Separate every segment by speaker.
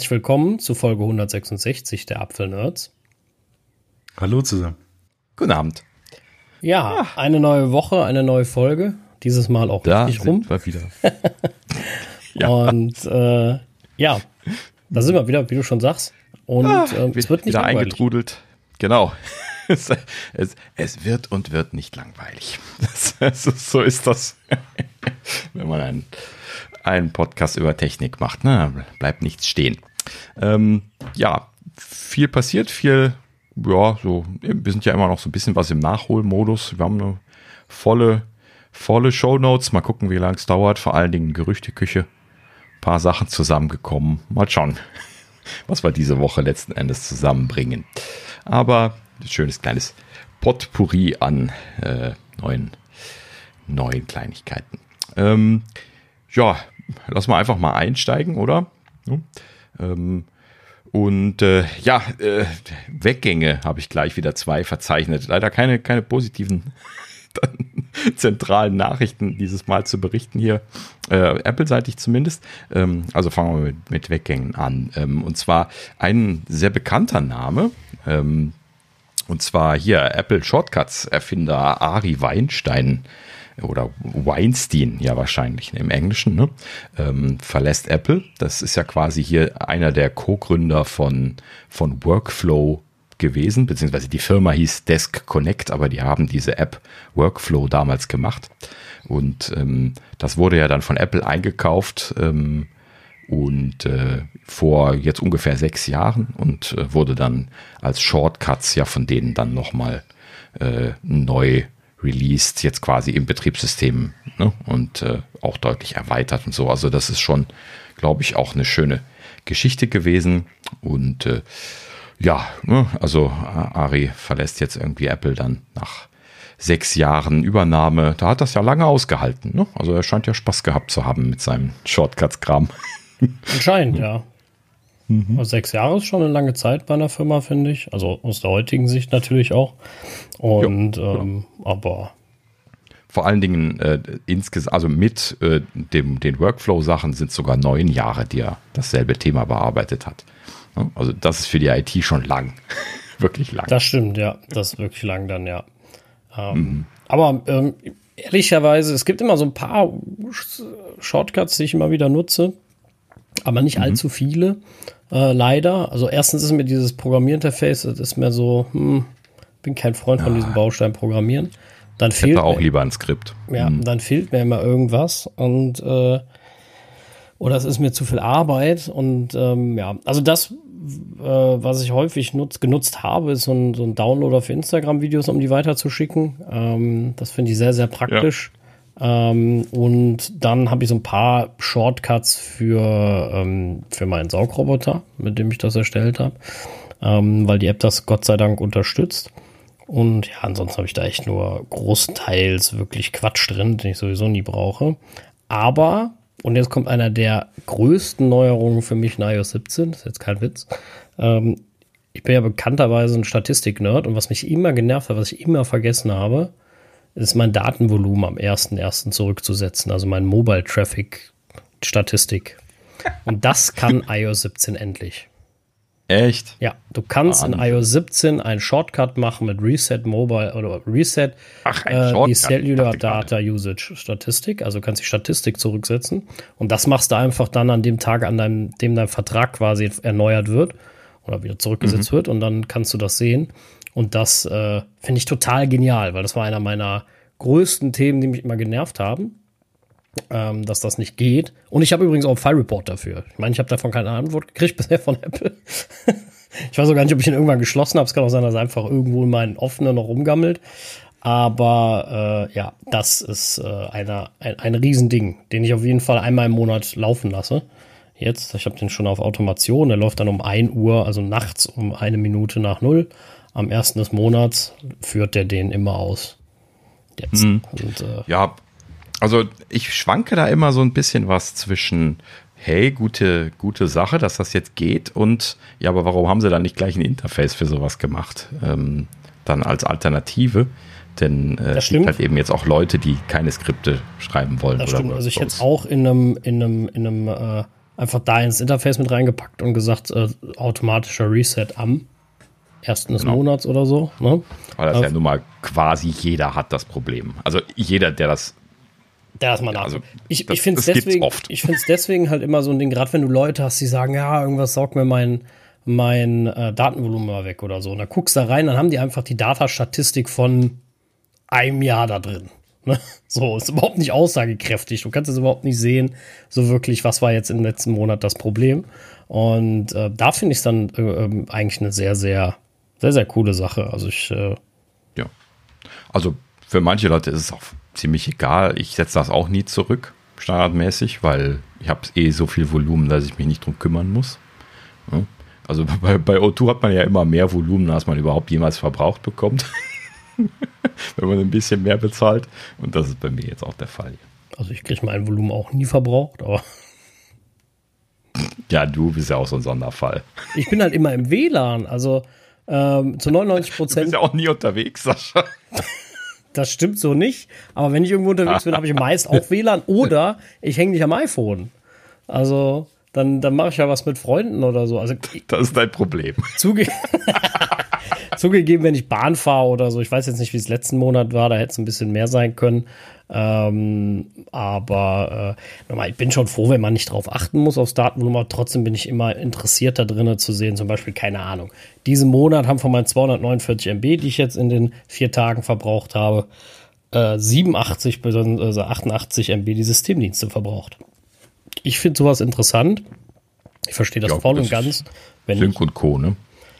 Speaker 1: Herzlich willkommen zu Folge 166 der Apfelnerds.
Speaker 2: Hallo zusammen.
Speaker 3: Guten Abend.
Speaker 1: Ja, eine neue Woche, eine neue Folge. Dieses Mal auch
Speaker 3: Da
Speaker 1: richtig rum.
Speaker 3: wir wieder.
Speaker 1: Und äh, ja, da sind wir wieder, wie du schon sagst. Und ähm, es wird nicht
Speaker 3: wieder
Speaker 1: langweilig.
Speaker 3: eingetrudelt. Genau. Es, es, es wird und wird nicht langweilig. Das, das ist, so ist das, wenn man einen, einen Podcast über Technik macht. Ne? Bleibt nichts stehen. Ähm, ja, viel passiert, viel, ja, so, wir sind ja immer noch so ein bisschen was im Nachholmodus. Wir haben eine volle, volle Shownotes. Mal gucken, wie lange es dauert. Vor allen Dingen Gerüchteküche. Ein paar Sachen zusammengekommen. Mal schauen, was wir diese Woche letzten Endes zusammenbringen. Aber ein schönes kleines Potpourri an äh, neuen, neuen Kleinigkeiten. Ähm, ja, lass mal einfach mal einsteigen, oder? Hm? Ähm, und äh, ja, äh, Weggänge habe ich gleich wieder zwei verzeichnet. Leider keine, keine positiven zentralen Nachrichten dieses Mal zu berichten hier, äh, Apple-seitig zumindest. Ähm, also fangen wir mit, mit Weggängen an. Ähm, und zwar ein sehr bekannter Name. Ähm, und zwar hier Apple Shortcuts Erfinder Ari Weinstein oder Weinstein, ja wahrscheinlich im Englischen, ne? ähm, verlässt Apple. Das ist ja quasi hier einer der Co-Gründer von, von Workflow gewesen, beziehungsweise die Firma hieß Desk Connect, aber die haben diese App Workflow damals gemacht. Und ähm, das wurde ja dann von Apple eingekauft ähm, und äh, vor jetzt ungefähr sechs Jahren und äh, wurde dann als Shortcuts ja von denen dann nochmal äh, neu released, jetzt quasi im Betriebssystem ne? und äh, auch deutlich erweitert und so. Also das ist schon, glaube ich, auch eine schöne Geschichte gewesen und äh, ja, ne, also Ari verlässt jetzt irgendwie Apple dann nach sechs Jahren Übernahme. Da hat das ja lange ausgehalten. Ne? Also er scheint ja Spaß gehabt zu haben mit seinem Shortcuts-Kram.
Speaker 1: Anscheinend, ja. Also sechs Jahre ist schon eine lange Zeit bei einer Firma, finde ich. Also aus der heutigen Sicht natürlich auch. Und ähm, aber
Speaker 3: Vor allen Dingen äh, insgesamt, also mit äh, dem, den Workflow-Sachen sind sogar neun Jahre, die er dasselbe Thema bearbeitet hat. Also das ist für die IT schon lang. Wirklich lang.
Speaker 1: Das stimmt, ja. Das ist wirklich lang dann, ja. Ähm, Aber ähm, ehrlicherweise, es gibt immer so ein paar Sh- Shortcuts, die ich immer wieder nutze, aber nicht allzu viele, äh, leider. Also erstens ist mir dieses Programmierinterface, das ist mir so, hm, bin kein Freund von diesem Baustein Programmieren. Dann
Speaker 3: Ich
Speaker 1: fehlt
Speaker 3: hätte auch
Speaker 1: mir-
Speaker 3: lieber ein Skript.
Speaker 1: ja, dann fehlt mir immer irgendwas und äh, oder es ist mir zu viel Arbeit und ähm, ja, also das, äh, was ich häufig nutz, genutzt habe, ist so ein, so ein Downloader für Instagram-Videos, um die weiterzuschicken. Ähm, das finde ich sehr, sehr praktisch. Ähm, und dann habe ich so ein paar Shortcuts für, ähm, für meinen Saugroboter, mit dem ich das erstellt habe, ähm, weil die App das Gott sei Dank unterstützt. Und ja, ansonsten habe ich da echt nur großteils wirklich Quatsch drin, den ich sowieso nie brauche. Aber, und jetzt kommt einer der größten Neuerungen für mich in iOS 17, das ist jetzt kein Witz. Ähm, ich bin ja bekannterweise ein Statistik-Nerd und was mich immer genervt hat, was ich immer vergessen habe, ist mein Datenvolumen am 1.1. zurückzusetzen, also mein Mobile Traffic Statistik. Und das kann iOS 17 endlich.
Speaker 3: Echt?
Speaker 1: Ja, du kannst in
Speaker 3: Wahnsinn.
Speaker 1: iOS 17 einen Shortcut machen mit Reset Mobile oder Reset
Speaker 3: Ach,
Speaker 1: äh, die Cellular. Data Usage Statistik. Also du kannst die Statistik zurücksetzen. Und das machst du einfach dann an dem Tag, an deinem, dem dein Vertrag quasi erneuert wird oder wieder zurückgesetzt
Speaker 3: Mhm.
Speaker 1: wird. Und dann kannst du das sehen. Und das äh, finde ich total genial, weil das war einer meiner größten Themen, die mich immer genervt haben. Ähm, dass das nicht geht. Und ich habe übrigens auch einen File Report dafür. Ich meine, ich habe davon keine Antwort gekriegt bisher von Apple. ich weiß auch gar nicht, ob ich ihn irgendwann geschlossen habe. Es kann auch sein, dass er einfach irgendwo in meinen offenen noch rumgammelt. Aber äh, ja, das ist äh, eine, ein, ein Riesending, den ich auf jeden Fall einmal im Monat laufen lasse. Jetzt, ich habe den schon auf Automation, der läuft dann um 1 Uhr, also nachts um eine Minute nach null. Am ersten des Monats führt der den immer aus.
Speaker 3: Jetzt. Mhm. Und, äh, ja, also ich schwanke da immer so ein bisschen was zwischen, hey, gute, gute Sache, dass das jetzt geht und ja, aber warum haben sie dann nicht gleich ein Interface für sowas gemacht? Ähm, dann als Alternative. Denn äh, es gibt halt eben jetzt auch Leute, die keine Skripte schreiben wollen.
Speaker 1: Das stimmt. Also ich hätte auch in einem, in einem, in einem äh, einfach da ins Interface mit reingepackt und gesagt, äh, automatischer Reset am ersten des genau. Monats oder so. Ne?
Speaker 3: Weil das also, ja nun mal quasi jeder hat das Problem. Also jeder, der das
Speaker 1: der ist mal nach. Also, ich ich finde es deswegen, deswegen halt immer so ein Ding, gerade wenn du Leute hast, die sagen, ja, irgendwas saugt mir mein, mein äh, Datenvolumen mal weg oder so. Und dann guckst du da rein, dann haben die einfach die Datastatistik von einem Jahr da drin. Ne? So, ist überhaupt nicht aussagekräftig. Du kannst es überhaupt nicht sehen, so wirklich, was war jetzt im letzten Monat das Problem. Und äh, da finde ich es dann äh, ähm, eigentlich eine sehr, sehr, sehr, sehr coole Sache. Also ich. Äh,
Speaker 3: ja. Also für manche Leute ist es auch ziemlich egal. Ich setze das auch nie zurück, standardmäßig, weil ich habe eh so viel Volumen, dass ich mich nicht drum kümmern muss. Ja. Also bei, bei O2 hat man ja immer mehr Volumen, als man überhaupt jemals verbraucht bekommt. Wenn man ein bisschen mehr bezahlt. Und das ist bei mir jetzt auch der Fall.
Speaker 1: Also ich kriege mein Volumen auch nie verbraucht, aber.
Speaker 3: Ja, du bist ja auch so ein Sonderfall.
Speaker 1: Ich bin halt immer im WLAN, also ähm, zu 99 Prozent. Du bist
Speaker 3: ja auch nie unterwegs, Sascha.
Speaker 1: das stimmt so nicht. Aber wenn ich irgendwo unterwegs bin, habe ich meist auch WLAN oder ich hänge nicht am iPhone. Also dann, dann mache ich ja was mit Freunden oder so. Also,
Speaker 3: das ist dein Problem.
Speaker 1: Zuge Zugegeben, wenn ich Bahn fahre oder so, ich weiß jetzt nicht, wie es letzten Monat war, da hätte es ein bisschen mehr sein können. Ähm, aber äh, nochmal, ich bin schon froh, wenn man nicht drauf achten muss aufs Datenvolumen, aber trotzdem bin ich immer interessiert da drinnen zu sehen, zum Beispiel, keine Ahnung. Diesen Monat haben von meinen 249 MB, die ich jetzt in den vier Tagen verbraucht habe, äh, 87 bzw. 88 MB die Systemdienste verbraucht. Ich finde sowas interessant. Ich verstehe das ja, voll das und ganz.
Speaker 3: Wenn Sync und Co., ne?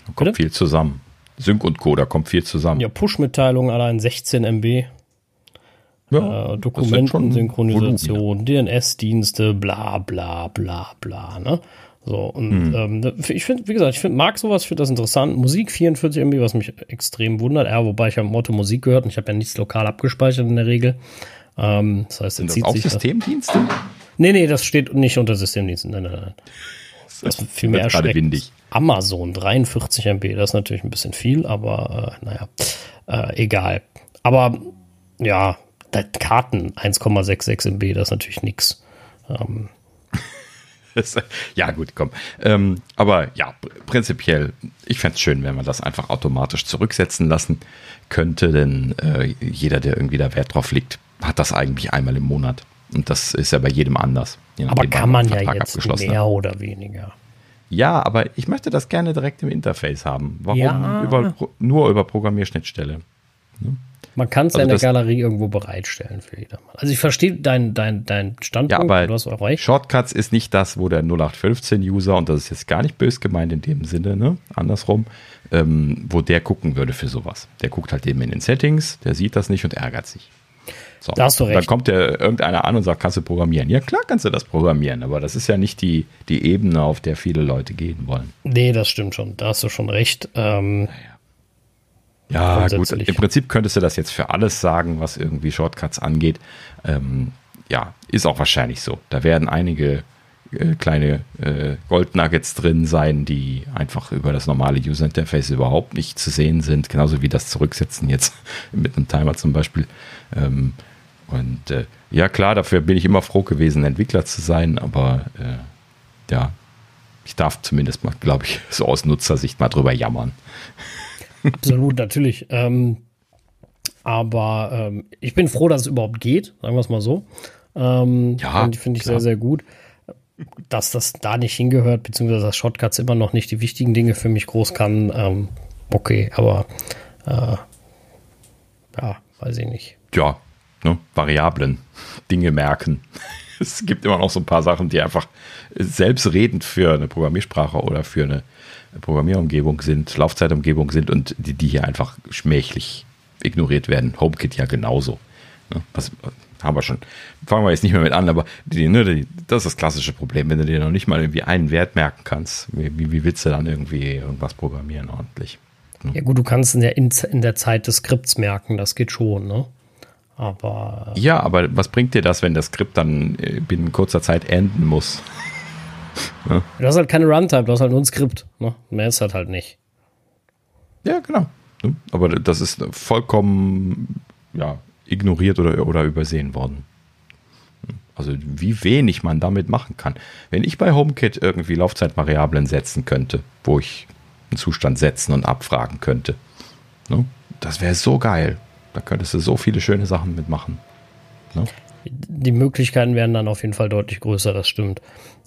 Speaker 3: Da kommt Bitte? viel zusammen. Sync und Co., da kommt viel zusammen.
Speaker 1: Ja, Push-Mitteilungen allein 16 MB. Ja, äh, Dokumentensynchronisation, DNS-Dienste, bla bla bla bla. Ne? So, und hm. ähm, ich finde, wie gesagt, ich find, mag sowas, finde das interessant. Musik 44 MB, was mich extrem wundert. Ja, wobei ich am Motto Musik gehört und ich habe ja nichts lokal abgespeichert in der Regel. Ähm, das heißt,
Speaker 3: Sind das auch Systemdienste? Das.
Speaker 1: Nee, nee, das steht nicht unter Systemdiensten. Nein, nein, nein. Das ist viel mehr
Speaker 3: erschreckend. windig.
Speaker 1: Amazon 43 MB, das ist natürlich ein bisschen viel, aber äh, naja, äh, egal. Aber ja, Karten 1,66 MB, das ist natürlich nichts. Ähm.
Speaker 3: ja, gut, komm. Ähm, aber ja, prinzipiell, ich fände es schön, wenn man das einfach automatisch zurücksetzen lassen könnte, denn äh, jeder, der irgendwie da Wert drauf legt, hat das eigentlich einmal im Monat. Und das ist ja bei jedem anders.
Speaker 1: Aber kann man ja jetzt mehr oder weniger.
Speaker 3: Ja, aber ich möchte das gerne direkt im Interface haben. Warum ja. über, nur über Programmierschnittstelle?
Speaker 1: Ne? Man kann es also ja in der Galerie irgendwo bereitstellen für jedermann. Also ich verstehe deinen dein, dein Standpunkt, ja,
Speaker 3: aber du hast auch recht. Shortcuts ist nicht das, wo der 0815-User, und das ist jetzt gar nicht bös gemeint in dem Sinne, ne? andersrum, ähm, wo der gucken würde für sowas. Der guckt halt eben in den Settings, der sieht das nicht und ärgert sich. So. Da hast du recht. Dann kommt der irgendeiner an und sagt, kannst du programmieren? Ja, klar kannst du das programmieren, aber das ist ja nicht die, die Ebene, auf der viele Leute gehen wollen.
Speaker 1: Nee, das stimmt schon. Da hast du schon recht. Ähm,
Speaker 3: ja, gut. Im Prinzip könntest du das jetzt für alles sagen, was irgendwie Shortcuts angeht. Ähm, ja, ist auch wahrscheinlich so. Da werden einige äh, kleine äh, Goldnuggets drin sein, die einfach über das normale User Interface überhaupt nicht zu sehen sind. Genauso wie das Zurücksetzen jetzt mit einem Timer zum Beispiel. Ähm, und äh, ja, klar, dafür bin ich immer froh gewesen, Entwickler zu sein, aber äh, ja, ich darf zumindest mal, glaube ich, so aus Nutzersicht mal drüber jammern.
Speaker 1: Absolut, natürlich. Ähm, aber ähm, ich bin froh, dass es überhaupt geht, sagen wir es mal so. Ähm, ja, finde ich klar. sehr, sehr gut. Dass das da nicht hingehört, beziehungsweise dass Shotcuts immer noch nicht die wichtigen Dinge für mich groß kann, ähm, okay, aber äh, ja, weiß ich nicht.
Speaker 3: Ja, ne, Variablen, Dinge merken. Es gibt immer noch so ein paar Sachen, die einfach selbstredend für eine Programmiersprache oder für eine Programmierumgebung sind, Laufzeitumgebung sind und die, die hier einfach schmächlich ignoriert werden. HomeKit ja genauso. Ne? Was haben wir schon. Fangen wir jetzt nicht mehr mit an, aber die, ne, die, das ist das klassische Problem. Wenn du dir noch nicht mal irgendwie einen Wert merken kannst, wie, wie willst du dann irgendwie irgendwas programmieren ordentlich?
Speaker 1: Ne? Ja gut, du kannst in der, in der Zeit des Skripts merken, das geht schon, ne? Aber.
Speaker 3: Ja, aber was bringt dir das, wenn das Skript dann äh, binnen kurzer Zeit enden muss?
Speaker 1: ja? Du hast halt keine Runtime, du hast halt nur ein Skript. Ne? Mehr ist halt halt nicht.
Speaker 3: Ja, genau. Aber das ist vollkommen ja, ignoriert oder, oder übersehen worden. Also wie wenig man damit machen kann. Wenn ich bei HomeKit irgendwie Laufzeitvariablen setzen könnte, wo ich einen Zustand setzen und abfragen könnte, ne? das wäre so geil. Da könntest du so viele schöne Sachen mitmachen.
Speaker 1: Ne? Die Möglichkeiten wären dann auf jeden Fall deutlich größer, das stimmt.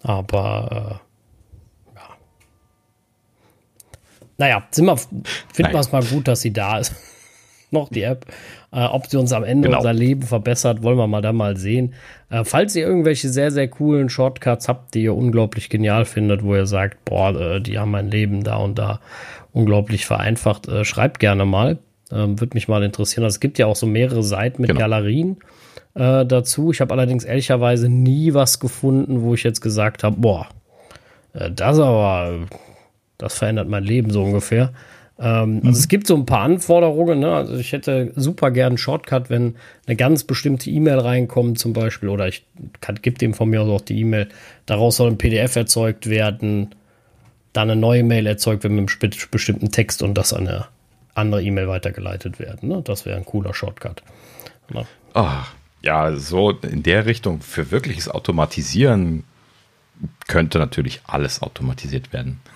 Speaker 1: Aber äh, ja. Naja, sind wir, finden wir es mal gut, dass sie da ist. Noch die App. Äh, ob sie uns am Ende genau. unser Leben verbessert, wollen wir mal da mal sehen. Äh, falls ihr irgendwelche sehr, sehr coolen Shortcuts habt, die ihr unglaublich genial findet, wo ihr sagt, boah, äh, die haben mein Leben da und da unglaublich vereinfacht, äh, schreibt gerne mal. Ähm, Würde mich mal interessieren. Also es gibt ja auch so mehrere Seiten mit genau. Galerien äh, dazu. Ich habe allerdings ehrlicherweise nie was gefunden, wo ich jetzt gesagt habe, boah, äh, das aber, das verändert mein Leben so ungefähr. Ähm, mhm. Also es gibt so ein paar Anforderungen. Ne? Also ich hätte super gern einen Shortcut, wenn eine ganz bestimmte E-Mail reinkommt zum Beispiel oder ich gebe dem von mir aus auch die E-Mail. Daraus soll ein PDF erzeugt werden, dann eine neue Mail erzeugt werden mit einem bestimmten Text und das an eine andere E-Mail weitergeleitet werden. Ne? Das wäre ein cooler Shortcut.
Speaker 3: Ne? Ach, ja, so in der Richtung für wirkliches Automatisieren könnte natürlich alles automatisiert werden.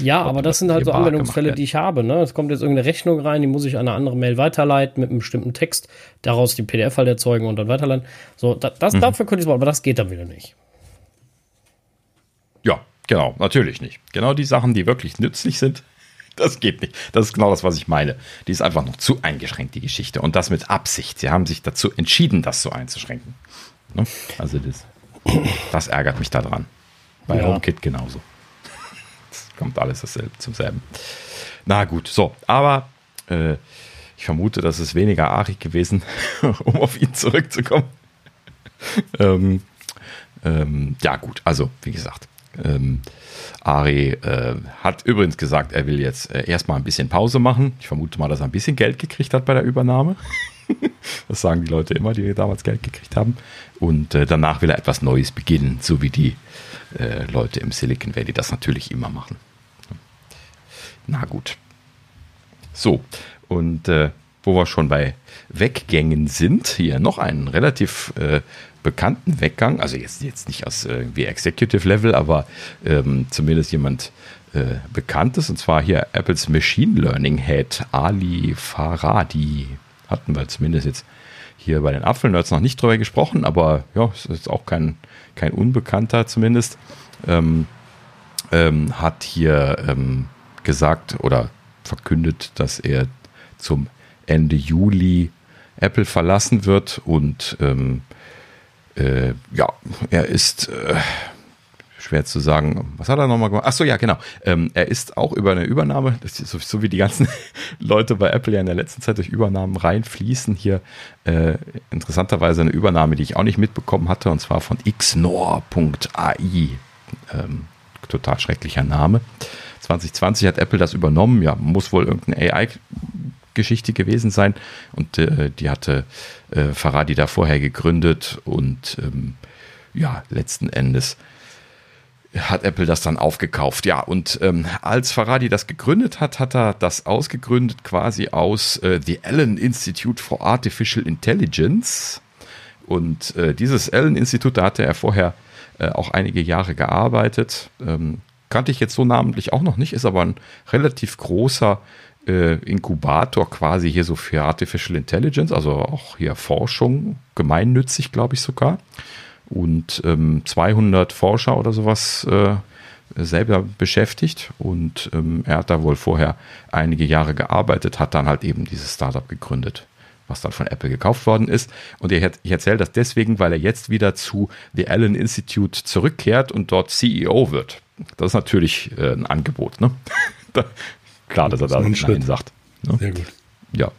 Speaker 1: Ja, aber das sind halt so Anwendungsfälle, die ich habe. Ne? Es kommt jetzt irgendeine Rechnung rein, die muss ich an eine andere Mail weiterleiten mit einem bestimmten Text, daraus die PDF halt erzeugen und dann weiterleiten. So, das, das mhm. dafür könnte ich es machen, aber das geht dann wieder nicht.
Speaker 3: Ja, genau, natürlich nicht. Genau die Sachen, die wirklich nützlich sind, das geht nicht. Das ist genau das, was ich meine. Die ist einfach noch zu eingeschränkt, die Geschichte. Und das mit Absicht. Sie haben sich dazu entschieden, das so einzuschränken. Ne? Also das, das ärgert mich daran. Bei ja. HomeKit genauso kommt alles dasselbe zum selben. Na gut, so, aber äh, ich vermute, das ist weniger Ari gewesen, um auf ihn zurückzukommen. ähm, ähm, ja, gut, also wie gesagt, ähm, Ari äh, hat übrigens gesagt, er will jetzt äh, erstmal ein bisschen Pause machen. Ich vermute mal, dass er ein bisschen Geld gekriegt hat bei der Übernahme. das sagen die Leute immer, die damals Geld gekriegt haben. Und äh, danach will er etwas Neues beginnen, so wie die äh, Leute im Silicon Valley das natürlich immer machen. Na gut. So, und äh, wo wir schon bei Weggängen sind, hier noch einen relativ äh, bekannten Weggang, also jetzt, jetzt nicht aus äh, wie Executive Level, aber ähm, zumindest jemand äh, Bekanntes, und zwar hier Apples Machine Learning Head Ali Faradi. Hatten wir zumindest jetzt hier bei den Apfelnerds noch nicht drüber gesprochen, aber ja, ist jetzt auch kein, kein Unbekannter zumindest. Ähm, ähm, hat hier ähm, gesagt oder verkündet, dass er zum Ende Juli Apple verlassen wird und ähm, äh, ja, er ist äh, schwer zu sagen, was hat er nochmal gemacht? Achso, ja, genau. Ähm, er ist auch über eine Übernahme, so, so, wie die ganzen Leute bei Apple ja in der letzten Zeit durch Übernahmen reinfließen, hier äh, interessanterweise eine Übernahme, die ich auch nicht mitbekommen hatte, und zwar von xnor.ai. Ähm, total schrecklicher Name. 2020 hat Apple das übernommen. Ja, muss wohl irgendeine AI-Geschichte gewesen sein. Und äh, die hatte äh, Faradi da vorher gegründet. Und ähm, ja, letzten Endes hat Apple das dann aufgekauft. Ja, und ähm, als Faradi das gegründet hat, hat er das ausgegründet quasi aus äh, The Allen Institute for Artificial Intelligence. Und äh, dieses Allen-Institut, da hatte er vorher äh, auch einige Jahre gearbeitet. Ähm, kannte ich jetzt so namentlich auch noch nicht, ist aber ein relativ großer äh, Inkubator quasi hier so für Artificial Intelligence, also auch hier Forschung, gemeinnützig, glaube ich sogar. Und ähm, 200 Forscher oder sowas äh, selber beschäftigt und ähm, er hat da wohl vorher einige Jahre gearbeitet, hat dann halt eben dieses Startup gegründet, was dann von Apple gekauft worden ist. Und ich, ich erzähle das deswegen, weil er jetzt wieder zu The Allen Institute zurückkehrt und dort CEO wird. Das ist natürlich äh, ein Angebot. Ne? Klar, dass er da Nein sagt. Ne? Sehr gut. ja.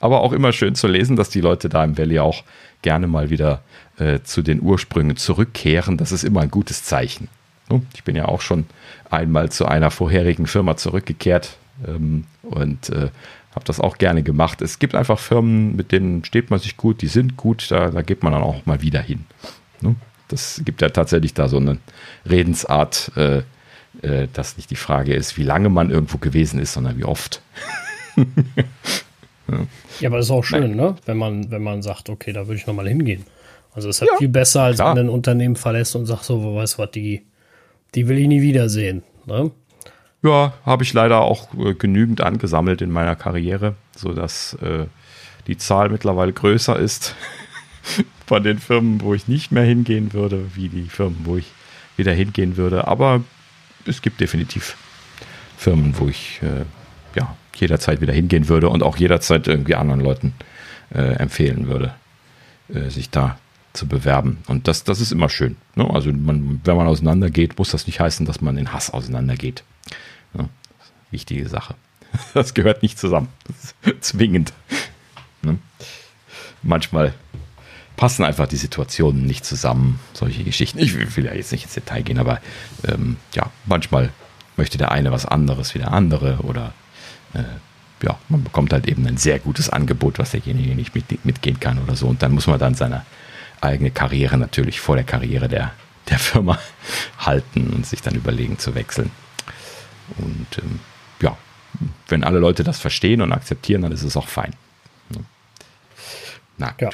Speaker 3: Aber auch immer schön zu lesen, dass die Leute da im Valley auch gerne mal wieder äh, zu den Ursprüngen zurückkehren. Das ist immer ein gutes Zeichen. Ne? Ich bin ja auch schon einmal zu einer vorherigen Firma zurückgekehrt ähm, und äh, habe das auch gerne gemacht. Es gibt einfach Firmen, mit denen steht man sich gut, die sind gut, da, da geht man dann auch mal wieder hin. Ne? Das gibt ja tatsächlich da so eine Redensart, äh, äh, dass nicht die Frage ist, wie lange man irgendwo gewesen ist, sondern wie oft.
Speaker 1: ja. ja, aber das ist auch schön, ne? wenn, man, wenn man sagt, okay, da würde ich nochmal hingehen. Also es ist halt ja, viel besser, als klar. wenn ein Unternehmen verlässt und sagt so, weißt du was, die, die will ich nie wiedersehen. Ne?
Speaker 3: Ja, habe ich leider auch äh, genügend angesammelt in meiner Karriere, sodass äh, die Zahl mittlerweile größer ist von den Firmen, wo ich nicht mehr hingehen würde, wie die Firmen, wo ich wieder hingehen würde. Aber es gibt definitiv Firmen, wo ich äh, ja, jederzeit wieder hingehen würde und auch jederzeit irgendwie anderen Leuten äh, empfehlen würde, äh, sich da zu bewerben. Und das, das ist immer schön. Ne? Also man, wenn man auseinandergeht, muss das nicht heißen, dass man in Hass auseinandergeht. Ja, wichtige Sache. Das gehört nicht zusammen. zwingend. Ne? Manchmal passen einfach die Situationen nicht zusammen. Solche Geschichten. Ich will ja jetzt nicht ins Detail gehen, aber ähm, ja, manchmal möchte der eine was anderes wie der andere oder äh, ja, man bekommt halt eben ein sehr gutes Angebot, was derjenige nicht mit, mitgehen kann oder so. Und dann muss man dann seine eigene Karriere natürlich vor der Karriere der, der Firma halten und sich dann überlegen zu wechseln. Und ähm, ja, wenn alle Leute das verstehen und akzeptieren, dann ist es auch fein. Na gut. Ja.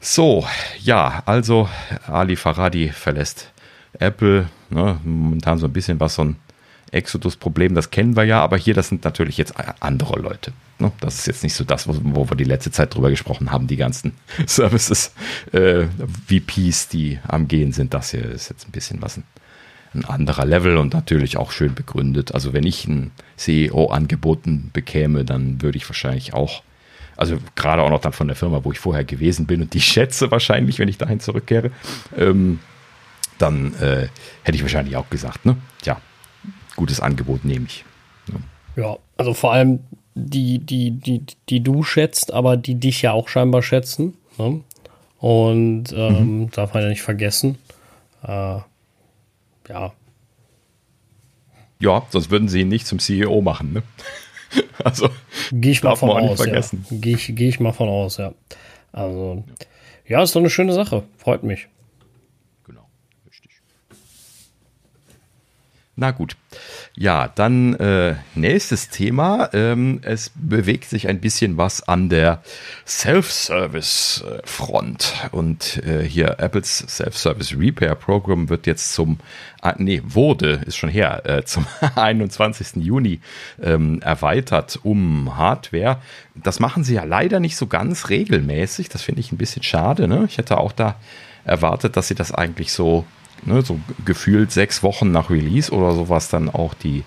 Speaker 3: So, ja, also Ali Faradi verlässt Apple. Ne, momentan so ein bisschen was so ein Exodus-Problem, das kennen wir ja, aber hier, das sind natürlich jetzt andere Leute. Ne? Das ist jetzt nicht so das, wo, wo, wir die letzte Zeit drüber gesprochen haben, die ganzen Services, äh, VPs, die am Gehen sind. Das hier ist jetzt ein bisschen was ein ein anderer Level und natürlich auch schön begründet. Also wenn ich ein CEO angeboten bekäme, dann würde ich wahrscheinlich auch, also gerade auch noch dann von der Firma, wo ich vorher gewesen bin und die schätze wahrscheinlich, wenn ich dahin zurückkehre, ähm, dann äh, hätte ich wahrscheinlich auch gesagt, ne? Ja, gutes Angebot nehme ich.
Speaker 1: Ja. ja, also vor allem die, die, die, die du schätzt, aber die dich ja auch scheinbar schätzen. Ne? Und ähm, mhm. darf man ja nicht vergessen. Äh, ja.
Speaker 3: Ja, sonst würden sie ihn nicht zum CEO machen, ne?
Speaker 1: Also, gehe ich mal von aus. Ja. Gehe ich, geh ich mal von aus, ja. Also, ja, ist doch eine schöne Sache. Freut mich. Genau, richtig.
Speaker 3: Na gut. Ja, dann äh, nächstes Thema. Ähm, es bewegt sich ein bisschen was an der Self-Service-Front. Und äh, hier Apples Self-Service Repair Program wird jetzt zum, äh, nee, wurde, ist schon her, äh, zum 21. Juni ähm, erweitert um Hardware. Das machen sie ja leider nicht so ganz regelmäßig. Das finde ich ein bisschen schade. Ne? Ich hätte auch da erwartet, dass sie das eigentlich so ne, so gefühlt sechs Wochen nach Release oder sowas dann auch die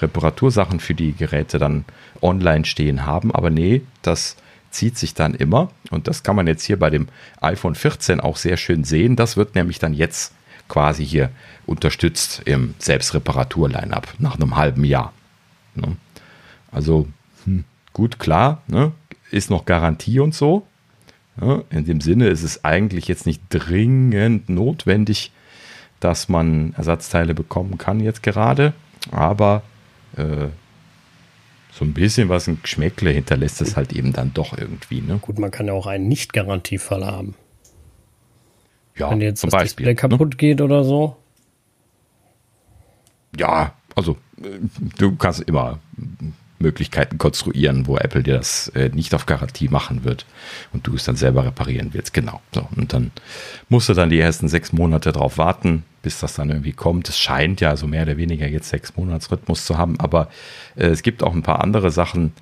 Speaker 3: Reparatursachen für die Geräte dann online stehen haben. Aber nee, das zieht sich dann immer. Und das kann man jetzt hier bei dem iPhone 14 auch sehr schön sehen. Das wird nämlich dann jetzt quasi hier unterstützt im Selbstreparatur-Line-Up nach einem halben Jahr. Ne? Also hm, gut, klar, ne? ist noch Garantie und so. Ne? In dem Sinne ist es eigentlich jetzt nicht dringend notwendig, dass man Ersatzteile bekommen kann jetzt gerade, aber äh, so ein bisschen was ein Geschmäckle hinterlässt es halt eben dann doch irgendwie. Ne?
Speaker 1: Gut, man kann ja auch einen Nicht-Garantiefall haben.
Speaker 3: Ja,
Speaker 1: Wenn jetzt zum das Beispiel, Display kaputt ne? geht oder so.
Speaker 3: Ja, also äh, du kannst immer Möglichkeiten konstruieren, wo Apple dir das äh, nicht auf Garantie machen wird und du es dann selber reparieren willst. Genau. So, und dann musst du dann die ersten sechs Monate drauf warten, bis das dann irgendwie kommt. Es scheint ja so mehr oder weniger jetzt sechs Monats Rhythmus zu haben, aber äh, es gibt auch ein paar andere Sachen,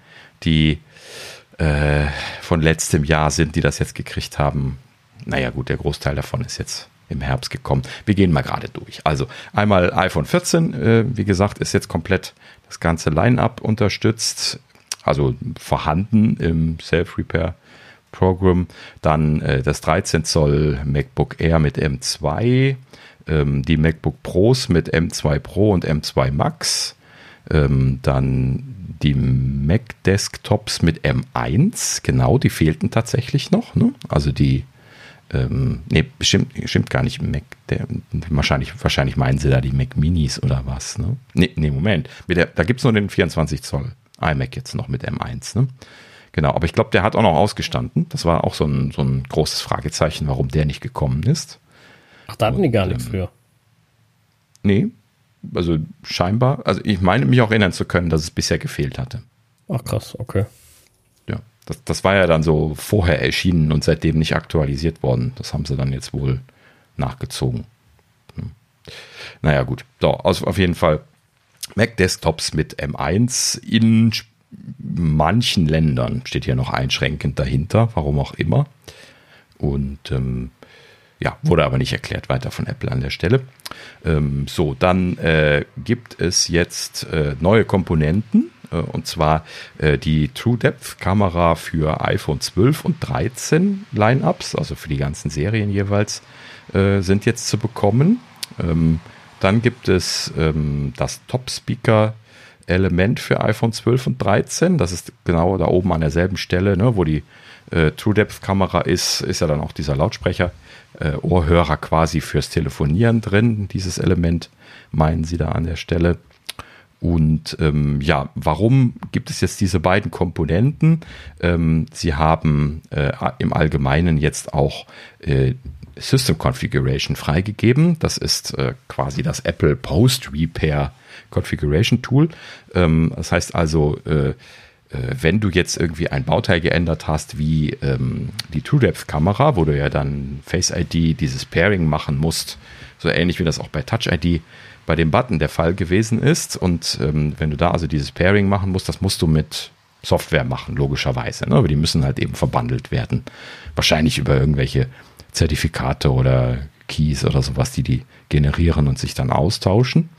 Speaker 3: die äh, von letztem Jahr sind, die das jetzt gekriegt haben. Naja, gut, der Großteil davon ist jetzt im Herbst gekommen. Wir gehen mal gerade durch. Also einmal iPhone 14, äh, wie gesagt, ist jetzt komplett das ganze Line-up unterstützt, also vorhanden im Self-Repair. Program, dann äh, das 13 Zoll MacBook Air mit M2, ähm, die MacBook Pros mit M2 Pro und M2 Max, Ähm, dann die Mac-Desktops mit M1, genau, die fehlten tatsächlich noch. Ne? Also die, ähm, nee, bestimmt, bestimmt gar nicht Mac, der, wahrscheinlich, wahrscheinlich meinen sie da die Mac Minis oder was. Ne? Nee, nee Moment, mit der, da gibt es nur den 24 Zoll iMac jetzt noch mit M1. Ne? Genau, aber ich glaube, der hat auch noch ausgestanden. Das war auch so ein, so ein großes Fragezeichen, warum der nicht gekommen ist.
Speaker 1: Ach, da hatten Und, die gar nichts ähm, früher.
Speaker 3: Nee, also scheinbar, also ich meine mich auch erinnern zu können, dass es bisher gefehlt hatte.
Speaker 1: Ach krass, okay.
Speaker 3: Das, das war ja dann so vorher erschienen und seitdem nicht aktualisiert worden. Das haben sie dann jetzt wohl nachgezogen. Hm. Naja, gut. So, also auf jeden Fall Mac-Desktops mit M1 in manchen Ländern steht hier noch einschränkend dahinter, warum auch immer. Und ähm, ja, wurde aber nicht erklärt weiter von Apple an der Stelle. Ähm, so, dann äh, gibt es jetzt äh, neue Komponenten und zwar äh, die True Depth Kamera für iPhone 12 und 13 Lineups, also für die ganzen Serien jeweils, äh, sind jetzt zu bekommen. Ähm, dann gibt es ähm, das Top Speaker Element für iPhone 12 und 13. Das ist genau da oben an derselben Stelle, ne, wo die äh, True Depth Kamera ist, ist ja dann auch dieser Lautsprecher äh, Ohrhörer quasi fürs Telefonieren drin, dieses Element, meinen sie da an der Stelle. Und ähm, ja, warum gibt es jetzt diese beiden Komponenten? Ähm, sie haben äh, im Allgemeinen jetzt auch äh, System Configuration freigegeben. Das ist äh, quasi das Apple Post Repair Configuration Tool. Ähm, das heißt also, äh, äh, wenn du jetzt irgendwie ein Bauteil geändert hast, wie ähm, die TrueDepth-Kamera, wo du ja dann Face ID dieses Pairing machen musst, so ähnlich wie das auch bei Touch ID bei dem Button der Fall gewesen ist. Und ähm, wenn du da also dieses Pairing machen musst, das musst du mit Software machen, logischerweise. Ne? Aber die müssen halt eben verbandelt werden. Wahrscheinlich über irgendwelche Zertifikate oder Keys oder sowas, die die generieren und sich dann austauschen.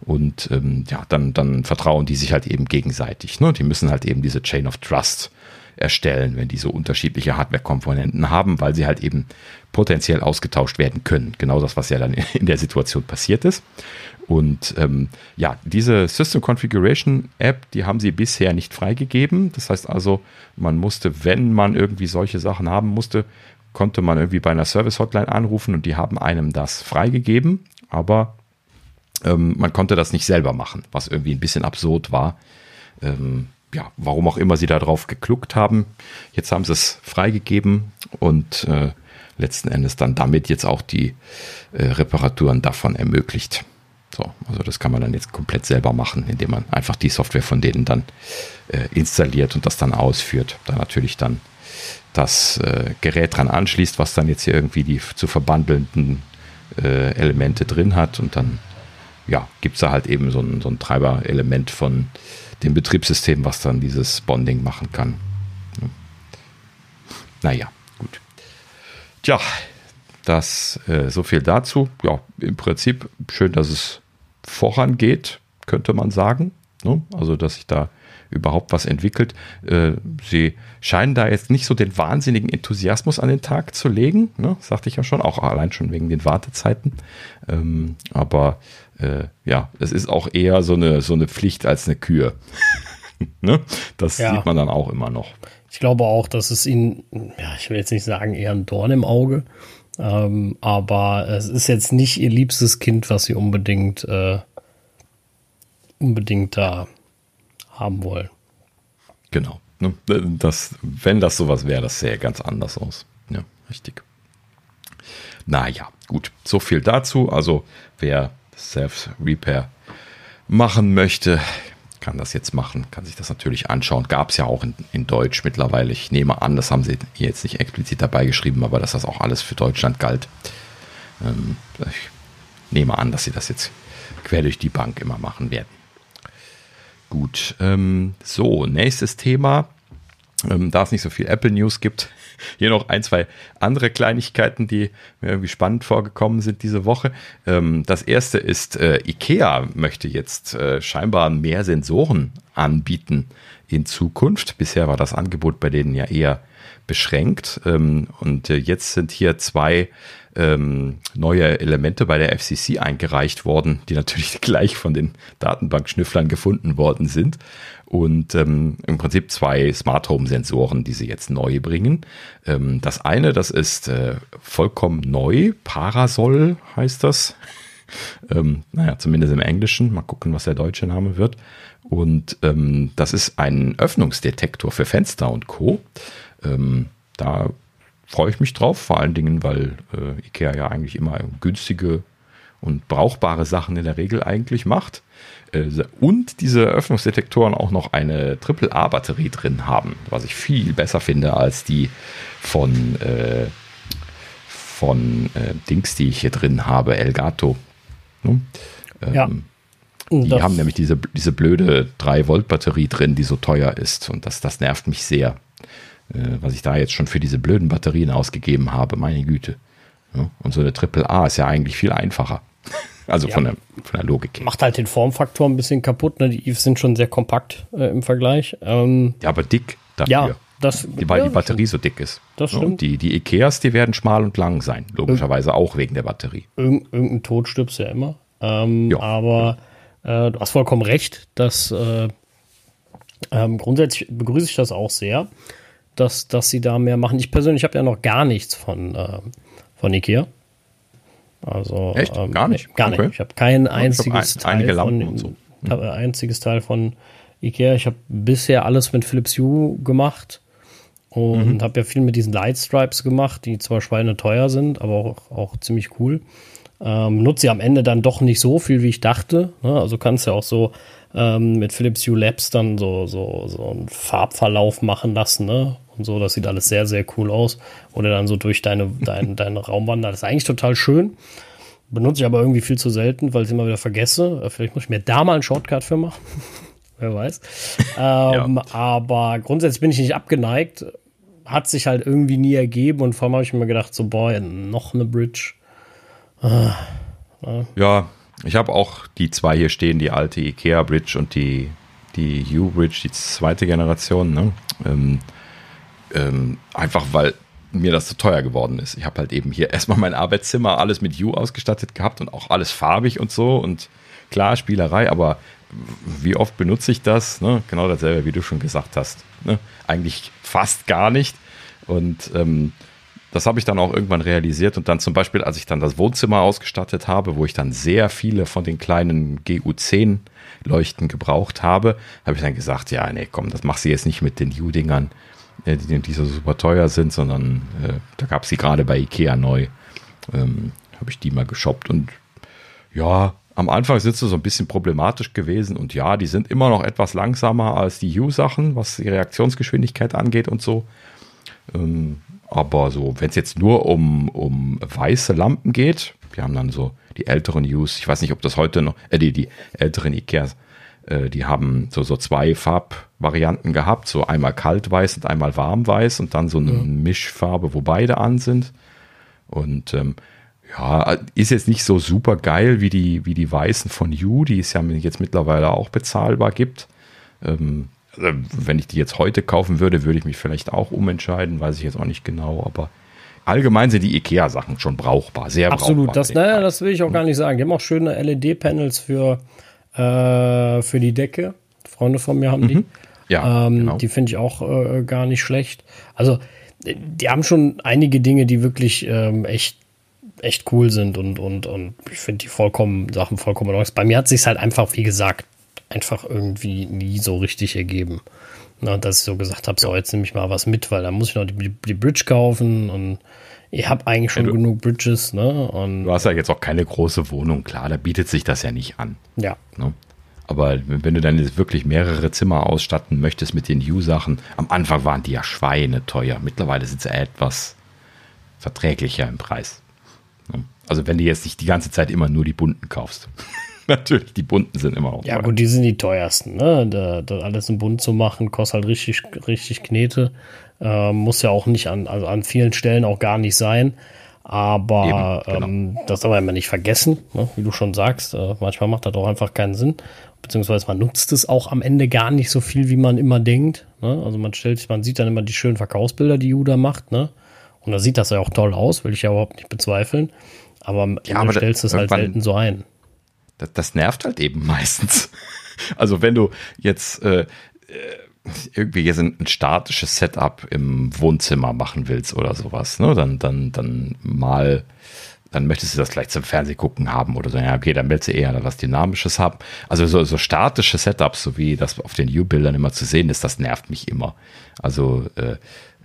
Speaker 3: Und ähm, ja, dann, dann vertrauen die sich halt eben gegenseitig. Ne? Die müssen halt eben diese Chain of Trust erstellen, wenn die so unterschiedliche Hardware-Komponenten haben, weil sie halt eben potenziell ausgetauscht werden können. Genau das, was ja dann in der Situation passiert ist. Und ähm, ja, diese System Configuration App, die haben sie bisher nicht freigegeben. Das heißt also, man musste, wenn man irgendwie solche Sachen haben musste, konnte man irgendwie bei einer Service Hotline anrufen und die haben einem das freigegeben. Aber ähm, man konnte das nicht selber machen, was irgendwie ein bisschen absurd war. Ähm, ja, warum auch immer sie da drauf gekluckt haben. Jetzt haben sie es freigegeben und äh, letzten Endes dann damit jetzt auch die äh, Reparaturen davon ermöglicht. So, also das kann man dann jetzt komplett selber machen, indem man einfach die Software von denen dann äh, installiert und das dann ausführt. Da natürlich dann das äh, Gerät dran anschließt, was dann jetzt hier irgendwie die zu verbandelnden äh, Elemente drin hat und dann ja, gibt es da halt eben so ein, so ein Treiberelement von dem Betriebssystem, was dann dieses Bonding machen kann. Ja. Naja, gut. Tja, das äh, so viel dazu. Ja, im Prinzip schön, dass es vorangeht, könnte man sagen. Ne? Also, dass sich da überhaupt was entwickelt. Äh, sie scheinen da jetzt nicht so den wahnsinnigen Enthusiasmus an den Tag zu legen, ne? sagte ich ja schon, auch allein schon wegen den Wartezeiten. Ähm, aber äh, ja, es ist auch eher so eine, so eine Pflicht als eine Kür. ne? Das ja. sieht man dann auch immer noch.
Speaker 1: Ich glaube auch, dass es ihnen, ja, ich will jetzt nicht sagen, eher ein Dorn im Auge, ähm, aber es ist jetzt nicht ihr liebstes Kind, was sie unbedingt, äh, unbedingt da haben wollen.
Speaker 3: Genau. Ne? Das, wenn das sowas wäre, das sähe ganz anders aus. Ja, richtig. Naja, gut. So viel dazu. Also, wer Self-Repair machen möchte, kann das jetzt machen, kann sich das natürlich anschauen. Gab es ja auch in, in, Deutsch mittlerweile. Ich nehme an, das haben sie jetzt nicht explizit dabei geschrieben, aber dass das auch alles für Deutschland galt. Ähm, ich nehme an, dass sie das jetzt quer durch die Bank immer machen werden. Gut, ähm, so, nächstes Thema. Ähm, da es nicht so viel Apple News gibt, hier noch ein, zwei andere Kleinigkeiten, die mir irgendwie spannend vorgekommen sind diese Woche. Ähm, das erste ist, äh, IKEA möchte jetzt äh, scheinbar mehr Sensoren anbieten in Zukunft. Bisher war das Angebot bei denen ja eher beschränkt. Ähm, und äh, jetzt sind hier zwei ähm, neue Elemente bei der FCC eingereicht worden, die natürlich gleich von den Datenbankschnüfflern gefunden worden sind. Und ähm, im Prinzip zwei Smart Home Sensoren, die sie jetzt neu bringen. Ähm, das eine, das ist äh, vollkommen neu. Parasol heißt das. ähm, naja, zumindest im Englischen. Mal gucken, was der deutsche Name wird. Und ähm, das ist ein Öffnungsdetektor für Fenster und Co. Ähm, da freue ich mich drauf, vor allen Dingen, weil äh, IKEA ja eigentlich immer günstige und brauchbare Sachen in der Regel eigentlich macht. Äh, und diese Öffnungsdetektoren auch noch eine AAA-Batterie drin haben, was ich viel besser finde als die von, äh, von äh, Dings, die ich hier drin habe, Elgato. Ne? Ähm, ja. Die das haben nämlich diese, diese blöde 3-Volt-Batterie drin, die so teuer ist. Und das, das nervt mich sehr. Äh, was ich da jetzt schon für diese blöden Batterien ausgegeben habe, meine Güte. Und so eine AAA ist ja eigentlich viel einfacher. Also ja, von, der, von der Logik
Speaker 1: her. Macht halt den Formfaktor ein bisschen kaputt. Ne? Die Eves sind schon sehr kompakt äh, im Vergleich. Ähm,
Speaker 3: ja, aber dick
Speaker 1: dafür. Ja, das,
Speaker 3: weil ja, die Batterie so dick ist.
Speaker 1: Das stimmt. Und
Speaker 3: die, die Ikeas, die werden schmal und lang sein. Logischerweise auch wegen der Batterie.
Speaker 1: Irgend, irgendein Tod stirbst ja immer. Ähm, ja, aber äh, du hast vollkommen recht, dass äh, ähm, grundsätzlich begrüße ich das auch sehr dass, dass sie da mehr machen. Ich persönlich habe ja noch gar nichts von, äh, von Ikea. Also
Speaker 3: Echt? Ähm, gar nicht?
Speaker 1: Gar
Speaker 3: okay.
Speaker 1: nicht. Ich habe kein einziges
Speaker 3: hab ein, Teil von,
Speaker 1: so. hm. einziges Teil von Ikea. Ich habe bisher alles mit Philips Hue gemacht und mhm. habe ja viel mit diesen Light Stripes gemacht, die zwar schweineteuer sind, aber auch, auch ziemlich cool. Ähm, nutze sie am Ende dann doch nicht so viel, wie ich dachte. Ne? Also kannst ja auch so ähm, mit Philips Hue Labs dann so, so, so einen Farbverlauf machen lassen, ne? und so. Das sieht alles sehr, sehr cool aus. Oder dann so durch deine, dein, deine Raumwander. Das ist eigentlich total schön. Benutze ich aber irgendwie viel zu selten, weil ich es immer wieder vergesse. Äh, vielleicht muss ich mir da mal einen Shortcut für machen. Wer weiß. ähm, ja. Aber grundsätzlich bin ich nicht abgeneigt. Hat sich halt irgendwie nie ergeben und vor allem habe ich mir gedacht, so, boah, noch eine Bridge.
Speaker 3: Ah, ja, ich habe auch die zwei hier stehen, die alte Ikea Bridge und die, die U-Bridge, die zweite Generation. Ne? Ähm, ähm, einfach weil mir das zu teuer geworden ist. Ich habe halt eben hier erstmal mein Arbeitszimmer alles mit U ausgestattet gehabt und auch alles farbig und so und klar, Spielerei, aber wie oft benutze ich das? Ne? Genau dasselbe, wie du schon gesagt hast. Ne? Eigentlich fast gar nicht. Und ähm, das habe ich dann auch irgendwann realisiert und dann zum Beispiel, als ich dann das Wohnzimmer ausgestattet habe, wo ich dann sehr viele von den kleinen GU10 Leuchten gebraucht habe, habe ich dann gesagt, ja, nee, komm, das machst du jetzt nicht mit den U-Dingern äh, die, die so super teuer sind, sondern äh, da gab es die gerade bei Ikea neu. Ähm, Habe ich die mal geshoppt und ja, am Anfang sind sie so ein bisschen problematisch gewesen und ja, die sind immer noch etwas langsamer als die U-Sachen, was die Reaktionsgeschwindigkeit angeht und so. Ähm, aber so, wenn es jetzt nur um, um weiße Lampen geht, wir haben dann so die älteren Use, ich weiß nicht, ob das heute noch, äh, die, die älteren Ikeas, äh, die haben so, so zwei Farbvarianten gehabt, so einmal kaltweiß und einmal warmweiß und dann so eine ja. Mischfarbe, wo beide an sind. Und ähm, ja, ist jetzt nicht so super geil wie die, wie die weißen von You, die es ja jetzt mittlerweile auch bezahlbar gibt. Ähm, wenn ich die jetzt heute kaufen würde, würde ich mich vielleicht auch umentscheiden, weiß ich jetzt auch nicht genau, aber allgemein sind die IKEA-Sachen schon brauchbar, sehr
Speaker 1: Absolut,
Speaker 3: brauchbar.
Speaker 1: Absolut, das, naja, das will ich auch gar nicht sagen. Die haben auch schöne LED-Panels für äh, für die Decke. Freunde von mir haben mhm. die. Ja, ähm, genau. Die finde ich auch äh, gar nicht schlecht. Also, die haben schon einige Dinge, die wirklich ähm, echt, echt cool sind und, und, und ich finde die vollkommen, Sachen vollkommen neu. Bei mir hat sich halt einfach, wie gesagt, einfach irgendwie nie so richtig ergeben. Na, dass ich so gesagt habe, so, jetzt nehme ich mal was mit, weil da muss ich noch die, die Bridge kaufen und ich habe eigentlich schon ja, du, genug Bridges, ne? Und
Speaker 3: du hast ja jetzt auch keine große Wohnung, klar, da bietet sich das ja nicht an.
Speaker 1: Ja.
Speaker 3: Ne? Aber wenn du dann jetzt wirklich mehrere Zimmer ausstatten möchtest mit den U-Sachen, am Anfang waren die ja Schweine teuer. Mittlerweile sind sie etwas verträglicher im Preis. Ne? Also wenn du jetzt nicht die ganze Zeit immer nur die bunten kaufst. Natürlich, die bunten sind immer auch
Speaker 1: Ja, teuer. gut, die sind die teuersten. Ne? Da, da alles im Bunt zu machen, kostet halt richtig, richtig Knete. Äh, muss ja auch nicht an, also an vielen Stellen auch gar nicht sein. Aber Eben, genau. ähm, das soll man immer nicht vergessen, ne? wie du schon sagst. Äh, manchmal macht das auch einfach keinen Sinn. Beziehungsweise man nutzt es auch am Ende gar nicht so viel, wie man immer denkt. Ne? Also man stellt, man sieht dann immer die schönen Verkaufsbilder, die Juda macht, ne? Und da sieht das ja auch toll aus, will ich ja überhaupt nicht bezweifeln. Aber ja, aber stellst es halt selten so ein.
Speaker 3: Das, das, nervt halt eben meistens. Also wenn du jetzt äh, äh irgendwie jetzt ein, ein, statisches Setup im Wohnzimmer machen willst oder sowas, ne, dann, dann, dann mal, dann möchtest du das gleich zum Fernsehen gucken haben oder so. Ja, okay, dann willst du eher was Dynamisches haben. Also so, so statische Setups, so wie das auf den U-Bildern immer zu sehen ist, das nervt mich immer. Also, äh,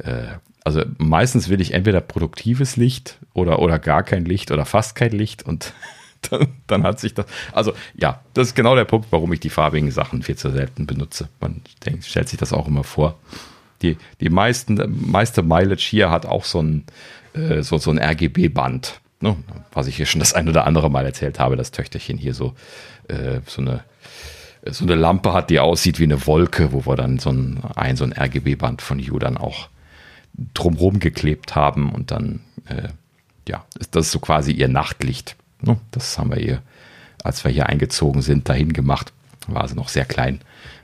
Speaker 3: äh, also meistens will ich entweder produktives Licht oder, oder gar kein Licht oder fast kein Licht und dann, dann, hat sich das. Also ja, das ist genau der Punkt, warum ich die farbigen Sachen viel zu selten benutze. Man denkt, stellt sich das auch immer vor. Die, die meisten, meiste Mileage hier hat auch so ein, äh, so, so ein RGB-Band. Ne? Was ich hier schon das ein oder andere Mal erzählt habe, das Töchterchen hier so, äh, so eine so eine Lampe hat, die aussieht wie eine Wolke, wo wir dann so ein, ein, so ein RGB-Band von You dann auch drumherum geklebt haben und dann, äh, ja, das ist so quasi ihr Nachtlicht. Ne? Das haben wir hier, als wir hier eingezogen sind, dahin gemacht. War sie noch sehr klein.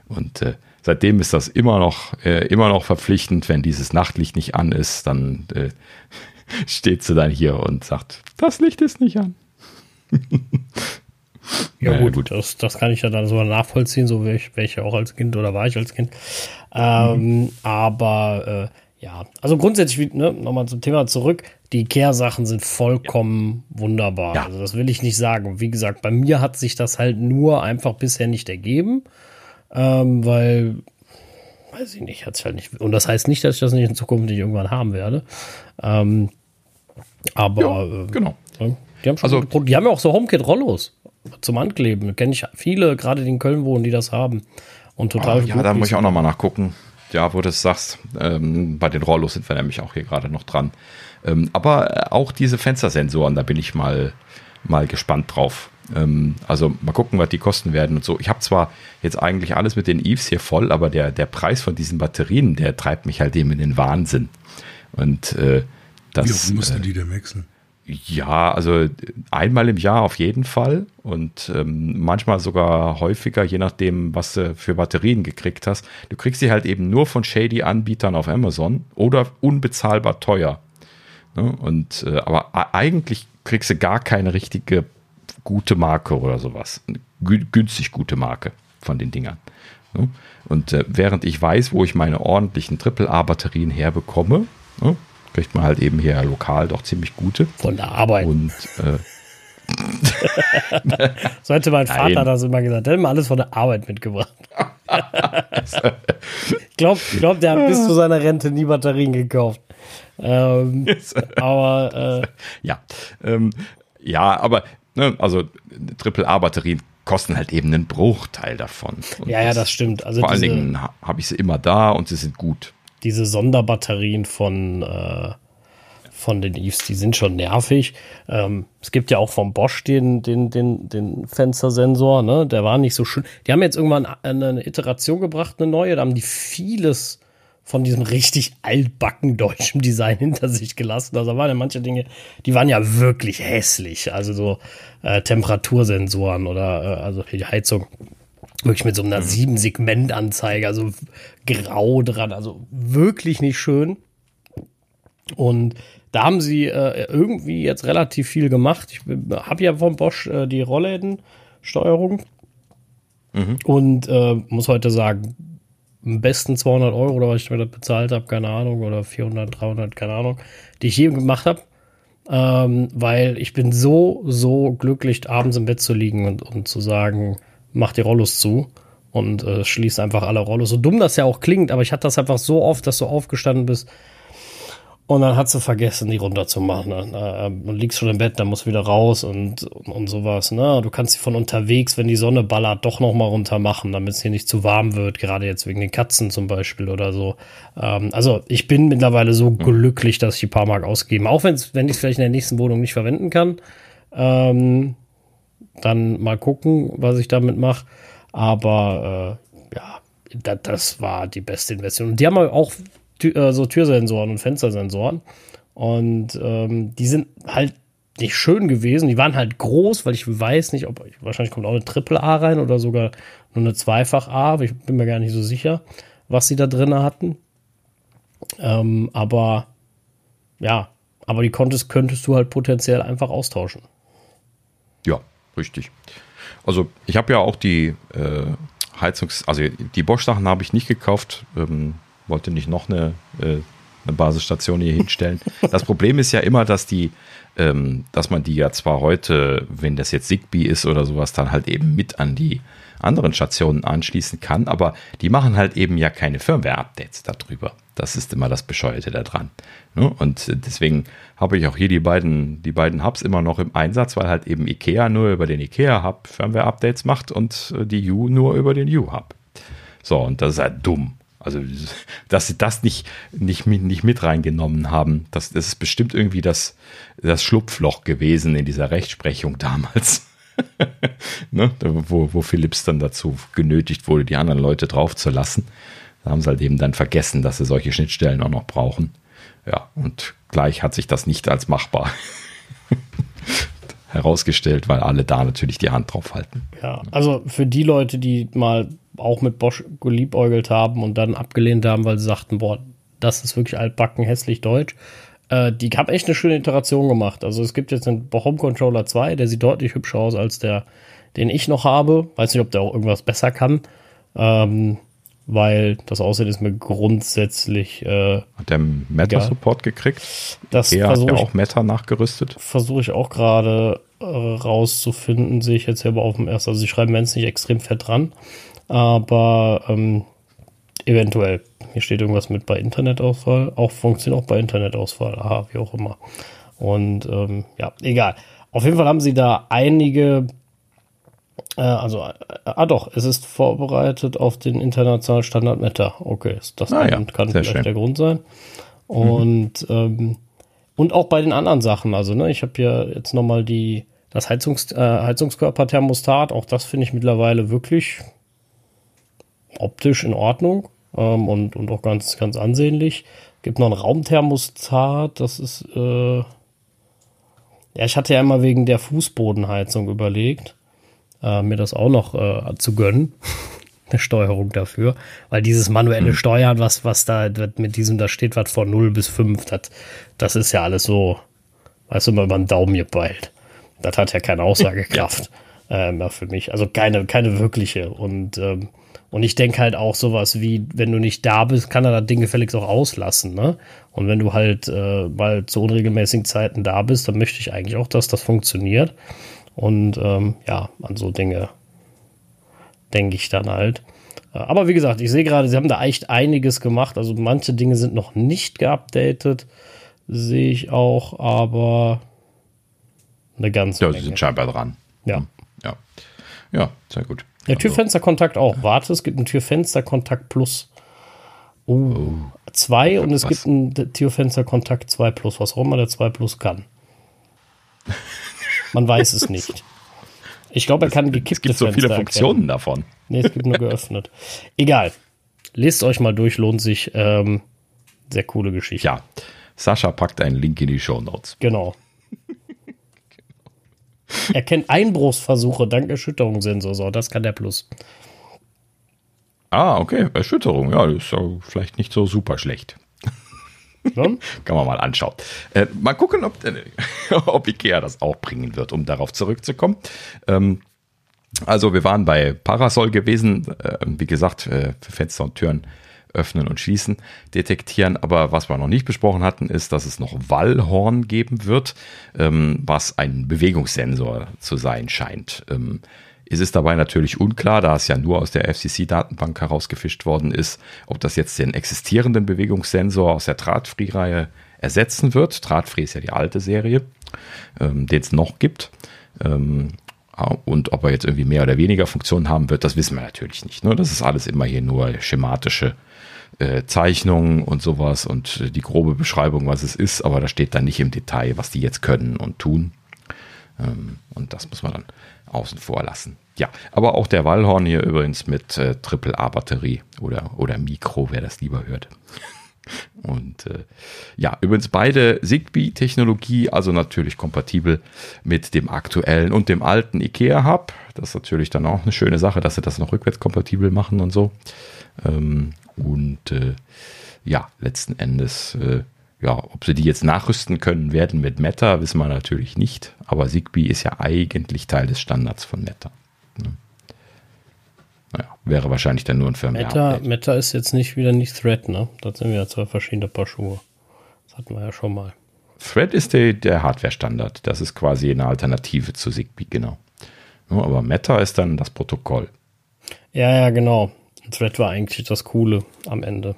Speaker 3: Und äh, seitdem ist das immer noch, äh, immer noch verpflichtend. Wenn dieses Nachtlicht nicht an ist, dann äh, steht sie dann hier und sagt, das Licht ist nicht an.
Speaker 1: ja, gut, gut. Das, das kann ich ja dann sogar nachvollziehen, so wäre ich, wär ich ja auch als Kind oder war ich als Kind. Ähm, mhm. Aber äh, ja, also grundsätzlich, ne, nochmal zum Thema zurück. Die Kehrsachen sind vollkommen ja. wunderbar. Ja. Also das will ich nicht sagen. Wie gesagt, bei mir hat sich das halt nur einfach bisher nicht ergeben, ähm, weil, weiß ich nicht, hat es halt nicht. Und das heißt nicht, dass ich das nicht in Zukunft nicht irgendwann haben werde. Ähm, aber ja,
Speaker 3: äh, genau.
Speaker 1: Äh, die haben schon, also, die haben ja auch so HomeKit-Rollos zum Ankleben. Kenne ich viele, gerade die in Köln wohnen, die das haben. Und total.
Speaker 3: Oh, ja, da muss ich auch noch mal nachgucken ja, wo du es sagst, ähm, bei den Rollos sind wir nämlich auch hier gerade noch dran. Ähm, aber auch diese Fenstersensoren, da bin ich mal, mal gespannt drauf. Ähm, also mal gucken, was die kosten werden und so. Ich habe zwar jetzt eigentlich alles mit den Eves hier voll, aber der, der Preis von diesen Batterien, der treibt mich halt eben in den Wahnsinn. Und äh, das.
Speaker 2: Wie oft mussten äh, die denn wechseln?
Speaker 3: Ja, also einmal im Jahr auf jeden Fall und ähm, manchmal sogar häufiger, je nachdem, was du für Batterien gekriegt hast. Du kriegst sie halt eben nur von shady Anbietern auf Amazon oder unbezahlbar teuer. Ne? Und äh, aber eigentlich kriegst du gar keine richtige gute Marke oder sowas. Günstig gute Marke von den Dingern. Ne? Und äh, während ich weiß, wo ich meine ordentlichen AAA-Batterien herbekomme, ne? Kriegt man halt eben hier lokal doch ziemlich gute.
Speaker 1: Von der Arbeit.
Speaker 3: Und äh,
Speaker 1: so hätte mein Vater Nein. das immer gesagt. Der hat immer alles von der Arbeit mitgebracht. ich glaube, glaub, der hat bis zu seiner Rente nie Batterien gekauft. Ähm, aber äh,
Speaker 3: ja, ähm, ja, aber ne, also AAA-Batterien kosten halt eben einen Bruchteil davon.
Speaker 1: Und ja, ja, das stimmt.
Speaker 3: Also vor allen Dingen habe ich sie immer da und sie sind gut
Speaker 1: diese Sonderbatterien von, äh, von den Eves, die sind schon nervig. Ähm, es gibt ja auch vom Bosch den, den, den, den Fenstersensor, ne? Der war nicht so schön. Die haben jetzt irgendwann eine Iteration gebracht, eine neue, da haben die vieles von diesem richtig altbacken deutschen Design hinter sich gelassen. Also da waren ja manche Dinge, die waren ja wirklich hässlich. Also so äh, Temperatursensoren oder äh, also die Heizung Wirklich mit so einer mhm. sieben Segment-Anzeige, also grau dran, also wirklich nicht schön. Und da haben sie äh, irgendwie jetzt relativ viel gemacht. Ich habe ja von Bosch äh, die Rolllädensteuerung mhm. und äh, muss heute sagen, am besten 200 Euro oder was ich damit bezahlt habe, keine Ahnung, oder 400, 300, keine Ahnung, die ich je gemacht habe. Ähm, weil ich bin so, so glücklich, abends im Bett zu liegen und, und zu sagen, mach die Rollos zu und äh, schließt einfach alle Rollos. So dumm das ja auch klingt, aber ich hatte das einfach so oft, dass du aufgestanden bist und dann hast du vergessen, die runterzumachen. Und liegst schon im Bett, dann musst du wieder raus und, und, und, sowas. Ne? Du kannst sie von unterwegs, wenn die Sonne ballert, doch noch mal runter machen, damit es hier nicht zu warm wird. Gerade jetzt wegen den Katzen zum Beispiel oder so. Ähm, also ich bin mittlerweile so mhm. glücklich, dass ich die paar Mark ausgeben. Auch wenn's, wenn ich es vielleicht in der nächsten Wohnung nicht verwenden kann. Ähm, dann mal gucken, was ich damit mache. Aber äh, ja, das, das war die beste Investition. Und die haben auch Tür, äh, so Türsensoren und Fenstersensoren. Und ähm, die sind halt nicht schön gewesen. Die waren halt groß, weil ich weiß nicht, ob wahrscheinlich kommt auch eine Triple A rein oder sogar nur eine Zweifach A. Ich bin mir gar nicht so sicher, was sie da drin hatten. Ähm, aber ja, aber die konntest, könntest du halt potenziell einfach austauschen.
Speaker 3: Ja, richtig. Also ich habe ja auch die äh, Heizungs-, also die Bosch-Sachen habe ich nicht gekauft. Ähm, wollte nicht noch eine, äh, eine Basisstation hier hinstellen. Das Problem ist ja immer, dass die ähm, dass man die ja zwar heute, wenn das jetzt Zigbee ist oder sowas, dann halt eben mit an die anderen Stationen anschließen kann, aber die machen halt eben ja keine Firmware-Updates darüber. Das ist immer das Bescheuerte daran. Ne? Und deswegen habe ich auch hier die beiden, die beiden Hubs immer noch im Einsatz, weil halt eben IKEA nur über den IKEA-Hub Firmware-Updates macht und äh, die U nur über den U-Hub. So, und das ist halt dumm. Also, dass sie das nicht, nicht, nicht mit reingenommen haben, das, das ist bestimmt irgendwie das, das Schlupfloch gewesen in dieser Rechtsprechung damals. ne? wo, wo Philips dann dazu genötigt wurde, die anderen Leute draufzulassen. Da haben sie halt eben dann vergessen, dass sie solche Schnittstellen auch noch brauchen. Ja, und gleich hat sich das nicht als machbar herausgestellt, weil alle da natürlich die Hand drauf halten.
Speaker 1: Ja, also für die Leute, die mal auch mit Bosch geliebäugelt haben und dann abgelehnt haben, weil sie sagten, boah, das ist wirklich altbacken, hässlich deutsch. Äh, die haben echt eine schöne Iteration gemacht. Also es gibt jetzt einen Home Controller 2, der sieht deutlich hübscher aus als der, den ich noch habe. Weiß nicht, ob der auch irgendwas besser kann. Ähm, weil das Aussehen ist mir grundsätzlich. Äh,
Speaker 3: Hat der Meta-Support gekriegt?
Speaker 1: Das
Speaker 3: er hat ja auch Meta nachgerüstet.
Speaker 1: Versuche ich auch gerade äh, rauszufinden, sehe ich jetzt hier aber auf dem ersten. Also sie schreiben es nicht extrem fett dran aber ähm, eventuell. Hier steht irgendwas mit bei Internetausfall. Auch funktioniert auch bei Internetausfall. Aha, wie auch immer. Und ähm, ja, egal. Auf jeden Fall haben sie da einige, also, äh, ah doch, es ist vorbereitet auf den internationalen Standard Meta. Okay, das ah, kann, ja. kann vielleicht schön. der Grund sein. Und, mhm. ähm, und auch bei den anderen Sachen. Also, ne, ich habe hier jetzt nochmal die, das Heizungs, äh, Heizungskörperthermostat. Auch das finde ich mittlerweile wirklich optisch in Ordnung ähm, und, und auch ganz, ganz ansehnlich. Gibt noch ein Raumthermostat, das ist, äh, ja, ich hatte ja immer wegen der Fußbodenheizung überlegt, äh, mir das auch noch äh, zu gönnen. eine Steuerung dafür, weil dieses manuelle hm. Steuern, was, was da mit diesem, da steht was von 0 bis 5, das, das ist ja alles so, weißt du, mal über den Daumen gepeilt. Das hat ja keine Aussagekraft ja. äh, für mich. Also keine, keine wirkliche. Und ähm, und ich denke halt auch sowas wie, wenn du nicht da bist, kann er das Ding gefälligst auch auslassen, ne? Und wenn du halt äh, mal zu unregelmäßigen Zeiten da bist, dann möchte ich eigentlich auch, dass das funktioniert. Und ähm, ja, an so Dinge denke ich dann halt. Äh, aber wie gesagt, ich sehe gerade, sie haben da echt einiges gemacht. Also manche Dinge sind noch nicht geupdatet, sehe ich auch, aber eine ganze
Speaker 3: ja, Menge. Ja, sie sind scheinbar dran.
Speaker 1: Ja.
Speaker 3: Ja, ja sehr gut.
Speaker 1: Der also. Türfensterkontakt auch. Warte, es gibt einen Türfensterkontakt Plus. Oh, oh. zwei und es was? gibt einen Türfensterkontakt 2 Plus, was auch immer der 2 Plus kann. Man weiß es nicht. Ich glaube, er kann gekippte
Speaker 3: Es gibt so Fenster viele Funktionen erkennen. davon.
Speaker 1: Nee, es gibt nur geöffnet. Egal. Lest euch mal durch, lohnt sich. Ähm, sehr coole Geschichte.
Speaker 3: Ja. Sascha packt einen Link in die Show Notes.
Speaker 1: Genau. Er kennt Einbruchsversuche dank Erschütterungssensor. So, das kann der Plus.
Speaker 3: Ah, okay. Erschütterung. Ja, das ist ja vielleicht nicht so super schlecht. Kann man mal anschauen. Äh, mal gucken, ob, äh, ob Ikea das auch bringen wird, um darauf zurückzukommen. Ähm, also wir waren bei Parasol gewesen. Äh, wie gesagt, äh, Fenster und Türen öffnen und schließen detektieren. Aber was wir noch nicht besprochen hatten, ist, dass es noch Wallhorn geben wird, ähm, was ein Bewegungssensor zu sein scheint. Ähm, es ist dabei natürlich unklar, da es ja nur aus der FCC-Datenbank herausgefischt worden ist, ob das jetzt den existierenden Bewegungssensor aus der Drahtfree-Reihe ersetzen wird. Drahtfree ist ja die alte Serie, ähm, den es noch gibt. Ähm, und ob er jetzt irgendwie mehr oder weniger Funktionen haben wird, das wissen wir natürlich nicht. Ne? Das ist alles immer hier nur schematische äh, Zeichnungen und sowas und äh, die grobe Beschreibung, was es ist, aber da steht dann nicht im Detail, was die jetzt können und tun. Ähm, und das muss man dann außen vor lassen. Ja, aber auch der Wallhorn hier übrigens mit äh, Triple A-Batterie oder, oder Mikro, wer das lieber hört. Und äh, ja, übrigens beide Zigbee-Technologie, also natürlich kompatibel mit dem aktuellen und dem alten IKEA-Hub. Das ist natürlich dann auch eine schöne Sache, dass sie das noch rückwärtskompatibel machen und so. Ähm, und äh, ja, letzten Endes, äh, ja, ob sie die jetzt nachrüsten können werden mit Meta, wissen wir natürlich nicht. Aber Zigbee ist ja eigentlich Teil des Standards von Meta. Ne? Naja, wäre wahrscheinlich dann nur ein
Speaker 1: Firmware. Meta, Meta ist jetzt nicht wieder nicht Thread, ne? Das sind ja zwei verschiedene Paar Schuhe. Das hatten wir ja schon mal.
Speaker 3: Thread ist der, der Hardware-Standard. Das ist quasi eine Alternative zu Zigbee, genau. Ja, aber Meta ist dann das Protokoll.
Speaker 1: Ja, ja, genau. Thread war eigentlich das Coole am Ende.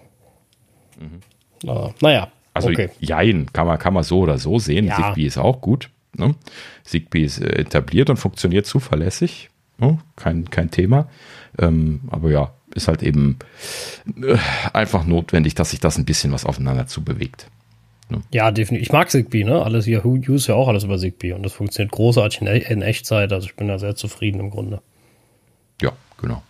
Speaker 1: Mhm. Aber, naja.
Speaker 3: Also, okay. jein, kann man, kann man so oder so sehen. Ja. Zigbee ist auch gut. Ne? Zigbee ist äh, etabliert und funktioniert zuverlässig. Ne? Kein, kein Thema. Ähm, aber ja, ist halt eben äh, einfach notwendig, dass sich das ein bisschen was aufeinander zu bewegt.
Speaker 1: Ne? Ja, definitiv. Ich mag Zigbee, ne? Alles hier, use ja auch alles über Zigbee und das funktioniert großartig in, e-, in Echtzeit. Also ich bin da sehr zufrieden im Grunde.
Speaker 3: Ja, genau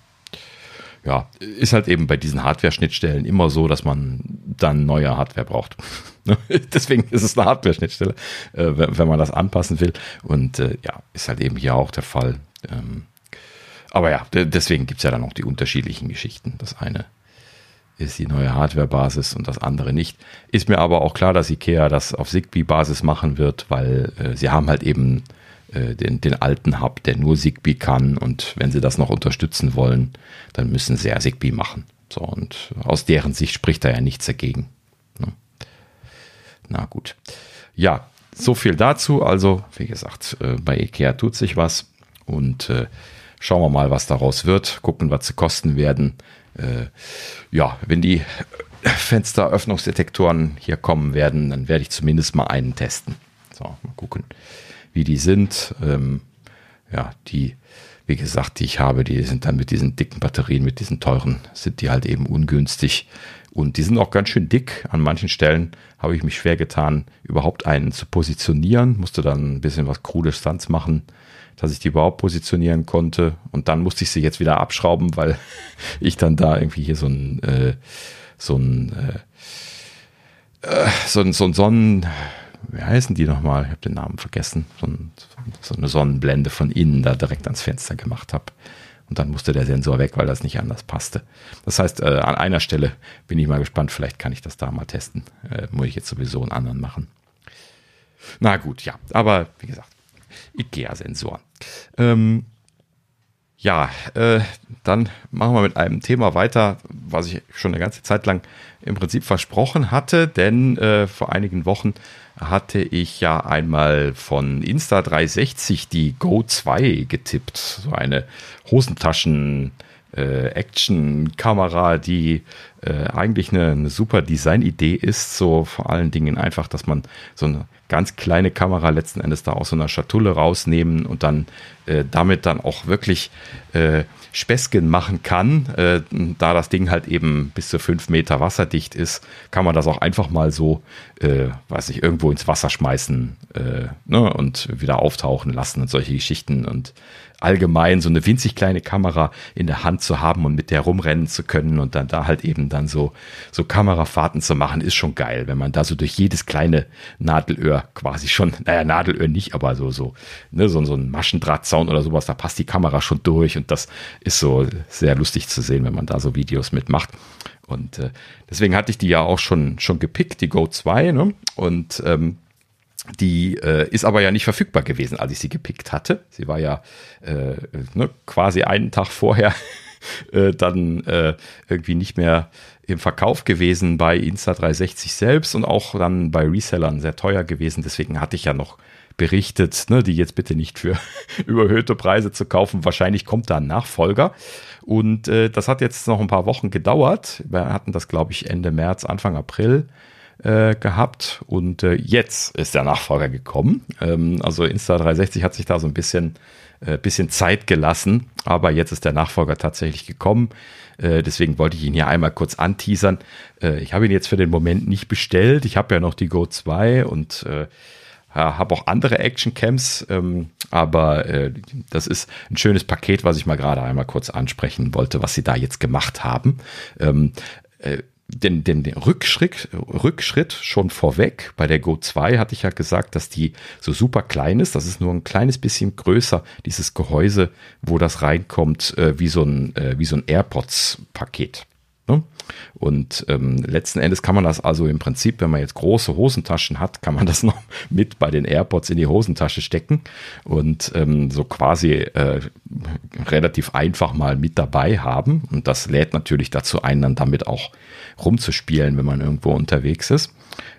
Speaker 3: ja, ist halt eben bei diesen Hardware-Schnittstellen immer so, dass man dann neue Hardware braucht. Deswegen ist es eine Hardware-Schnittstelle, äh, wenn, man das anpassen will. Und äh, ja, ist halt eben hier auch der Fall. Ähm, aber ja, deswegen gibt es ja dann auch die unterschiedlichen Geschichten. Das eine ist die neue Hardware-Basis und das andere nicht. Ist mir aber auch klar, dass IKEA das auf Zigbee-Basis machen wird, weil äh, sie haben halt eben den, den alten Hub, der nur Zigbee kann und wenn sie das noch unterstützen wollen, dann müssen sie ja Zigbee machen. So, und aus deren Sicht spricht da ja nichts dagegen. Ne? Na gut. Ja, so viel dazu. Also, wie gesagt, äh, bei IKEA tut sich was und äh, Schauen wir mal, was daraus wird. Gucken, was sie kosten werden. Äh, ja, wenn die Fensteröffnungsdetektoren hier kommen werden, dann werde ich zumindest mal einen testen. So, mal gucken, wie die sind. Ähm, ja, die, wie gesagt, die ich habe, die sind dann mit diesen dicken Batterien, mit diesen teuren, sind die halt eben ungünstig. Und die sind auch ganz schön dick. An manchen Stellen habe ich mich schwer getan, überhaupt einen zu positionieren. Musste dann ein bisschen was krude Stunts machen dass ich die überhaupt positionieren konnte. Und dann musste ich sie jetzt wieder abschrauben, weil ich dann da irgendwie hier so ein, äh, so ein, äh, äh, so ein, so ein Sonnen, wie heißen die nochmal? Ich habe den Namen vergessen. So, ein, so, eine Sonnenblende von innen da direkt ans Fenster gemacht habe. Und dann musste der Sensor weg, weil das nicht anders passte. Das heißt, äh, an einer Stelle bin ich mal gespannt, vielleicht kann ich das da mal testen. Äh, muss ich jetzt sowieso einen anderen machen. Na gut, ja. Aber wie gesagt, IKEA-Sensoren. Ähm, ja, äh, dann machen wir mit einem Thema weiter, was ich schon eine ganze Zeit lang im Prinzip versprochen hatte, denn äh, vor einigen Wochen hatte ich ja einmal von Insta360 die Go 2 getippt. So eine Hosentaschen- äh, die äh, eigentlich eine, eine super Design-Idee ist. So vor allen Dingen einfach, dass man so eine ganz kleine Kamera letzten Endes da aus so einer Schatulle rausnehmen und dann äh, damit dann auch wirklich äh, Späßchen machen kann. Äh, da das Ding halt eben bis zu fünf Meter wasserdicht ist, kann man das auch einfach mal so, äh, weiß ich, irgendwo ins Wasser schmeißen äh, ne, und wieder auftauchen lassen und solche Geschichten. Und allgemein so eine winzig kleine Kamera in der Hand zu haben und mit der rumrennen zu können und dann da halt eben dann so, so Kamerafahrten zu machen, ist schon geil, wenn man da so durch jedes kleine Nadelöhr quasi schon, naja, Nadelöhr nicht, aber so, so, ne, so, so ein Maschendrahtzaun oder sowas, da passt die Kamera schon durch und das ist so sehr lustig zu sehen, wenn man da so Videos mitmacht. Und äh, deswegen hatte ich die ja auch schon, schon gepickt, die Go 2, ne? Und ähm, die äh, ist aber ja nicht verfügbar gewesen, als ich sie gepickt hatte. Sie war ja äh, ne, quasi einen Tag vorher äh, dann äh, irgendwie nicht mehr im Verkauf gewesen bei Insta360 selbst und auch dann bei Resellern sehr teuer gewesen. Deswegen hatte ich ja noch berichtet, ne, die jetzt bitte nicht für überhöhte Preise zu kaufen. Wahrscheinlich kommt da ein Nachfolger. Und äh, das hat jetzt noch ein paar Wochen gedauert. Wir hatten das, glaube ich, Ende März, Anfang April äh, gehabt und äh, jetzt ist der Nachfolger gekommen. Ähm, also Insta360 hat sich da so ein bisschen, äh, bisschen Zeit gelassen, aber jetzt ist der Nachfolger tatsächlich gekommen. Deswegen wollte ich ihn hier einmal kurz anteasern. Ich habe ihn jetzt für den Moment nicht bestellt. Ich habe ja noch die Go 2 und habe auch andere Action-Cams, ähm, aber äh, das ist ein schönes Paket, was ich mal gerade einmal kurz ansprechen wollte, was sie da jetzt gemacht haben. Ähm, äh, den, den, den Rückschritt, Rückschritt schon vorweg. Bei der Go 2 hatte ich ja gesagt, dass die so super klein ist. Das ist nur ein kleines bisschen größer, dieses Gehäuse, wo das reinkommt, äh, wie so ein, äh, wie so ein AirPods-Paket. Ne? Und ähm, letzten Endes kann man das also im Prinzip, wenn man jetzt große Hosentaschen hat, kann man das noch mit bei den AirPods in die Hosentasche stecken und ähm, so quasi äh, relativ einfach mal mit dabei haben. Und das lädt natürlich dazu ein, dann damit auch rumzuspielen, wenn man irgendwo unterwegs ist.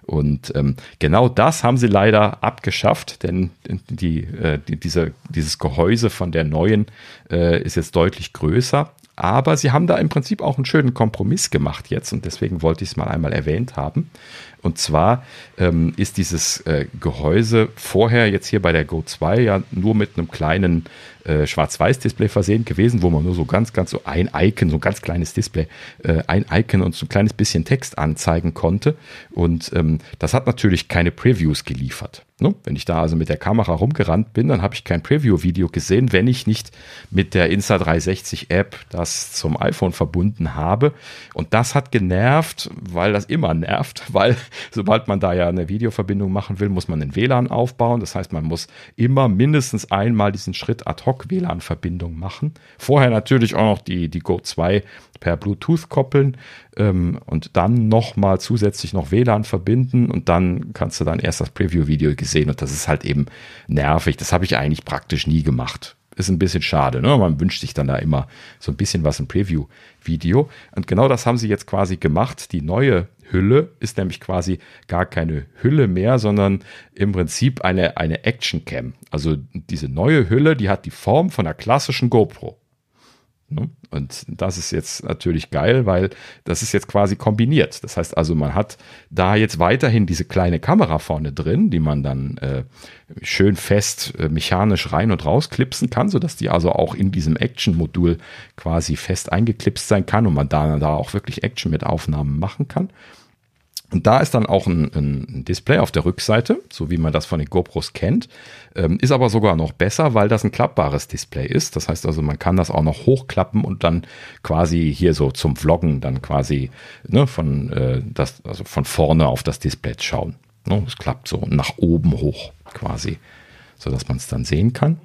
Speaker 3: Und ähm, genau das haben sie leider abgeschafft, denn die, äh, die, diese, dieses Gehäuse von der neuen äh, ist jetzt deutlich größer. Aber sie haben da im Prinzip auch einen schönen Kompromiss gemacht jetzt und deswegen wollte ich es mal einmal erwähnt haben. Und zwar ähm, ist dieses äh, Gehäuse vorher jetzt hier bei der Go 2 ja nur mit einem kleinen äh, Schwarz-Weiß-Display versehen gewesen, wo man nur so ganz, ganz so ein Icon, so ein ganz kleines Display, äh, ein Icon und so ein kleines bisschen Text anzeigen konnte. Und ähm, das hat natürlich keine Previews geliefert. Ne? Wenn ich da also mit der Kamera rumgerannt bin, dann habe ich kein Preview-Video gesehen, wenn ich nicht mit der Insta360-App das zum iPhone verbunden habe. Und das hat genervt, weil das immer nervt, weil sobald man da ja eine Videoverbindung machen will, muss man den WLAN aufbauen. Das heißt, man muss immer mindestens einmal diesen Schritt ad hoc WLAN-Verbindung machen. Vorher natürlich auch noch die, die Go 2 per Bluetooth koppeln ähm, und dann nochmal zusätzlich noch WLAN verbinden und dann kannst du dann erst das Preview-Video gesehen und das ist halt eben nervig. Das habe ich eigentlich praktisch nie gemacht ist ein bisschen schade. Ne? Man wünscht sich dann da immer so ein bisschen was im Preview-Video. Und genau das haben sie jetzt quasi gemacht. Die neue Hülle ist nämlich quasi gar keine Hülle mehr, sondern im Prinzip eine, eine Action Cam. Also diese neue Hülle, die hat die Form von einer klassischen GoPro. Ne? Und das ist jetzt natürlich geil, weil das ist jetzt quasi kombiniert. Das heißt also, man hat da jetzt weiterhin diese kleine Kamera vorne drin, die man dann äh, schön fest äh, mechanisch rein und raus klipsen kann, sodass die also auch in diesem Action-Modul quasi fest eingeklipst sein kann und man da, da auch wirklich Action mit Aufnahmen machen kann. Und da ist dann auch ein, ein, Display auf der Rückseite, so wie man das von den GoPros kennt. Ähm, ist aber sogar noch besser, weil das ein klappbares Display ist. Das heißt also, man kann das auch noch hochklappen und dann quasi hier so zum Vloggen dann quasi ne, von, äh, das, also von vorne auf das Display schauen. Ne, es klappt so nach oben hoch quasi, sodass man es dann sehen kann.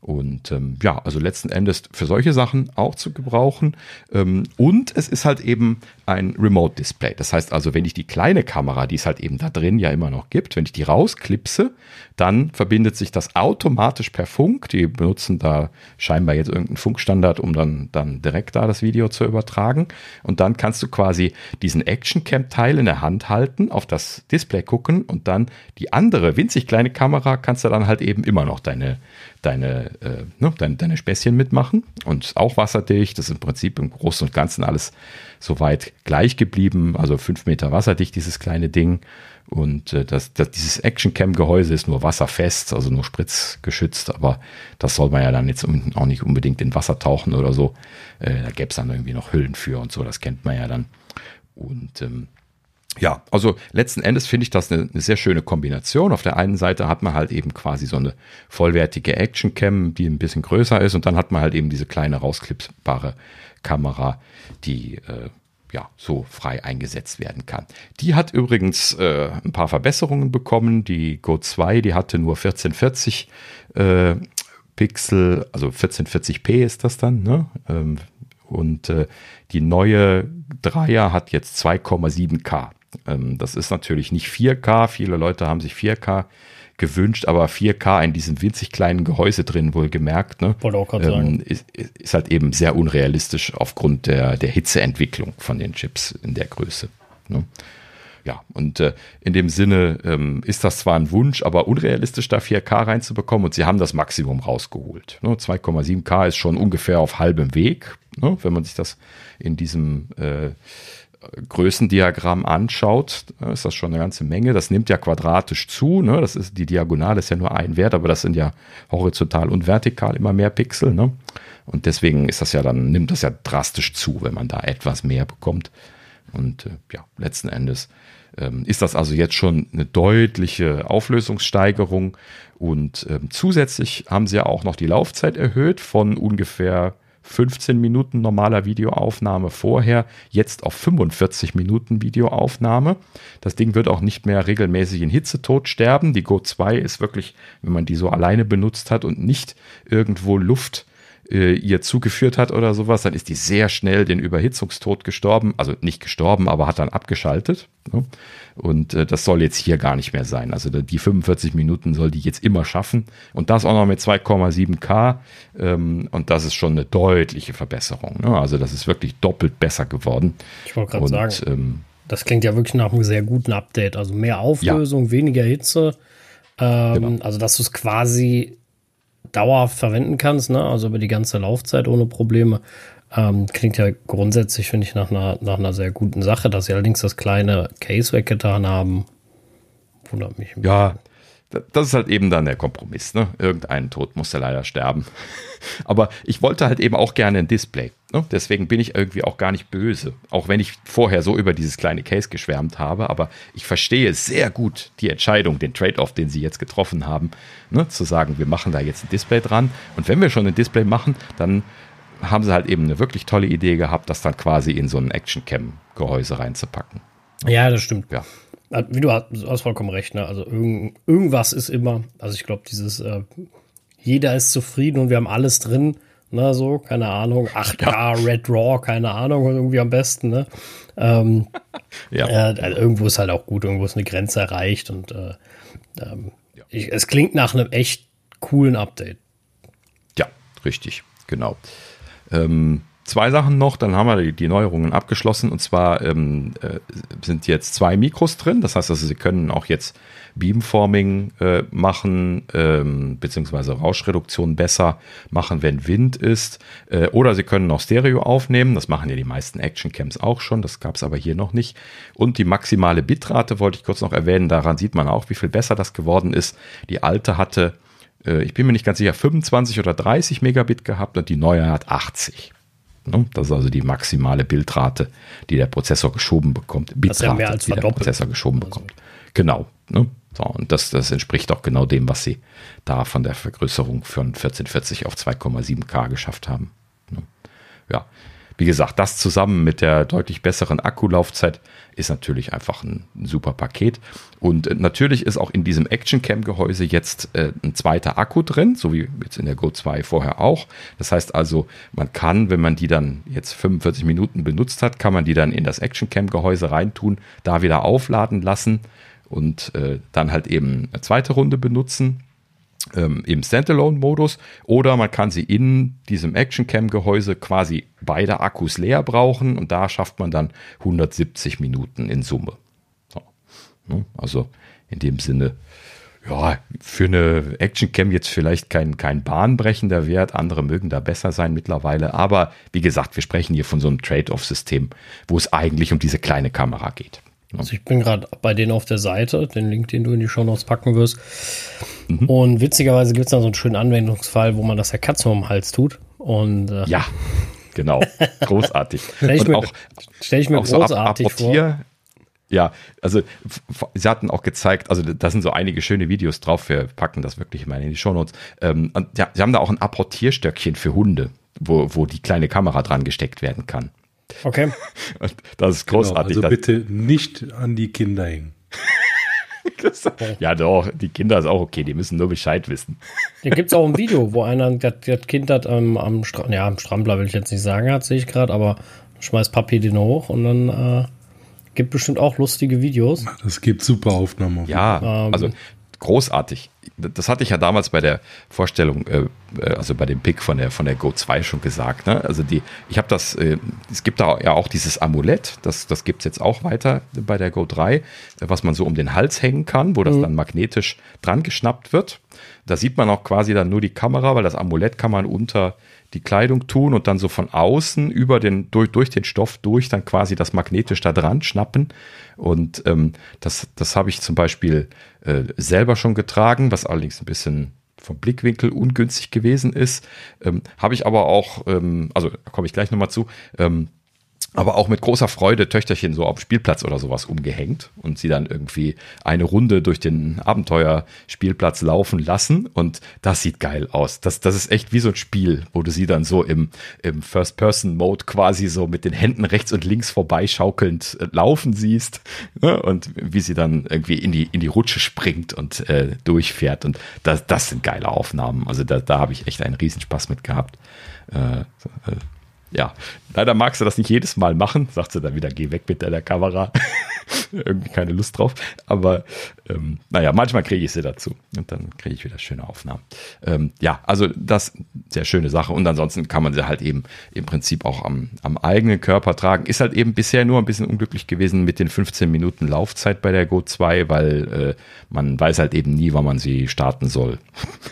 Speaker 3: Und ähm, ja, also letzten Endes für solche Sachen auch zu gebrauchen. Ähm, und es ist halt eben ein Remote-Display. Das heißt also, wenn ich die kleine Kamera, die es halt eben da drin ja immer noch gibt, wenn ich die rausklipse, dann verbindet sich das automatisch per Funk. Die benutzen da scheinbar jetzt irgendeinen Funkstandard, um dann, dann direkt da das Video zu übertragen. Und dann kannst du quasi diesen Action-Cam-Teil in der Hand halten, auf das Display gucken und dann die andere winzig kleine Kamera kannst du dann halt eben immer noch deine deine, äh, ne, deine, deine Späßchen mitmachen und auch wasserdicht. Das ist im Prinzip im Großen und Ganzen alles soweit gleich geblieben. Also fünf Meter wasserdicht, dieses kleine Ding. Und äh, das, das, dieses Action-Cam-Gehäuse ist nur wasserfest, also nur spritzgeschützt, aber das soll man ja dann jetzt auch nicht unbedingt in Wasser tauchen oder so. Äh, da gäbe es dann irgendwie noch Hüllen für und so, das kennt man ja dann. Und ähm, ja, also letzten Endes finde ich das eine, eine, sehr schöne Kombination. Auf der einen Seite hat man halt eben quasi so eine vollwertige Action-Cam, die ein bisschen größer ist und dann hat man halt eben diese kleine rausklippbare Kamera, die äh, ja so frei eingesetzt werden kann. Die hat übrigens äh, ein paar Verbesserungen bekommen. Die Go 2, die hatte nur 1440 äh, Pixel, also 1440p ist das dann, ne? Ähm, und äh, die neue Dreier hat jetzt 2,7K. Ähm, das ist natürlich nicht 4K. Viele Leute haben sich 4K gewünscht, aber 4K in diesem winzig kleinen Gehäuse drin, wohl gemerkt, ne, ähm, ist, ist, halt eben sehr unrealistisch aufgrund der, der Hitzeentwicklung von den Chips in der Größe. Ne. Ja, und äh, in dem Sinne ähm, ist das zwar ein Wunsch, aber unrealistisch, da 4K reinzubekommen und sie haben das Maximum rausgeholt. Ne, 2,7K ist schon ungefähr auf halbem Weg, ne, wenn man sich das in diesem äh, Größendiagramm anschaut, ist das schon eine ganze Menge. Das nimmt ja quadratisch zu. Ne? Das ist, die Diagonale ist ja nur ein Wert, aber das sind ja horizontal und vertikal immer mehr Pixel. Ne? Und deswegen ist das ja dann, nimmt das ja drastisch zu, wenn man da etwas mehr bekommt. Und äh, ja, letzten Endes ähm, ist das also jetzt schon eine deutliche Auflösungssteigerung. Und ähm, zusätzlich haben sie ja auch noch die Laufzeit erhöht von ungefähr 15 Minuten normaler Videoaufnahme vorher, jetzt auf 45 Minuten Videoaufnahme. Das Ding wird auch nicht mehr regelmäßig in Hitzetod sterben. Die Go 2 ist wirklich, wenn man die so alleine benutzt hat und nicht irgendwo Luft äh, ihr zugeführt hat oder sowas, dann ist die sehr schnell den Überhitzungstod gestorben. Also nicht gestorben, aber hat dann abgeschaltet. Ne? Und äh, das soll jetzt hier gar nicht mehr sein. Also die 45 Minuten soll die jetzt immer schaffen. Und das auch noch mit 2,7K. Ähm, und das ist schon eine deutliche Verbesserung. Ne? Also das ist wirklich doppelt besser geworden.
Speaker 1: Ich wollte gerade sagen, ähm, das klingt ja wirklich nach einem sehr guten Update. Also mehr Auflösung, ja. weniger Hitze. Ähm, genau. Also dass du es quasi dauerhaft verwenden kannst, ne? also über die ganze Laufzeit ohne Probleme. Ähm, klingt ja grundsätzlich, finde ich, nach einer, nach einer sehr guten Sache. Dass sie allerdings das kleine Case weggetan haben,
Speaker 3: wundert mich. Ja, das ist halt eben dann der Kompromiss. Ne? Irgendein Tod musste leider sterben. Aber ich wollte halt eben auch gerne ein Display. Ne? Deswegen bin ich irgendwie auch gar nicht böse. Auch wenn ich vorher so über dieses kleine Case geschwärmt habe. Aber ich verstehe sehr gut die Entscheidung, den Trade-off, den sie jetzt getroffen haben, ne? zu sagen, wir machen da jetzt ein Display dran. Und wenn wir schon ein Display machen, dann haben sie halt eben eine wirklich tolle Idee gehabt, das dann quasi in so ein Action-Cam-Gehäuse reinzupacken.
Speaker 1: Ja, das stimmt. Ja. Wie du hast, du hast vollkommen recht, ne? Also irgend, irgendwas ist immer, also ich glaube, dieses äh, jeder ist zufrieden und wir haben alles drin, ne, so, keine Ahnung, 8K, ja. Red Raw, keine Ahnung, irgendwie am besten, ne? Ähm, ja. Äh, also irgendwo ist halt auch gut, irgendwo ist eine Grenze erreicht und äh, ähm, ja. ich, es klingt nach einem echt coolen Update.
Speaker 3: Ja, richtig, genau. Ähm, zwei Sachen noch, dann haben wir die, Neuerungen abgeschlossen und zwar ähm, äh, sind jetzt zwei Mikros drin, das heißt also, Sie können auch jetzt Beamforming äh, machen, ähm, beziehungsweise Rauschreduktion besser machen, wenn Wind ist. Äh, oder Sie können auch Stereo aufnehmen. Das machen ja die meisten Actioncams auch schon. Das gab es aber hier noch nicht. Und die maximale Bitrate wollte ich kurz noch erwähnen. Daran sieht man auch, wie viel besser das geworden ist. Die alte hatte, äh, ich bin mir nicht ganz sicher, 25 oder 30 Megabit gehabt und die neue hat 80. Ne? Das ist also die maximale Bildrate, die der Prozessor geschoben bekommt.
Speaker 1: Bitrate, das ist ja mehr als
Speaker 3: die der Prozessor geschoben also. bekommt. Genau. Ne? So, und das, das entspricht auch genau dem, was sie da von der Vergrößerung von 1440 auf 2,7K geschafft haben. Ne? Ja, wie gesagt, das zusammen mit der deutlich besseren Akkulaufzeit ist natürlich einfach ein, super Paket. Und äh, natürlich ist auch in diesem Action Cam Gehäuse jetzt äh, ein zweiter Akku drin, so wie jetzt in der Go 2 vorher auch. Das heißt also, man kann, wenn man die dann jetzt 45 Minuten benutzt hat, kann man die dann in das Action Cam Gehäuse reintun, da wieder aufladen lassen und äh, dann halt eben eine zweite Runde benutzen ähm, im Standalone-Modus oder man kann sie in diesem Action-Cam-Gehäuse quasi beide Akkus leer brauchen und da schafft man dann 170 Minuten in Summe. So. Ne? Also in dem Sinne, ja, für eine Action-Cam jetzt vielleicht kein, kein bahnbrechender Wert, andere mögen da besser sein mittlerweile, aber wie gesagt, wir sprechen hier von so einem Trade-off-System, wo es eigentlich um diese kleine Kamera geht.
Speaker 1: Also ich bin gerade bei denen auf der Seite, den Link, den du in die Show Notes packen wirst. Mhm. Und witzigerweise gibt es da so einen schönen Anwendungsfall, wo man das der Katze um den Hals tut. Und
Speaker 3: äh, ja, genau, großartig.
Speaker 1: stell ich, mir, auch, stell ich mir großartig so vor.
Speaker 3: Ja, also sie hatten auch gezeigt, also da sind so einige schöne Videos drauf, wir packen das wirklich mal in die Shownotes. Ähm, ja, sie haben da auch ein Apportierstöckchen für Hunde, wo, wo die kleine Kamera dran gesteckt werden kann.
Speaker 1: Okay.
Speaker 3: Das ist großartig.
Speaker 2: Genau, also bitte nicht an die Kinder hängen.
Speaker 3: ja, doch, die Kinder ist auch okay, die müssen nur Bescheid wissen.
Speaker 1: Hier gibt es auch ein Video, wo einer, das, das Kind hat ähm, am, Stra ja, am Strampler will ich jetzt nicht sagen, hat, sehe ich gerade, aber schmeißt Papi den hoch und dann äh, gibt bestimmt auch lustige Videos.
Speaker 2: Das gibt super Aufnahmen.
Speaker 3: Ja, ähm, also großartig das hatte ich ja damals bei der Vorstellung, äh, äh, also bei dem Pick von der, von der Go 2 schon gesagt. Ne? Also die, ich habe das, äh, es gibt da ja auch dieses Amulett, das, das gibt es jetzt auch weiter bei der Go 3, was man so um den Hals hängen kann, wo das mhm. dann magnetisch dran geschnappt wird. Da sieht man auch quasi dann nur die Kamera, weil das Amulett kann man unter die Kleidung tun und dann so von außen über den, durch, durch den Stoff durch dann quasi das magnetisch da dran schnappen. Und ähm, das, das habe ich zum Beispiel äh, selber schon getragen, was allerdings ein bisschen vom Blickwinkel ungünstig gewesen ist. Ähm, habe ich aber auch, ähm, also komme ich gleich nochmal zu, ähm, aber auch mit großer Freude Töchterchen so auf Spielplatz oder sowas umgehängt und sie dann irgendwie eine Runde durch den Abenteuerspielplatz laufen lassen und das sieht geil aus. Das, das ist echt wie so ein Spiel, wo du sie dann so im, im First-Person-Mode quasi so mit den Händen rechts und links vorbeischaukelnd äh, laufen siehst ne? und wie sie dann irgendwie in die, in die Rutsche springt und äh, durchfährt und das, das sind geile Aufnahmen. Also da, da habe ich echt einen Riesenspaß mit gehabt. Äh, äh ja, leider magst du das nicht jedes Mal machen, sagt sie dann wieder, geh weg mit deiner Kamera. Irgendwie keine Lust drauf. Aber ähm, naja, manchmal kriege ich sie dazu und dann kriege ich wieder schöne Aufnahmen. Ähm, ja, also das sehr schöne Sache. Und ansonsten kann man sie halt eben im Prinzip auch am, am eigenen Körper tragen. Ist halt eben bisher nur ein bisschen unglücklich gewesen mit den 15 Minuten Laufzeit bei der Go 2, weil äh, man weiß halt eben nie, wann man sie starten soll.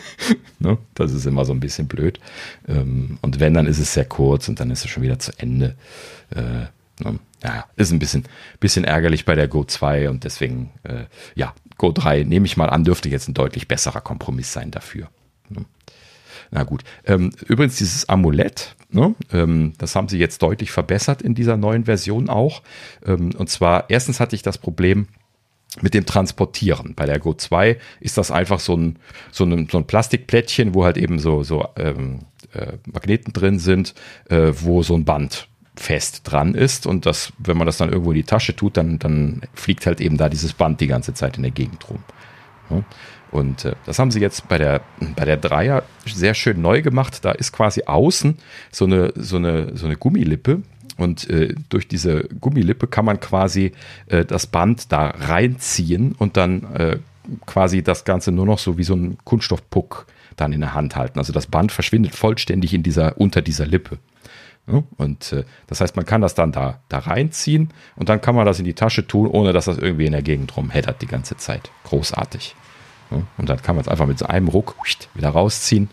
Speaker 3: ne? Das ist immer so ein bisschen blöd. Ähm, und wenn, dann ist es sehr kurz und dann ist es schon wieder zu Ende. Äh, ne? Ja, ist ein bisschen, bisschen ärgerlich bei der Go 2 und deswegen, äh, ja, Go 3 nehme ich mal an, dürfte jetzt ein deutlich besserer Kompromiss sein dafür. Ne? Na gut. Ähm, übrigens, dieses Amulett, ne, ähm, das haben sie jetzt deutlich verbessert in dieser neuen Version auch. Ähm, und zwar, erstens hatte ich das Problem, mit dem Transportieren. Bei der Go 2 ist das einfach so ein, so ein, so ein Plastikplättchen, wo halt eben so, so ähm, äh, Magneten drin sind, äh, wo so ein Band fest dran ist und das, wenn man das dann irgendwo in die Tasche tut, dann, dann fliegt halt eben da dieses Band die ganze Zeit in der Gegend rum. Ja. Und äh, das haben sie jetzt bei der, bei der Dreier sehr schön neu gemacht. Da ist quasi außen so eine, so eine, so eine Gummilippe. Und äh, durch diese Gummilippe kann man quasi äh, das Band da reinziehen und dann äh, quasi das Ganze nur noch so wie so ein Kunststoffpuck dann in der Hand halten. Also das Band verschwindet vollständig in dieser, unter dieser Lippe. Und äh, das heißt, man kann das dann da, da reinziehen und dann kann man das in die Tasche tun, ohne dass das irgendwie in der Gegend rumheddert die ganze Zeit. Großartig. Und dann kann man es einfach mit so einem Ruck wieder rausziehen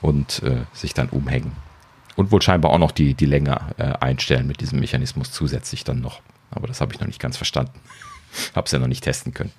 Speaker 3: und äh, sich dann umhängen. Und wohl scheinbar auch noch die, die Länge äh, einstellen mit diesem Mechanismus zusätzlich dann noch. Aber das habe ich noch nicht ganz verstanden. habe es ja noch nicht testen können.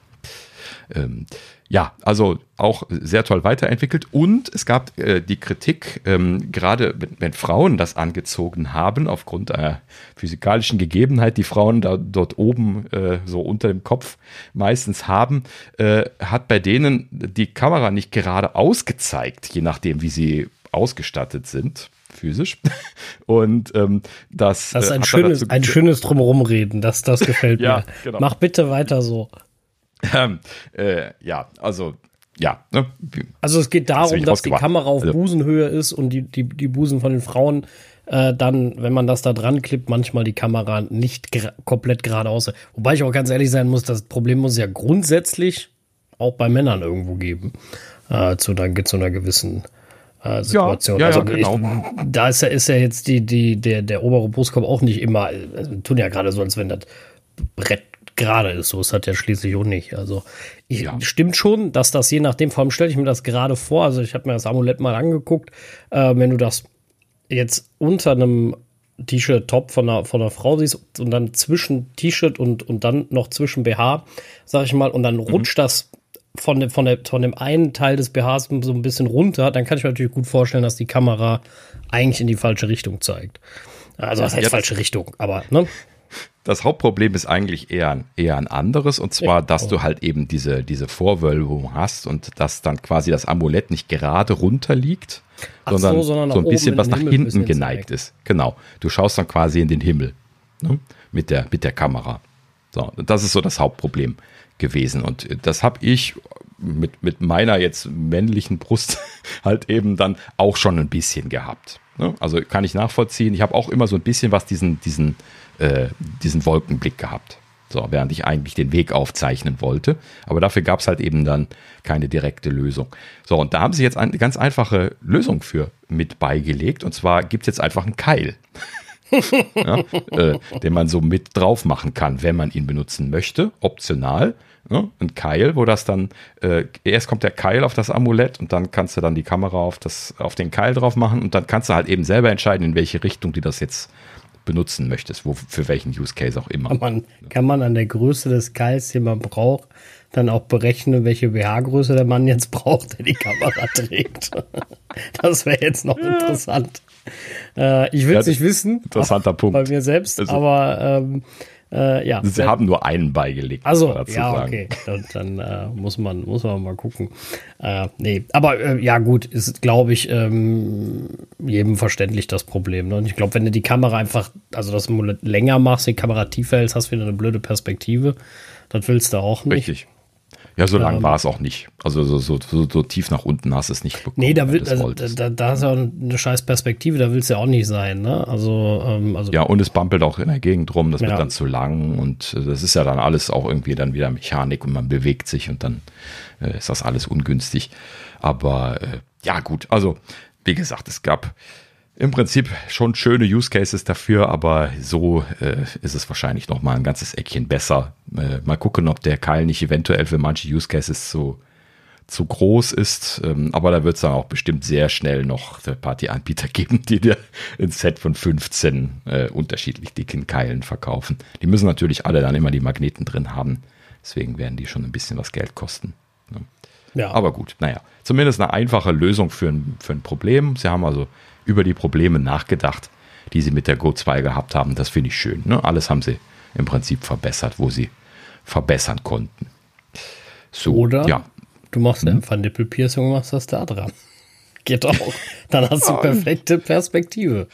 Speaker 3: Ähm, ja, also auch sehr toll weiterentwickelt. Und es gab äh, die Kritik, ähm, gerade wenn, wenn, Frauen das angezogen haben, aufgrund der physikalischen Gegebenheit, die Frauen da dort oben äh, so unter dem Kopf meistens haben, äh, hat bei denen die Kamera nicht gerade ausgezeigt, je nachdem, wie sie ausgestattet sind physisch. Und ähm, das,
Speaker 1: das ist äh, ein, schönes, ein schönes Drumherumreden. Das, das gefällt ja, mir. Genau. Mach bitte weiter so.
Speaker 3: Ähm, äh, ja, also ja. Ne?
Speaker 1: Also es geht darum, dass die Kamera auf also, Busenhöhe ist und die, die, die Busen von den Frauen äh, dann, wenn man das da dran klippt, manchmal die Kamera nicht gra komplett geradeaus. Wobei ich auch ganz ehrlich sein muss, das Problem muss ja grundsätzlich auch bei Männern irgendwo geben. Äh, zu, einer, zu einer gewissen äh, Situation. Ja, ja, also ja, genau. ich, da ist ja, ist ja jetzt die, die, der, der obere Brustkorb auch nicht immer, also, tun ja gerade so, als wenn das Brett gerade ist. So ist das ja schließlich auch nicht. Also ich, ja. stimmt schon, dass das je nachdem, vor allem stelle ich mir das gerade vor, also ich habe mir das Amulett mal angeguckt, äh, wenn du das jetzt unter einem T-Shirt-Top von einer, von einer Frau siehst und dann zwischen T-Shirt und, und dann noch zwischen BH, sag ich mal, und dann mhm. rutscht das von, dem, von, der, von dem einen Teil des BHs so ein bisschen runter, dann kann ich mir natürlich gut vorstellen, dass die Kamera eigentlich in die falsche Richtung zeigt. Also was heißt ja, falsche Richtung, aber ne?
Speaker 3: Das Hauptproblem ist eigentlich eher, eher ein anderes, und zwar, dass du halt eben diese, diese Vorwölbung hast und dass dann quasi das Amulett nicht gerade runterliegt, sondern, so, sondern so ein bisschen was nach hinten geneigt ist. Genau. Du schaust dann quasi in den Himmel ne? mit, der, mit der Kamera. So, das ist so das Hauptproblem gewesen. Und das habe ich mit, mit meiner jetzt männlichen Brust halt eben dann auch schon ein bisschen gehabt. Ne? Also kann ich nachvollziehen. Ich habe auch immer so ein bisschen was diesen, diesen, äh, diesen Wolkenblick gehabt. So, während ich eigentlich den Weg aufzeichnen wollte. Aber dafür gab es halt eben dann keine direkte Lösung. So, und da haben sie jetzt eine ganz einfache Lösung für mit beigelegt. Und zwar gibt es jetzt einfach einen Keil. ja, äh, den man so mit drauf machen kann, wenn man ihn benutzen möchte, optional. Ja, ein Keil, wo das dann, äh, erst kommt der Keil auf das Amulett und dann kannst du dann die Kamera auf, das, auf den Keil drauf machen und dann kannst du halt eben selber entscheiden, in welche Richtung die das jetzt benutzen möchtest, wo, für welchen Use Case auch immer.
Speaker 1: Kann man, kann man an der Größe des Keils, den man braucht, dann auch berechnen, welche BH-Größe der Mann jetzt braucht, der die Kamera trägt. Das wäre jetzt noch interessant. Äh, ich will es
Speaker 3: Ja,
Speaker 1: nicht wissen.
Speaker 3: interessanter Punkt.
Speaker 1: Bei mir selbst,
Speaker 3: Also-
Speaker 1: aber ähm, äh, ja.
Speaker 3: Sie haben nur einen beigelegt.
Speaker 1: Also, ja,
Speaker 3: sagen.
Speaker 1: okay. Dann, dann äh, muss, man, muss man mal gucken. Äh, nee, aber äh, ja, gut, ist, glaube ich, ähm, jedem verständlich das Problem. Ne? Und ich glaube, wenn du die Kamera einfach, also das länger machst, die Kamera tiefer hältst, hast du wieder eine blöde Perspektive. Das willst du auch nicht.
Speaker 3: Richtig. Ja, so lang
Speaker 1: Ähm,
Speaker 3: war es auch nicht. Also so, so, so, so tief nach unten hast du es nicht bekommen.
Speaker 1: Nee, da, will,
Speaker 3: du es
Speaker 1: also, da, da, da ist ja eine scheiß Perspektive, da willst du ja auch nicht sein, ne? Also, ähm, also
Speaker 3: Ja, und es bampelt auch in der Gegend rum, das
Speaker 1: Ja.
Speaker 3: wird dann zu lang und äh, das ist ja dann alles auch irgendwie dann wieder Mechanik und man bewegt sich und dann äh, ist das alles ungünstig. Aber äh, ja, gut, also wie gesagt, es gab im Prinzip schon schöne Use Cases dafür, aber so äh, ist es wahrscheinlich noch mal ein ganzes Eckchen besser. Äh, mal gucken, ob der Keil nicht eventuell für manche Use Cases so zu groß ist, ähm, aber da wird es dann auch bestimmt sehr schnell noch Party-Anbieter geben, die dir ein Set von 15 äh, unterschiedlich dicken Keilen verkaufen. Die müssen natürlich alle dann immer die Magneten drin haben, deswegen werden die schon ein bisschen was Geld kosten. Ne?
Speaker 1: ja.
Speaker 3: Aber gut, naja, zumindest eine einfache Lösung für ein, für ein Problem. Sie haben also über die Probleme nachgedacht, die sie mit der Go 2 gehabt haben. Das finde ich schön. Ne? Alles haben sie im Prinzip verbessert, wo sie verbessern konnten. So,
Speaker 1: Oder
Speaker 3: ja,
Speaker 1: du machst einfach ein Nippelpiercing und machst das da dran. Geht auch. Dann hast du perfekte Perspektive.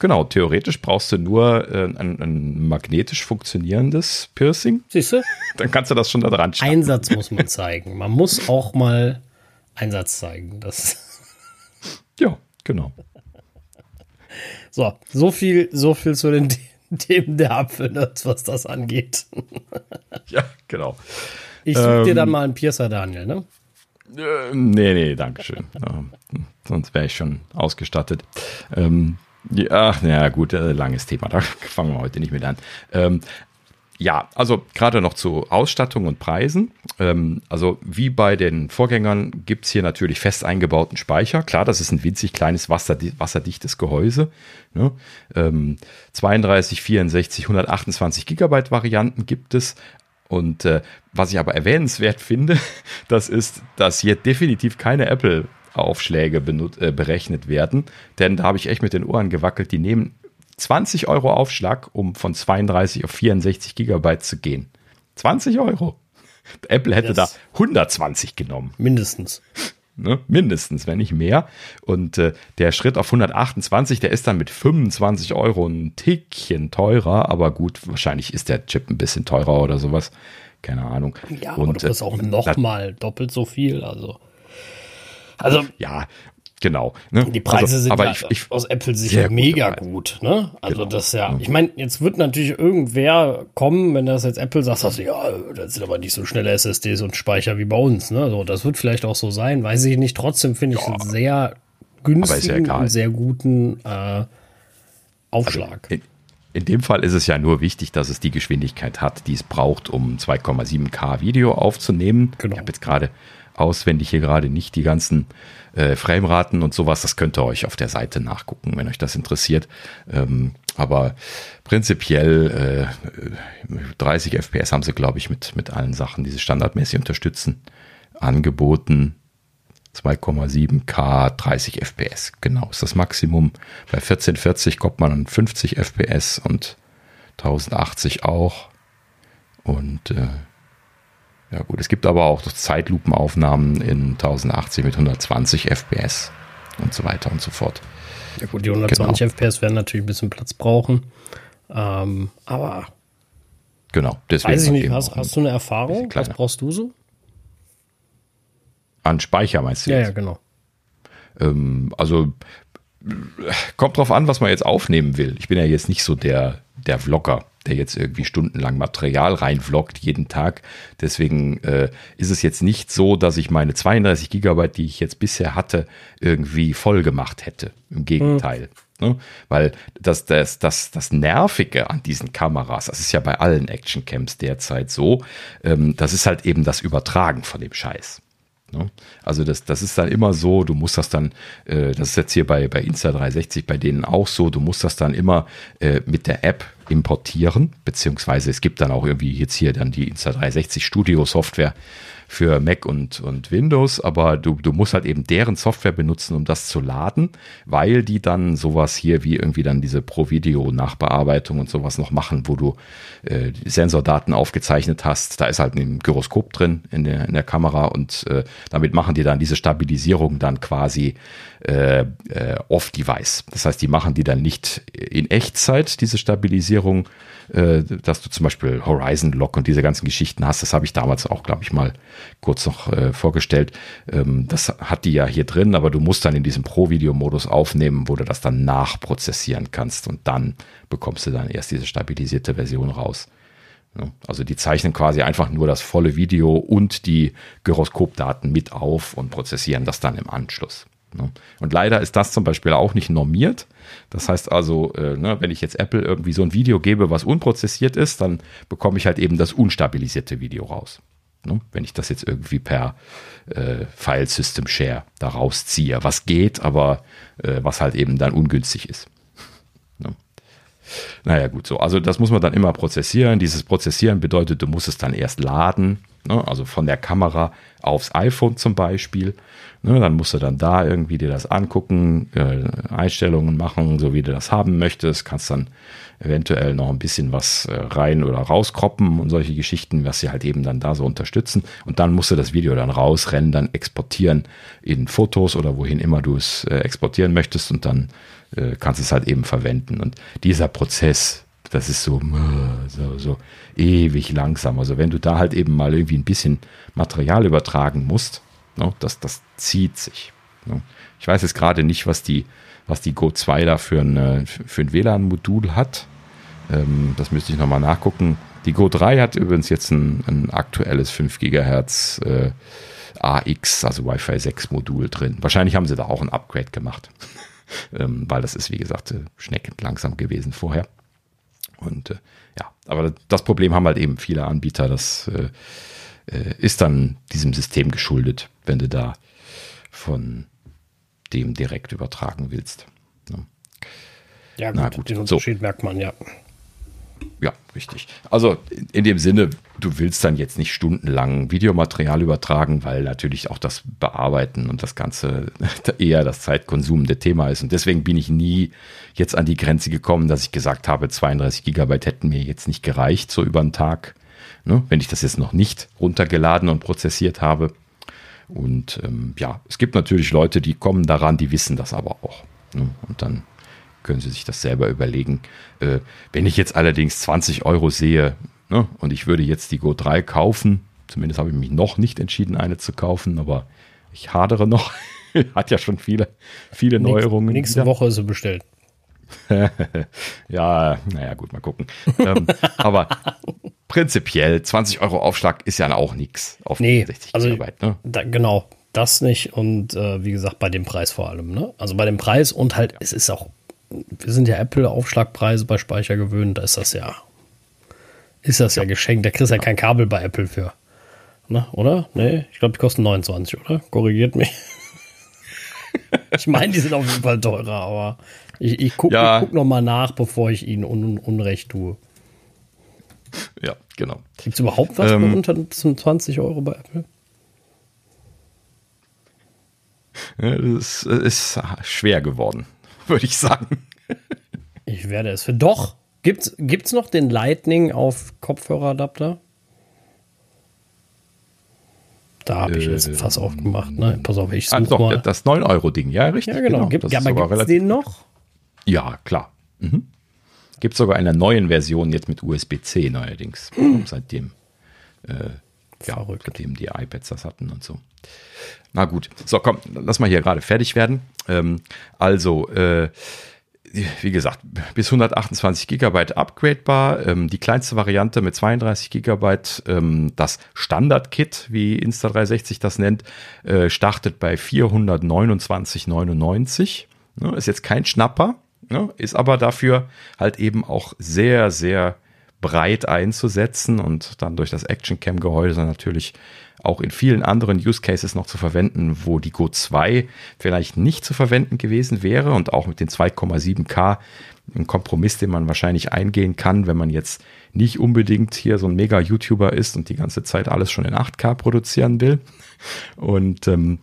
Speaker 3: Genau, theoretisch brauchst du nur äh, ein, ein magnetisch funktionierendes Piercing.
Speaker 1: Siehst du?
Speaker 3: Dann kannst du das schon da dran schaffen.
Speaker 1: Einsatz muss man zeigen. Man muss auch mal Einsatz zeigen. Das
Speaker 3: Ja, genau.
Speaker 1: So, so viel, so viel zu den Themen der Apfelnerds, was das angeht.
Speaker 3: Ja, genau.
Speaker 1: Ich suche dir
Speaker 3: Ähm.
Speaker 1: dann mal einen Piercer, Daniel, ne?
Speaker 3: Äh, nee, nee, danke schön. Ähm, sonst wäre ich schon ausgestattet. Ähm, ja, ach, naja, gut, äh, langes Thema, da fangen wir heute nicht mit an. Ähm, ja, also gerade noch zu Ausstattung und Preisen. Ähm, also wie bei den Vorgängern gibt es hier natürlich fest eingebauten Speicher. Klar, das ist ein winzig kleines wasserdi wasserdichtes Gehäuse. Ne? Ähm, 32, 64, 128 Gigabyte Varianten gibt es. Und äh, was ich aber erwähnenswert finde, das ist, dass hier definitiv keine Apple Aufschläge äh, berechnet werden, denn da habe ich echt mit den Ohren gewackelt. Die nehmen 20 Euro Aufschlag, um von 32 auf 64 Gigabyte zu gehen. 20 Euro. Apple hätte
Speaker 1: Das-
Speaker 3: da 120 genommen.
Speaker 1: Mindestens.
Speaker 3: Ne? Mindestens, wenn nicht mehr. Und äh, der Schritt auf 128, der ist dann mit 25 Euro ein Tickchen teurer, aber gut, wahrscheinlich ist der Chip ein bisschen teurer oder sowas. Keine Ahnung.
Speaker 1: Ja,
Speaker 3: Und,
Speaker 1: du kriegst
Speaker 3: äh,
Speaker 1: auch
Speaker 3: na-
Speaker 1: noch mal doppelt so viel. Also, also
Speaker 3: Ja, genau. Ne?
Speaker 1: die Preise
Speaker 3: also,
Speaker 1: sind
Speaker 3: aber
Speaker 1: ja
Speaker 3: ich, ich,
Speaker 1: aus Apple Sicht mega gut. Ne? Also
Speaker 3: Genau.
Speaker 1: das ja, ich meine, jetzt wird natürlich irgendwer kommen, wenn das jetzt Apple sagt, du, ja, das sind aber nicht so schnelle SSDs und Speicher wie bei uns. Ne? So, das wird vielleicht auch so sein, weiß ich nicht. Trotzdem finde ich es einen sehr günstigen
Speaker 3: egal.
Speaker 1: und sehr guten äh, Aufschlag.
Speaker 3: In, in dem Fall ist es ja nur wichtig, dass es die Geschwindigkeit hat, die es braucht, um 2,7K Video aufzunehmen.
Speaker 1: Genau.
Speaker 3: Ich habe jetzt gerade auswendig hier gerade nicht die ganzen äh, Frameraten und sowas. Das könnt ihr euch auf der Seite nachgucken, wenn euch das interessiert. Ähm, aber prinzipiell äh, 30 FPS haben sie, glaube ich, mit, mit allen Sachen, die sie standardmäßig unterstützen, angeboten. 2,7K 30 FPS, genau, ist das Maximum. Bei 1440 kommt man an 50 FPS und 1080 auch. Und äh, ja gut, es gibt aber auch Zeitlupenaufnahmen in 1080 mit 120 FPS und so weiter und so fort.
Speaker 1: Ja gut, die 120
Speaker 3: Genau.
Speaker 1: FPS werden natürlich ein bisschen Platz brauchen. Ähm, aber
Speaker 3: Genau, deswegen
Speaker 1: weiß ich nicht, hast, hast du eine Erfahrung?
Speaker 3: bisschen
Speaker 1: Was brauchst du so?
Speaker 3: an Speicher meinst du
Speaker 1: Ja,
Speaker 3: jetzt?
Speaker 1: ja, genau.
Speaker 3: Ähm, also kommt drauf an, was man jetzt aufnehmen will. Ich bin ja jetzt nicht so der, der Vlogger, der jetzt irgendwie stundenlang Material reinvloggt jeden Tag. Deswegen äh, ist es jetzt nicht so, dass ich meine 32 Gigabyte, die ich jetzt bisher hatte, irgendwie voll gemacht hätte. Im Gegenteil. Ne? Weil das, das, das, das Nervige an diesen Kameras, das ist ja bei allen Actioncams derzeit so, ähm, das ist halt eben das Übertragen von dem Scheiß. Ne? Also das, das ist dann immer so, du musst das dann, äh, das ist jetzt hier bei, bei Insta360 bei denen auch so, du musst das dann immer äh, mit der App importieren, beziehungsweise es gibt dann auch irgendwie jetzt hier dann die Insta360 Studio Software, für Mac und, und Windows, aber du, du musst halt eben deren Software benutzen, um das zu laden, weil die dann sowas hier wie irgendwie dann diese Pro-Video-Nachbearbeitung und sowas noch machen, wo du äh, Sensordaten aufgezeichnet hast. Da ist halt ein Gyroskop drin in der, in der Kamera und äh, damit machen die dann diese Stabilisierung dann quasi äh, äh, off-Device. Das heißt, die machen die dann nicht in Echtzeit, diese Stabilisierung, äh, dass du zum Beispiel Horizon Lock und diese ganzen Geschichten hast. Das habe ich damals auch, glaube ich, mal kurz noch äh, vorgestellt. Ähm, das hat die ja hier drin, aber du musst dann in diesem Pro-Video-Modus aufnehmen, wo du das dann nachprozessieren kannst und dann bekommst du dann erst diese stabilisierte Version raus. Also die zeichnen quasi einfach nur das volle Video und die Gyroskopdaten mit auf und prozessieren das dann im Anschluss. Ne? Und leider ist das zum Beispiel auch nicht normiert. Das heißt also, äh, ne, wenn ich jetzt Apple irgendwie so ein Video gebe, was unprozessiert ist, dann bekomme ich halt eben das unstabilisierte Video raus. Ne? Wenn ich das jetzt irgendwie per äh, File System Share da rausziehe, was geht, aber äh, was halt eben dann ungünstig ist. Naja, gut, so. Also, das muss man dann immer prozessieren. Dieses Prozessieren bedeutet, du musst es dann erst laden, also von der Kamera aufs iPhone zum Beispiel. Ne, dann musst du dann da irgendwie dir das angucken, äh, Einstellungen machen, so wie du das haben möchtest. Kannst dann eventuell noch ein bisschen was äh, rein oder rauskroppen und solche Geschichten, was sie halt eben dann da so unterstützen. Und dann musst du das Video dann rausrennen, dann exportieren in Fotos oder wohin immer du es äh, exportieren möchtest und dann äh, kannst du es halt eben verwenden. Und dieser Prozess, das ist so, so, so ewig langsam. Also wenn du da halt eben mal irgendwie ein bisschen Material übertragen musst, No, das, das zieht sich. No. Ich weiß jetzt gerade nicht, was die, was die Go 2 da für ein, äh, für ein WLAN-Modul hat. Ähm, das müsste ich nochmal nachgucken. Die Go 3 hat übrigens jetzt ein, ein aktuelles 5 GHz äh, AX, also Wi-Fi 6 Modul drin. Wahrscheinlich haben sie da auch ein Upgrade gemacht, ähm, weil das ist, wie gesagt, äh, schneckend langsam gewesen vorher. Und äh, ja, aber das Problem haben halt eben viele Anbieter, dass äh, äh, ist dann diesem System geschuldet, wenn du da von dem direkt übertragen willst.
Speaker 1: Ne? Ja, gut, gut. den Unterschied so. merkt man, ja.
Speaker 3: Ja, richtig. Also in dem Sinne, du willst dann jetzt nicht stundenlang Videomaterial übertragen, weil natürlich auch das Bearbeiten und das Ganze eher das zeitkonsumende Thema ist. Und deswegen bin ich nie jetzt an die Grenze gekommen, dass ich gesagt habe, 32 Gigabyte hätten mir jetzt nicht gereicht, so über den Tag ne, wenn ich das jetzt noch nicht runtergeladen und prozessiert habe. Und ähm, ja, es gibt natürlich Leute, die kommen daran, die wissen das aber auch. Ne? Und dann können sie sich das selber überlegen. Äh, wenn ich jetzt allerdings 20 Euro sehe ne, und ich würde jetzt die Go 3 kaufen, zumindest habe ich mich noch nicht entschieden, eine zu kaufen, aber ich hadere noch. Hat ja schon viele, viele Neuerungen.
Speaker 1: Nächste Woche ist sie bestellt.
Speaker 3: ja, naja, gut, mal gucken. ähm, aber prinzipiell 20 Euro Aufschlag ist ja auch nichts
Speaker 1: auf nee, 60 also, Gigabyte. Ne? Da, genau, das nicht und äh, wie gesagt, bei dem Preis vor allem. Ne? Also bei dem Preis und halt, es ist auch, wir sind ja Apple-Aufschlagpreise bei Speicher gewöhnt, da ist das ja, ist das ja, ja geschenkt. Da kriegst du ja kein Kabel bei Apple für. Ne? Oder? Nee, ich glaube, die kosten 29, oder? Korrigiert mich. ich meine, die sind auf jeden Fall teurer, aber ich, ich gucke ja. guck noch mal nach, bevor ich ihnen un Unrecht tue.
Speaker 3: Ja, genau.
Speaker 1: Gibt es überhaupt was ähm, unter 20 Euro bei Apple?
Speaker 3: Es ist schwer geworden, würde ich sagen.
Speaker 1: Ich werde es für. Doch! Gibt es noch den Lightning auf Kopfhöreradapter? Da habe ich jetzt fast aufgemacht. Ne? Pass auf, ich
Speaker 3: suche ah, doch, mal. Das 9-Euro-Ding, ja, richtig.
Speaker 1: Ja, genau. genau. Gibt, ja, aber gibt es den noch?
Speaker 3: Ja, klar. Mhm. Gibt sogar in der neuen Version jetzt mit USB-C neuerdings. Mhm. Seitdem, äh, ja, seitdem die iPads das hatten und so. Na gut, so komm, lass mal hier gerade fertig werden. Ähm, also, äh, wie gesagt, bis 128 Gigabyte upgradebar. Ähm, die kleinste Variante mit 32 Gigabyte, ähm, das Standard-Kit, wie Insta360 das nennt, äh, startet bei 429,99. Ne, ist jetzt kein Schnapper, ne, ist aber dafür halt eben auch sehr, sehr breit einzusetzen und dann durch das Action-Cam-Gehäuse natürlich auch in vielen anderen Use Cases noch zu verwenden, wo die Go 2 vielleicht nicht zu verwenden gewesen wäre und auch mit den 2,7K ein Kompromiss, den man wahrscheinlich eingehen kann, wenn man jetzt nicht unbedingt hier so ein Mega-YouTuber ist und die ganze Zeit alles schon in 8K produzieren will. Und ähm,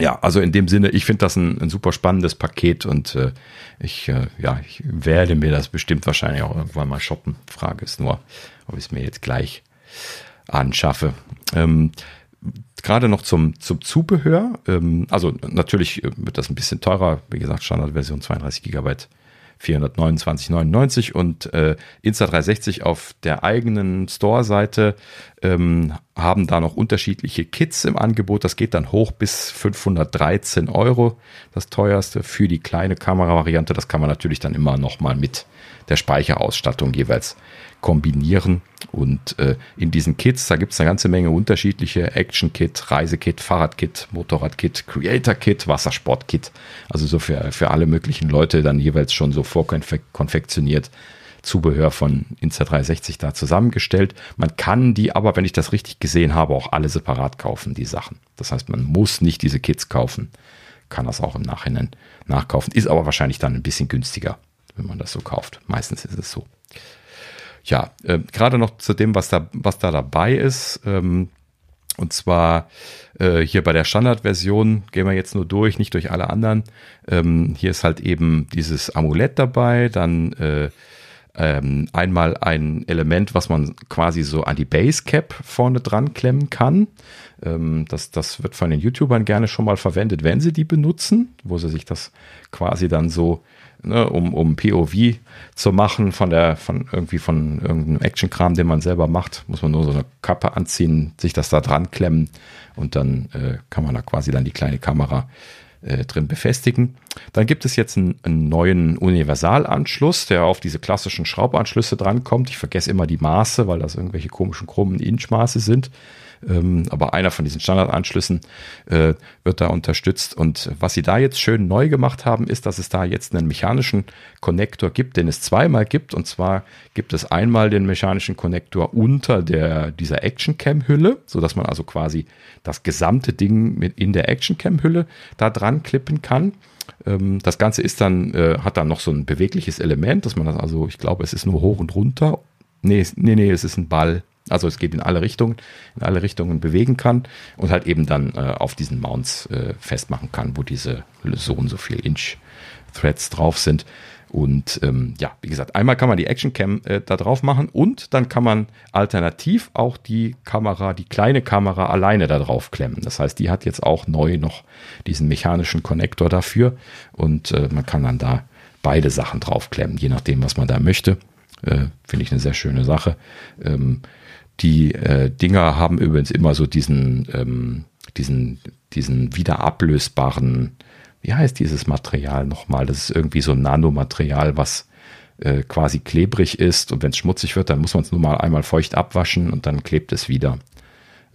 Speaker 3: ja, also in dem Sinne, ich finde das ein, ein, super spannendes Paket und äh, ich, äh, ja, ich werde mir das bestimmt wahrscheinlich auch irgendwann mal shoppen. Frage ist nur, ob ich es mir jetzt gleich anschaffe. Ähm, Gerade noch zum, zum Zubehör. Ähm, also natürlich wird das ein bisschen teurer. Wie gesagt, Standardversion 32 Gigabyte 429,99 und äh, Insta360 auf der eigenen Store-Seite ähm, haben da noch unterschiedliche Kits im Angebot. Das geht dann hoch bis 513 Euro, das teuerste für die kleine Kameravariante. Das kann man natürlich dann immer noch mal mit der Speicherausstattung jeweils kombinieren. Und äh, in diesen Kits, da gibt es eine ganze Menge unterschiedliche Action-Kit, Reisekit, Fahrradkit, Motorradkit, Creator-Kit, Wassersport-Kit. Also so für, für alle möglichen Leute dann jeweils schon so vorkonfektioniert. Zubehör von Insta360 da zusammengestellt. Man kann die aber, wenn ich das richtig gesehen habe, auch alle separat kaufen, die Sachen. Das heißt, man muss nicht diese Kits kaufen, kann das auch im Nachhinein nachkaufen, ist aber wahrscheinlich dann ein bisschen günstiger, wenn man das so kauft. Meistens ist es so ja, äh, gerade noch zu dem, was da, was da dabei ist. Ähm, und zwar äh, hier bei der Standardversion gehen wir jetzt nur durch, nicht durch alle anderen. Ähm, hier ist halt eben dieses Amulett dabei, dann äh, ähm, einmal ein Element, was man quasi so an die Basecap vorne dran klemmen kann. Ähm, das, das wird von den YouTubern gerne schon mal verwendet, wenn sie die benutzen, wo sie sich das quasi dann so ne, um, um POV zu machen von der, von irgendwie von irgendeinem Actionkram, den man selber macht, muss man nur so eine Kappe anziehen, sich das da dran klemmen und dann äh, kann man da quasi dann die kleine Kamera äh, drin befestigen. Dann gibt es jetzt einen, einen, neuen Universalanschluss, der auf diese klassischen Schraubanschlüsse drankommt. Ich vergesse immer die Maße, weil das irgendwelche komischen krummen Inchmaße sind. Ähm, aber einer von diesen Standardanschlüssen äh, wird da unterstützt. Und was sie da jetzt schön neu gemacht haben, ist, dass es da jetzt einen mechanischen Konnektor gibt, den es zweimal gibt. Und zwar gibt es einmal den mechanischen Konnektor unter der, dieser Action-Cam-Hülle, sodass man also quasi das gesamte Ding mit in der Action-Cam-Hülle da dran klippen kann ähm, das Ganze ist dann, äh, hat dann noch so ein bewegliches Element, dass man das also, ich glaube, es ist nur hoch und runter. Nee, nee, nee, es ist ein Ball. Also es geht in alle Richtungen, in alle Richtungen bewegen kann und halt eben dann äh, auf diesen Mounts äh, festmachen kann, wo diese so und so viel Inch Threads drauf sind. Und ähm, ja, wie gesagt, einmal kann man die Action Cam äh, da drauf machen und dann kann man alternativ auch die Kamera, die kleine Kamera alleine da drauf klemmen. Das heißt, die hat jetzt auch neu noch diesen mechanischen Konnektor dafür und äh, man kann dann da beide Sachen draufklemmen, je nachdem, was man da möchte. Äh, Finde ich eine sehr schöne Sache. Ähm, die äh, Dinger haben übrigens immer so diesen, ähm, diesen, diesen wieder ablösbaren, wie heißt dieses Material nochmal? Das ist irgendwie so ein Nanomaterial, was äh, quasi klebrig ist und wenn es schmutzig wird, dann muss man es nur mal einmal feucht abwaschen und dann klebt es wieder.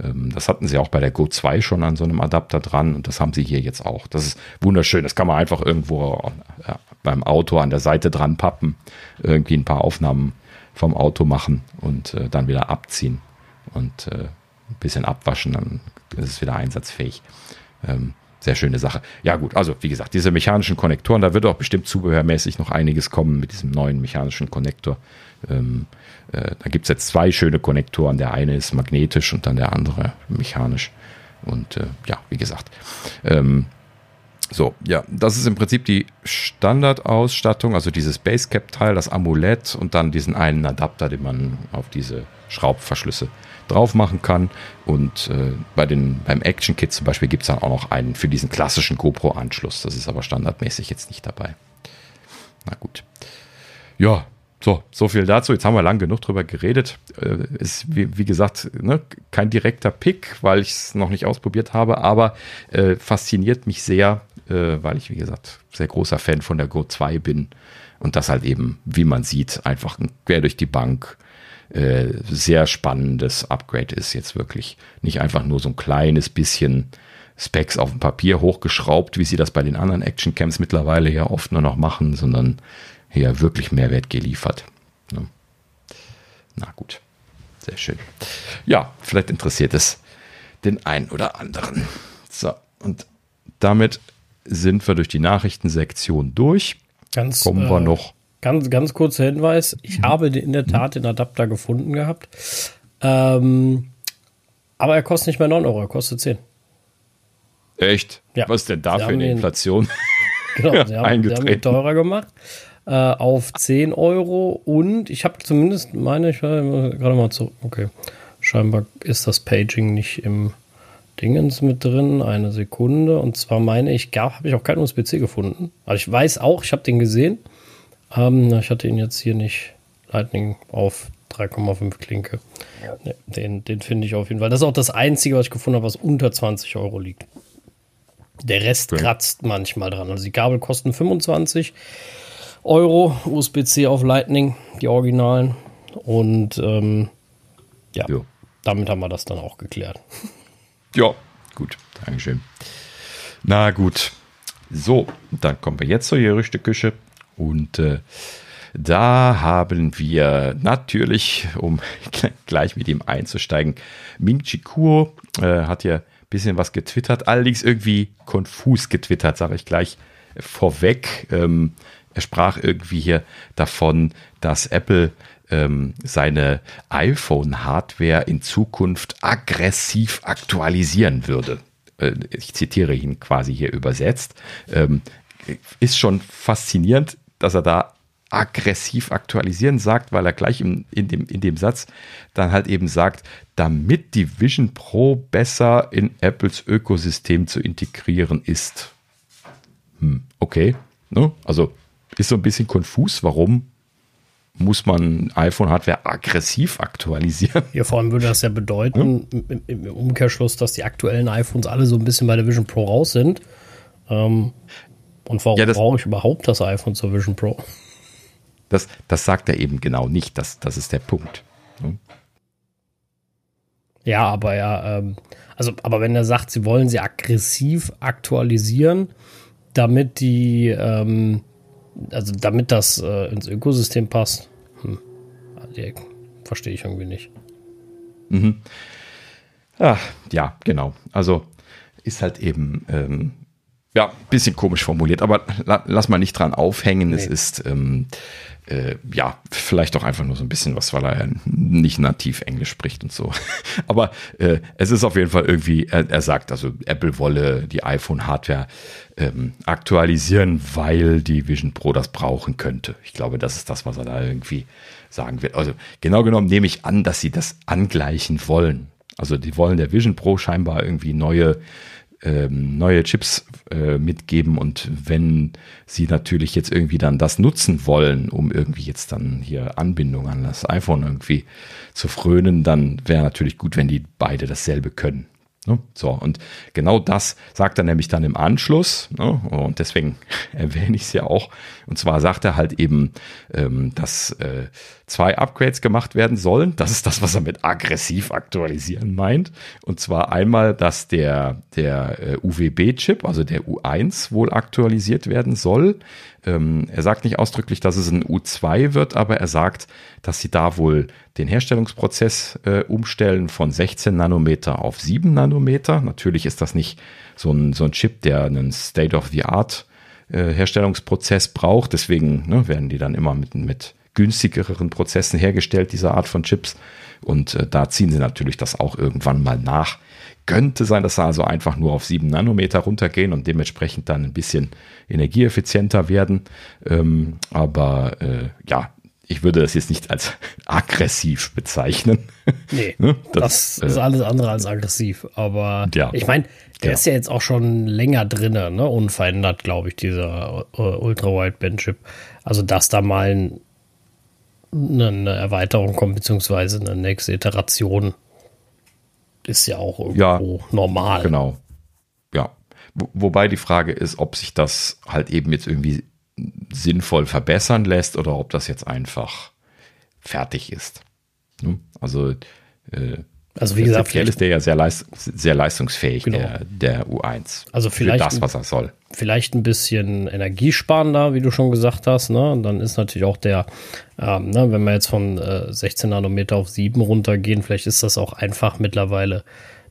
Speaker 3: Ähm, das hatten sie auch bei der Go 2 schon an so einem Adapter dran und das haben sie hier jetzt auch. Das ist wunderschön. Das kann man einfach irgendwo äh, beim Auto an der Seite dran pappen, irgendwie ein paar Aufnahmen vom Auto machen und äh, dann wieder abziehen und äh, ein bisschen abwaschen, dann ist es wieder einsatzfähig. Ähm, sehr schöne Sache. Ja gut, also wie gesagt, diese mechanischen Konnektoren, da wird auch bestimmt zubehörmäßig noch einiges kommen mit diesem neuen mechanischen Konnektor. Ähm, äh, da gibt es jetzt zwei schöne Konnektoren. Der eine ist magnetisch und dann der andere mechanisch. Und äh, ja, wie gesagt, ähm, so, ja, das ist im Prinzip die Standardausstattung, also dieses Basecap-Teil, das Amulett und dann diesen einen Adapter, den man auf diese Schraubverschlüsse drauf machen kann. Und äh, bei den, beim Action Kit zum Beispiel gibt es dann auch noch einen für diesen klassischen GoPro-Anschluss. Das ist aber standardmäßig jetzt nicht dabei. Na gut. Ja, so, so viel dazu. Jetzt haben wir lang genug drüber geredet. Äh, ist, wie, wie gesagt, ne, kein direkter Pick, weil ich es noch nicht ausprobiert habe, aber äh, fasziniert mich sehr, äh, weil ich, wie gesagt, sehr großer Fan von der Go 2 bin und das halt eben, wie man sieht, einfach quer durch die Bank äh, sehr spannendes Upgrade ist jetzt wirklich. Nicht einfach nur so ein kleines bisschen Specs auf dem Papier hochgeschraubt, wie sie das bei den anderen Action Camps mittlerweile ja oft nur noch machen, sondern hier wirklich Mehrwert geliefert. Ne? Na gut, sehr schön. Ja, vielleicht interessiert es den einen oder anderen. So, und damit sind wir durch die Nachrichtensektion durch.
Speaker 1: Ganz,
Speaker 3: Kommen wir
Speaker 1: äh,
Speaker 3: noch.
Speaker 1: Ganz, ganz kurzer Hinweis. Ich habe in der Tat den Adapter gefunden gehabt. Ähm, aber er kostet nicht mehr 9 Euro, er kostet 10.
Speaker 3: Echt?
Speaker 1: Ja.
Speaker 3: Was ist denn da
Speaker 1: Sie
Speaker 3: für eine
Speaker 1: den-
Speaker 3: Inflation?
Speaker 1: Genau, sie haben, sie haben ihn teurer gemacht. Äh, auf 10 Euro. Und ich habe zumindest meine, ich war gerade mal zu. Okay. Scheinbar ist das Paging nicht im Dingens mit drin. Eine Sekunde. Und zwar meine ich, habe ich auch keinen USB-C gefunden. Also ich weiß auch, ich habe den gesehen. Ähm, ich hatte ihn jetzt hier nicht Lightning auf 3,5 Klinke. Nee, den den finde ich auf jeden Fall. Das ist auch das Einzige, was ich gefunden habe, was unter 20 Euro liegt. Der Rest
Speaker 3: Okay.
Speaker 1: kratzt manchmal dran. Also die Kabel kosten 25 Euro, USB-C auf Lightning, die Originalen. Und ähm, ja,
Speaker 3: Jo.
Speaker 1: damit haben wir das dann auch geklärt.
Speaker 3: Ja, gut. Dankeschön. Na gut. So, dann kommen wir jetzt zur Gerüchteküche. Und äh, da haben wir natürlich, um gleich mit ihm einzusteigen, Ming Chi Kuo äh, hat ja ein bisschen was getwittert, allerdings irgendwie konfus getwittert, sage ich gleich vorweg. Ähm, er sprach irgendwie hier davon, dass Apple ähm, seine iPhone-Hardware in Zukunft aggressiv aktualisieren würde. Äh, ich zitiere ihn quasi hier übersetzt. Ähm, ist schon faszinierend, dass er da aggressiv aktualisieren sagt, weil er gleich im, in, dem, in dem Satz dann halt eben sagt, damit die Vision Pro besser in Apples Ökosystem zu integrieren ist. Hm, okay. Ne? Also ist so ein bisschen konfus, warum muss man iPhone-Hardware aggressiv aktualisieren?
Speaker 1: Ja, vor allem würde das ja bedeuten, im, im Umkehrschluss, dass die aktuellen iPhones alle so ein bisschen bei der Vision Pro raus sind. Ähm, und warum
Speaker 3: Ja,
Speaker 1: brauche ich überhaupt das iPhone zur Vision Pro?
Speaker 3: Das, das sagt er eben genau nicht. Das, das ist der Punkt. Ne?
Speaker 1: Ja, aber ja, ähm, also, aber wenn er sagt, sie wollen sie aggressiv aktualisieren, damit die, ähm, also damit das äh, ins Ökosystem passt, hm, verstehe ich irgendwie nicht.
Speaker 3: Ah, ja, genau. Also ist halt eben ähm, ja, ein bisschen komisch formuliert, aber la lass mal nicht dran aufhängen. Es
Speaker 1: Nee.
Speaker 3: ist ähm, äh, ja vielleicht auch einfach nur so ein bisschen was, weil er nicht nativ Englisch spricht und so. aber äh, es ist auf jeden Fall irgendwie, er, er sagt, also Apple wolle die iPhone-Hardware ähm, aktualisieren, weil die Vision Pro das brauchen könnte. Ich glaube, das ist das, was er da irgendwie sagen wird. Also genau genommen nehme ich an, dass sie das angleichen wollen. Also die wollen der Vision Pro scheinbar irgendwie neue ähm, neue Chips äh, mitgeben und wenn sie natürlich jetzt irgendwie dann das nutzen wollen, um irgendwie jetzt dann hier Anbindung an das iPhone irgendwie zu frönen, dann wäre natürlich gut, wenn die beide dasselbe können. Ne? So, und genau das sagt er nämlich dann im Anschluss, ne? und deswegen erwähne ich es ja auch. Und zwar sagt er halt eben, ähm, dass äh, zwei Upgrades gemacht werden sollen. Das ist das, was er mit aggressiv aktualisieren meint. Und zwar einmal, dass der, der äh, UWB-Chip, also der U1, wohl aktualisiert werden soll. Ähm, er sagt nicht ausdrücklich, dass es ein U2 wird, aber er sagt, dass sie da wohl den Herstellungsprozess äh, umstellen von 16 Nanometer auf 7 Nanometer. Natürlich ist das nicht so ein, so ein Chip, der einen State-of-the-Art äh, Herstellungsprozess braucht. Deswegen ne, werden die dann immer mit, mit günstigeren Prozessen hergestellt, diese Art von Chips. Und äh, da ziehen sie natürlich das auch irgendwann mal nach. Könnte sein, dass sie also einfach nur auf 7 Nanometer runtergehen und dementsprechend dann ein bisschen energieeffizienter werden. Ähm, aber äh, ja, ich würde das jetzt nicht als aggressiv bezeichnen.
Speaker 1: Nee,
Speaker 3: Ne?
Speaker 1: das,
Speaker 3: Das,
Speaker 1: ist
Speaker 3: äh,
Speaker 1: alles andere als aggressiv. Aber
Speaker 3: Ja.
Speaker 1: ich meine, der
Speaker 3: Ja.
Speaker 1: ist ja jetzt auch schon länger drinne, ne? unverändert, glaube ich, dieser äh, Ultra-Wideband-Chip. Also, dass da mal ein, eine, eine Erweiterung kommt, beziehungsweise eine nächste Iteration, ist ja auch irgendwo normal.
Speaker 3: Genau. Ja. Wo, wobei die Frage ist, ob sich das halt eben jetzt irgendwie sinnvoll verbessern lässt oder ob das jetzt einfach fertig ist. Ne? Also, äh,
Speaker 1: Also wie gesagt,
Speaker 3: ist der ja sehr, leist sehr leistungsfähig,
Speaker 1: Genau.
Speaker 3: der, der U1.
Speaker 1: Also vielleicht-
Speaker 3: Für das, was er soll.
Speaker 1: vielleicht ein bisschen energiesparender, wie du schon gesagt hast. Ne? Und dann ist natürlich auch der, ähm, ne, wenn wir jetzt von äh, 16 Nanometer auf 7 runtergehen, vielleicht ist das auch einfach mittlerweile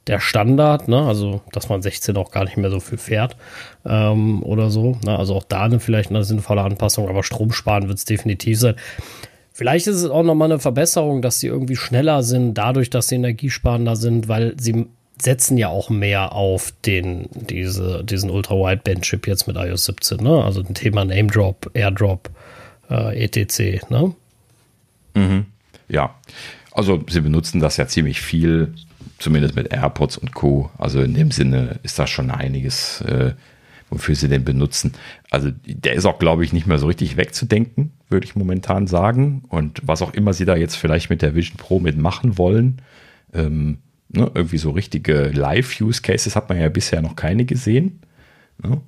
Speaker 1: der Standard, ne? also dass man 16 auch gar nicht mehr so viel fährt ähm, oder so. Ne? Also auch da eine vielleicht eine sinnvolle Anpassung, aber Strom sparen wird es definitiv sein. Vielleicht ist es auch nochmal eine Verbesserung, dass sie irgendwie schneller sind, dadurch, dass sie energiesparender sind, weil sie setzen ja auch mehr auf den, diese, diesen Ultra-Wideband-Chip jetzt mit iOS 17, ne? Also ein Thema Name Drop, Airdrop, äh, etc., ne?
Speaker 3: Ja, also sie benutzen das ja ziemlich viel, zumindest mit AirPods und Co. Also in dem Sinne ist da schon einiges, äh, wofür sie den benutzen. Also der ist auch, glaube ich, nicht mehr so richtig wegzudenken, würde ich momentan sagen. Und was auch immer sie da jetzt vielleicht mit der Vision Pro mitmachen wollen, ähm, ne, irgendwie so richtige Live-Use-Cases hat man ja bisher noch keine gesehen. Ne?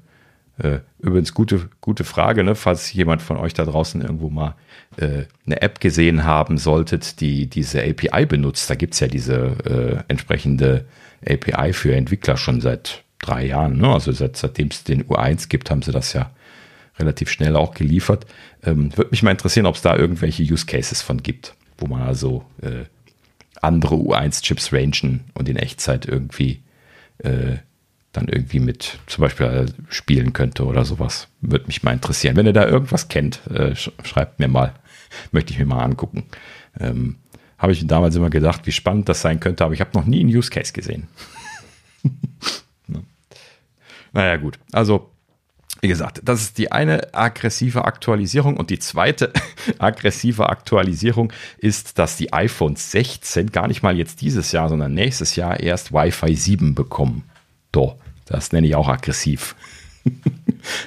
Speaker 3: Äh, übrigens, gute, gute Frage, ne? falls jemand von euch da draußen irgendwo mal äh, eine App gesehen haben solltet, die diese API benutzt. Da gibt es ja diese äh, entsprechende API für Entwickler schon seit drei Jahren. Ne? Also seit, seitdem es den U1 gibt, haben sie das ja relativ schnell auch geliefert. Ähm, Würde mich mal interessieren, ob es da irgendwelche Use Cases von gibt, wo man also äh, andere U1-Chips rangen und in Echtzeit irgendwie äh, dann irgendwie mit zum Beispiel äh, spielen könnte oder sowas. Würde mich mal interessieren. Wenn ihr da irgendwas kennt, äh, sch schreibt mir mal. Möchte ich mir mal angucken. Ähm, habe ich damals immer gedacht, wie spannend das sein könnte, aber ich habe noch nie einen Use Case gesehen. Naja, gut. Also, wie gesagt, das ist die eine aggressive Aktualisierung und die zweite aggressive Aktualisierung ist, dass die iPhones 16 gar nicht mal jetzt dieses Jahr, sondern nächstes Jahr erst Wi-Fi 7 bekommen. Doch, das nenne ich auch aggressiv.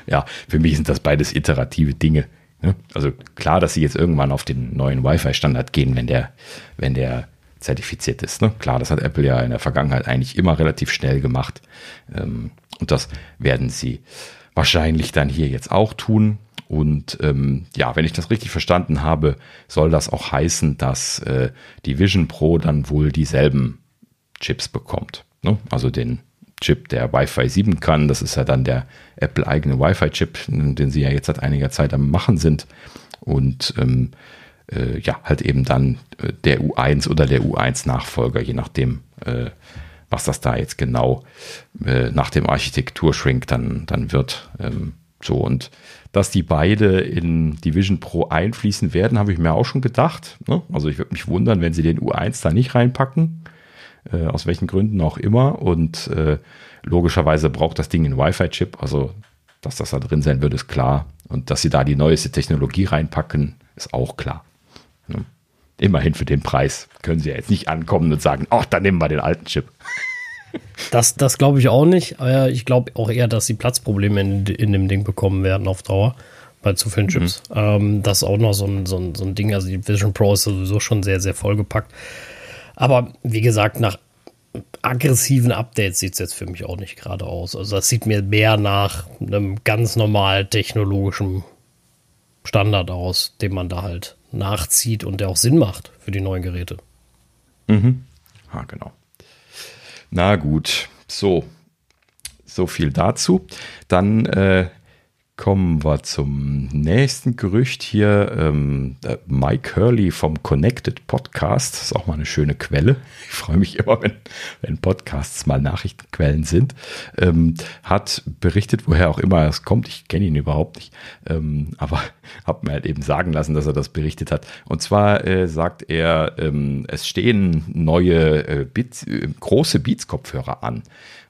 Speaker 3: ja, für mich sind das beides iterative Dinge. ne? Also klar, dass sie jetzt irgendwann auf den neuen Wi-Fi-Standard gehen, wenn der, wenn der zertifiziert ist. Ne? Klar, das hat Apple ja in der Vergangenheit eigentlich immer relativ schnell gemacht. Ähm, und das werden sie wahrscheinlich dann hier jetzt auch tun. Und ähm, ja, wenn ich das richtig verstanden habe, soll das auch heißen, dass äh, die Vision Pro dann wohl dieselben Chips bekommt. Ne? Also den Chip, der Wi-Fi 7 kann. Das ist ja dann der Apple-eigene Wi-Fi-Chip, den sie ja jetzt seit einiger Zeit am Machen sind. Und ähm, äh, ja, halt eben dann äh, der U1 oder der U1-Nachfolger, je nachdem, äh, was das da jetzt genau äh, nach dem Architekturschrink dann, dann wird. Ähm, so und dass die beide in die Vision Pro einfließen werden, habe ich mir auch schon gedacht. Ne? Also ich würde mich wundern, wenn sie den U1 da nicht reinpacken äh, aus welchen Gründen auch immer. Und äh, logischerweise braucht das Ding einen Wi-Fi-Chip, also dass das da drin sein wird, ist klar. Und dass sie da die neueste Technologie reinpacken, ist auch klar. Ne? Immerhin für den Preis können sie ja jetzt nicht ankommen und sagen, ach, dann nehmen wir den alten Chip.
Speaker 1: Das, das glaube ich auch nicht. Aber ich glaube auch eher, dass sie Platzprobleme in, in dem Ding bekommen werden auf Dauer bei zu vielen Chips. Ähm, das ist auch noch so ein, so, ein, so ein Ding. Also die Vision Pro ist sowieso schon sehr, sehr vollgepackt. Aber wie gesagt, nach aggressiven Updates sieht es jetzt für mich auch nicht gerade aus. Also das sieht mir mehr nach einem ganz normal technologischen Standard aus, den man da halt nachzieht und der auch Sinn macht für die neuen Geräte.
Speaker 3: Ah, genau. Na gut, so. So viel dazu. Dann äh, kommen wir zum nächsten Gerücht hier. Ähm, äh, Mike Hurley vom Connected Podcast. Das ist auch mal eine schöne Quelle. Ich freue mich immer, wenn, wenn Podcasts mal Nachrichtenquellen sind. Ähm, hat berichtet, woher auch immer es kommt. Ich kenne ihn überhaupt nicht. Ähm, aber habe mir halt eben sagen lassen, dass er das berichtet hat. Und zwar äh, sagt er, ähm, es stehen neue äh, Beats, äh, große Beats-Kopfhörer an.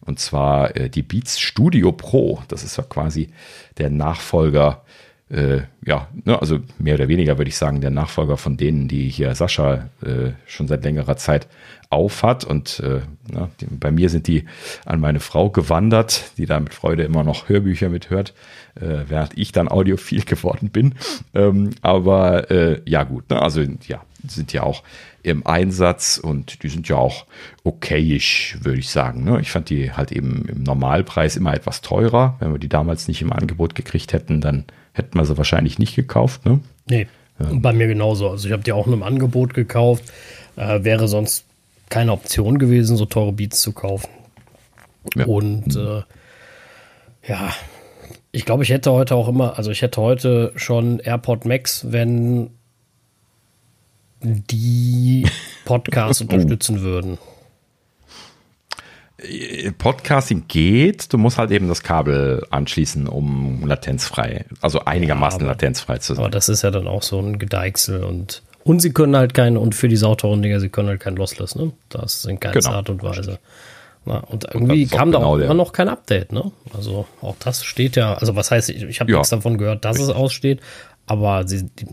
Speaker 3: Und zwar äh, die Beats Studio Pro. Das ist ja quasi der Nachfolger, äh, ja, ne, also mehr oder weniger würde ich sagen, der Nachfolger von denen, die hier Sascha äh, schon seit längerer Zeit aufhat. Und äh, na, die, bei mir sind die an meine Frau gewandert, die da mit Freude immer noch Hörbücher mithört, äh, während ich dann audiophil geworden bin. Ähm, aber äh, ja, gut, ne, also ja, sind ja auch im Einsatz und die sind ja auch okayisch, würde ich sagen. Ne? Ich fand die halt eben im Normalpreis immer etwas teurer. Wenn wir die damals nicht im Angebot gekriegt hätten, dann hätten wir sie wahrscheinlich nicht gekauft. Ne?
Speaker 1: Nee, bei mir genauso. Also ich habe die auch in einem Angebot gekauft. Äh, wäre sonst keine Option gewesen, so teure Beats zu kaufen.
Speaker 3: Ja.
Speaker 1: Und äh, ja, ich glaube, ich hätte heute auch immer, also ich hätte heute schon AirPod Max, wenn die Podcasts unterstützen würden.
Speaker 3: Podcasting geht, du musst halt eben das Kabel anschließen, um latenzfrei, also einigermaßen
Speaker 1: Ja, aber-
Speaker 3: latenzfrei zu sein.
Speaker 1: Aber das ist ja dann auch so ein Gedeichsel und und sie können halt kein, und für die sauteuren Dinger, sie können halt kein Lossless, ne? Das ist in keinster
Speaker 3: Genau.
Speaker 1: Art und Weise. Na, und irgendwie
Speaker 3: auch
Speaker 1: kam da
Speaker 3: genau
Speaker 1: auch immer noch kein Update, ne? Also auch das steht ja, also was heißt, ich, ich habe
Speaker 3: Ja.
Speaker 1: nichts davon gehört, dass es aussteht, aber sie, die,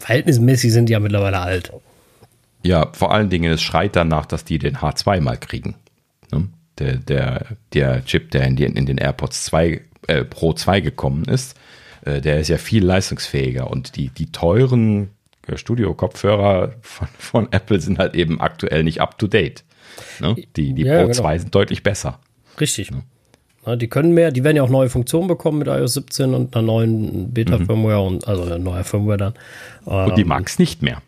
Speaker 1: verhältnismäßig sind die ja mittlerweile alt.
Speaker 3: Ja, vor allen Dingen, es schreit danach, dass die den H2 mal kriegen. Ne? Der, der, der Chip, der in, die, in den AirPods 2, äh, Pro 2 gekommen ist, äh, der ist ja viel leistungsfähiger und die, die teuren äh, Studio-Kopfhörer von, von Apple sind halt eben aktuell nicht up to date. Ne? Die, die
Speaker 1: Ja,
Speaker 3: Pro
Speaker 1: genau.
Speaker 3: 2 sind deutlich besser.
Speaker 1: Richtig. Na, die können mehr, die werden ja auch neue Funktionen bekommen mit iOS 17 und einer neuen Beta-Firmware und also eine neue Firmware dann.
Speaker 3: Und die mag's nicht mehr.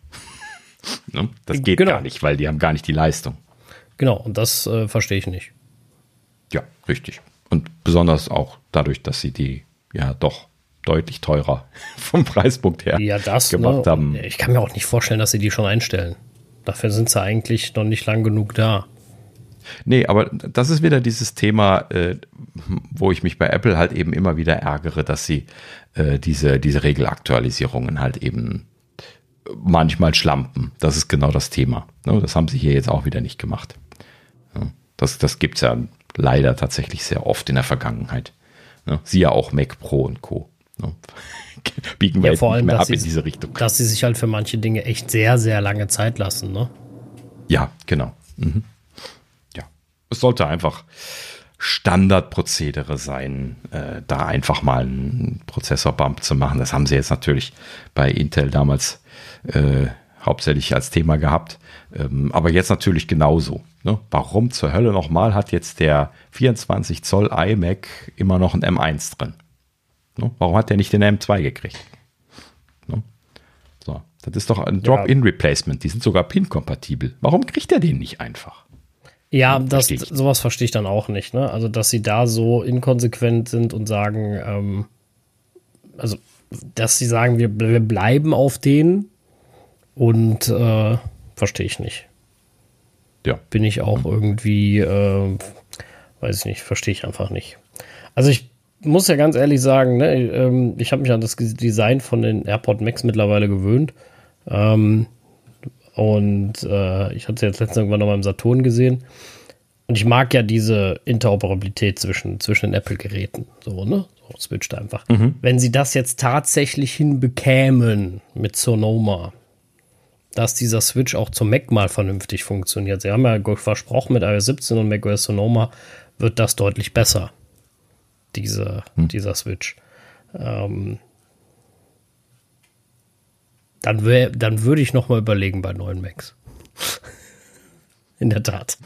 Speaker 3: ne? Das geht
Speaker 1: Genau.
Speaker 3: gar nicht, weil die haben gar nicht die Leistung.
Speaker 1: Genau, und das äh, verstehe ich nicht.
Speaker 3: Ja, richtig. Und besonders auch dadurch, dass sie die ja doch deutlich teurer vom Preispunkt her
Speaker 1: Ja, das
Speaker 3: gemacht
Speaker 1: ne?
Speaker 3: haben.
Speaker 1: Ich kann mir auch nicht vorstellen, dass sie die schon einstellen. Dafür sind sie eigentlich noch nicht lang genug da.
Speaker 3: Nee, aber das ist wieder dieses Thema, äh, wo ich mich bei Apple halt eben immer wieder ärgere, dass sie äh, diese, diese Regelaktualisierungen halt eben manchmal schlampen. Das ist genau das Thema. Ne, Das haben sie hier jetzt auch wieder nicht gemacht. Ja, Das, das gibt es ja leider tatsächlich sehr oft in der Vergangenheit. Ne, Siehe auch Mac Pro und Co. Ne, Biegen wir
Speaker 1: Ja, vor allem,
Speaker 3: ab in
Speaker 1: sie-
Speaker 3: diese Richtung.
Speaker 1: Dass sie sich halt für manche Dinge echt sehr, sehr lange Zeit lassen, ne?
Speaker 3: Ja, genau. Mhm. Es sollte einfach Standardprozedere sein, äh, da einfach mal einen Prozessor-Bump zu machen. Das haben sie jetzt natürlich bei Intel damals äh, hauptsächlich als Thema gehabt, ähm, aber jetzt natürlich genauso. Ne? Warum zur Hölle nochmal hat jetzt der 24 Zoll iMac immer noch ein M1 drin? Ne? Warum hat der nicht den M2 gekriegt? Ne? So, das ist doch ein Drop-in-Replacement. Die sind sogar PIN-kompatibel. Warum kriegt er den nicht einfach?
Speaker 1: Ja, das,
Speaker 3: verstehe ich.
Speaker 1: sowas verstehe ich dann auch nicht, ne? Also, dass sie da so inkonsequent sind und sagen, ähm, also, dass sie sagen, wir, wir bleiben auf denen und äh, verstehe ich nicht.
Speaker 3: Ja.
Speaker 1: bin ich auch irgendwie, äh, weiß ich nicht, verstehe ich einfach nicht. Also ich muss ja ganz ehrlich sagen, ne, ähm, ich habe mich an das Design von den AirPod Max mittlerweile gewöhnt. Ähm, und äh, ich hatte sie jetzt letztens irgendwann noch mal im Saturn gesehen. Und ich mag ja diese Interoperabilität zwischen, zwischen den Apple-Geräten. So, ne? So switcht einfach. Wenn sie das jetzt tatsächlich hinbekämen mit Sonoma, dass dieser Switch auch zum Mac mal vernünftig funktioniert. Sie haben ja versprochen, mit iOS 17 und macOS Sonoma wird das deutlich besser, diese, dieser Switch. Ähm, dann, wär, dann würde ich noch mal überlegen bei neuen Macs. In der Tat.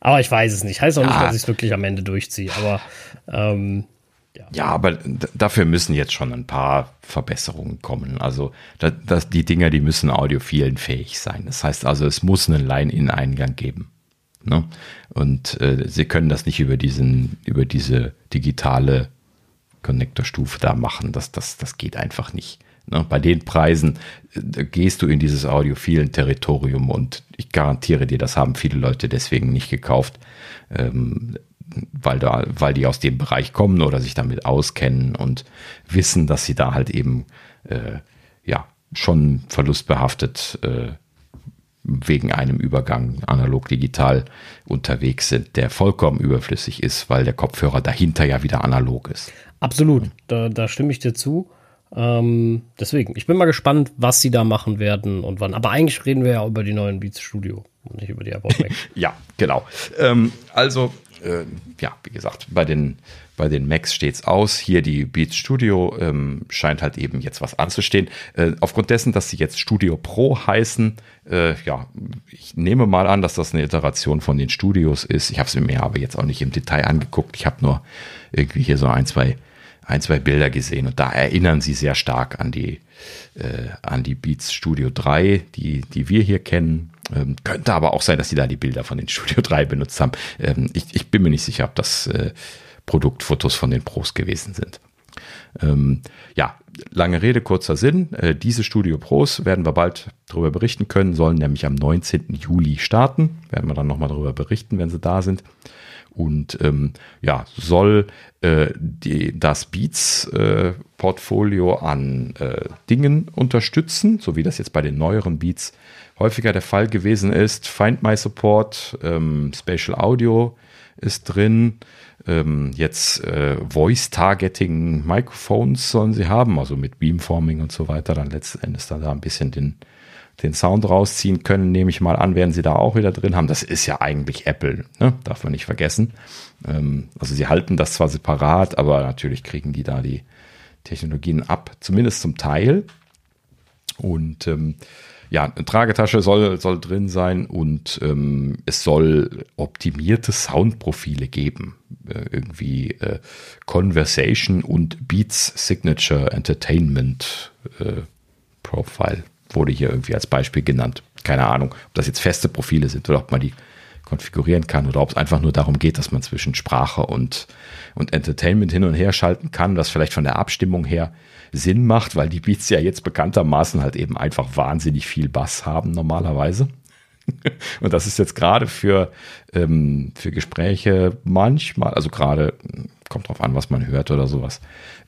Speaker 1: Aber ich weiß es nicht. Heißt auch nicht,
Speaker 3: Ja.
Speaker 1: dass ich es wirklich am Ende durchziehe. Aber ähm,
Speaker 3: Ja, aber d- dafür müssen jetzt schon ein paar Verbesserungen kommen. Also das, das, die Dinger, die müssen audiophilen fähig sein. Das heißt also, es muss einen Line-in-Eingang geben. Ne? Und äh, sie können das nicht über diesen, über diese digitale Connector-Stufe da machen. Das, das, das geht einfach nicht. Ne? Bei den Preisen äh, gehst du in dieses audiophilen Territorium und ich garantiere dir, das haben viele Leute deswegen nicht gekauft, ähm, weil, da, weil die aus dem Bereich kommen oder sich damit auskennen und wissen, dass sie da halt eben äh, ja schon verlustbehaftet äh, wegen einem Übergang analog-digital unterwegs sind, der vollkommen überflüssig ist, weil der Kopfhörer dahinter ja wieder analog ist.
Speaker 1: Absolut, da, da stimme ich dir zu. Ähm, deswegen, ich bin mal gespannt, was sie da machen werden und wann. Aber eigentlich reden wir ja über die neuen Beats Studio und nicht über die AirPod Max.
Speaker 3: Ja, genau. Ähm, also, äh, ja, wie gesagt, bei den, bei den Macs steht's aus. Hier die Beats Studio ähm, scheint halt eben jetzt was anzustehen. Äh, aufgrund dessen, dass sie jetzt Studio Pro heißen, äh, ja, ich nehme mal an, dass das eine Iteration von den Studios ist. Ich habe es mir aber jetzt auch nicht im Detail angeguckt. Ich habe nur irgendwie hier so ein, zwei ein, zwei Bilder gesehen und da erinnern sie sehr stark an die, äh, an die Beats Studio 3, die, die wir hier kennen. Ähm, könnte aber auch sein, dass sie da die Bilder von den Studio 3 benutzt haben. Ähm, ich, ich, bin mir nicht sicher, ob das äh, Produktfotos von den Pros gewesen sind. Ähm, ja, lange Rede, kurzer Sinn. Äh, diese Studio Pros werden wir bald darüber berichten können, sollen nämlich am 19. Juli starten. Werden wir dann nochmal darüber berichten, wenn sie da sind. Und ähm, ja, soll äh, die, das Beats-Portfolio äh, an äh, Dingen unterstützen, so wie das jetzt bei den neueren Beats häufiger der Fall gewesen ist. Find My Support, ähm, Spatial Audio ist drin. Ähm, jetzt äh, Voice Targeting Microphones sollen sie haben, also mit Beamforming und so weiter. Dann letzten Endes dann da ein bisschen den den Sound rausziehen können, nehme ich mal an, werden sie da auch wieder drin haben. Das ist ja eigentlich Apple, ne? darf man nicht vergessen. Ähm, also sie halten das zwar separat, aber natürlich kriegen die da die Technologien ab, zumindest zum Teil. Und ähm, ja, eine Tragetasche soll, soll drin sein und ähm, es soll optimierte Soundprofile geben. Äh, irgendwie äh, Conversation und Beats Signature Entertainment äh, Profile wurde hier irgendwie als Beispiel genannt. Keine Ahnung, ob das jetzt feste Profile sind oder ob man die konfigurieren kann oder ob es einfach nur darum geht, dass man zwischen Sprache und, und Entertainment hin und her schalten kann, was vielleicht von der Abstimmung her Sinn macht, weil die Beats ja jetzt bekanntermaßen halt eben einfach wahnsinnig viel Bass haben normalerweise. Und das ist jetzt gerade für, ähm, für Gespräche manchmal, also gerade, kommt drauf an, was man hört oder sowas,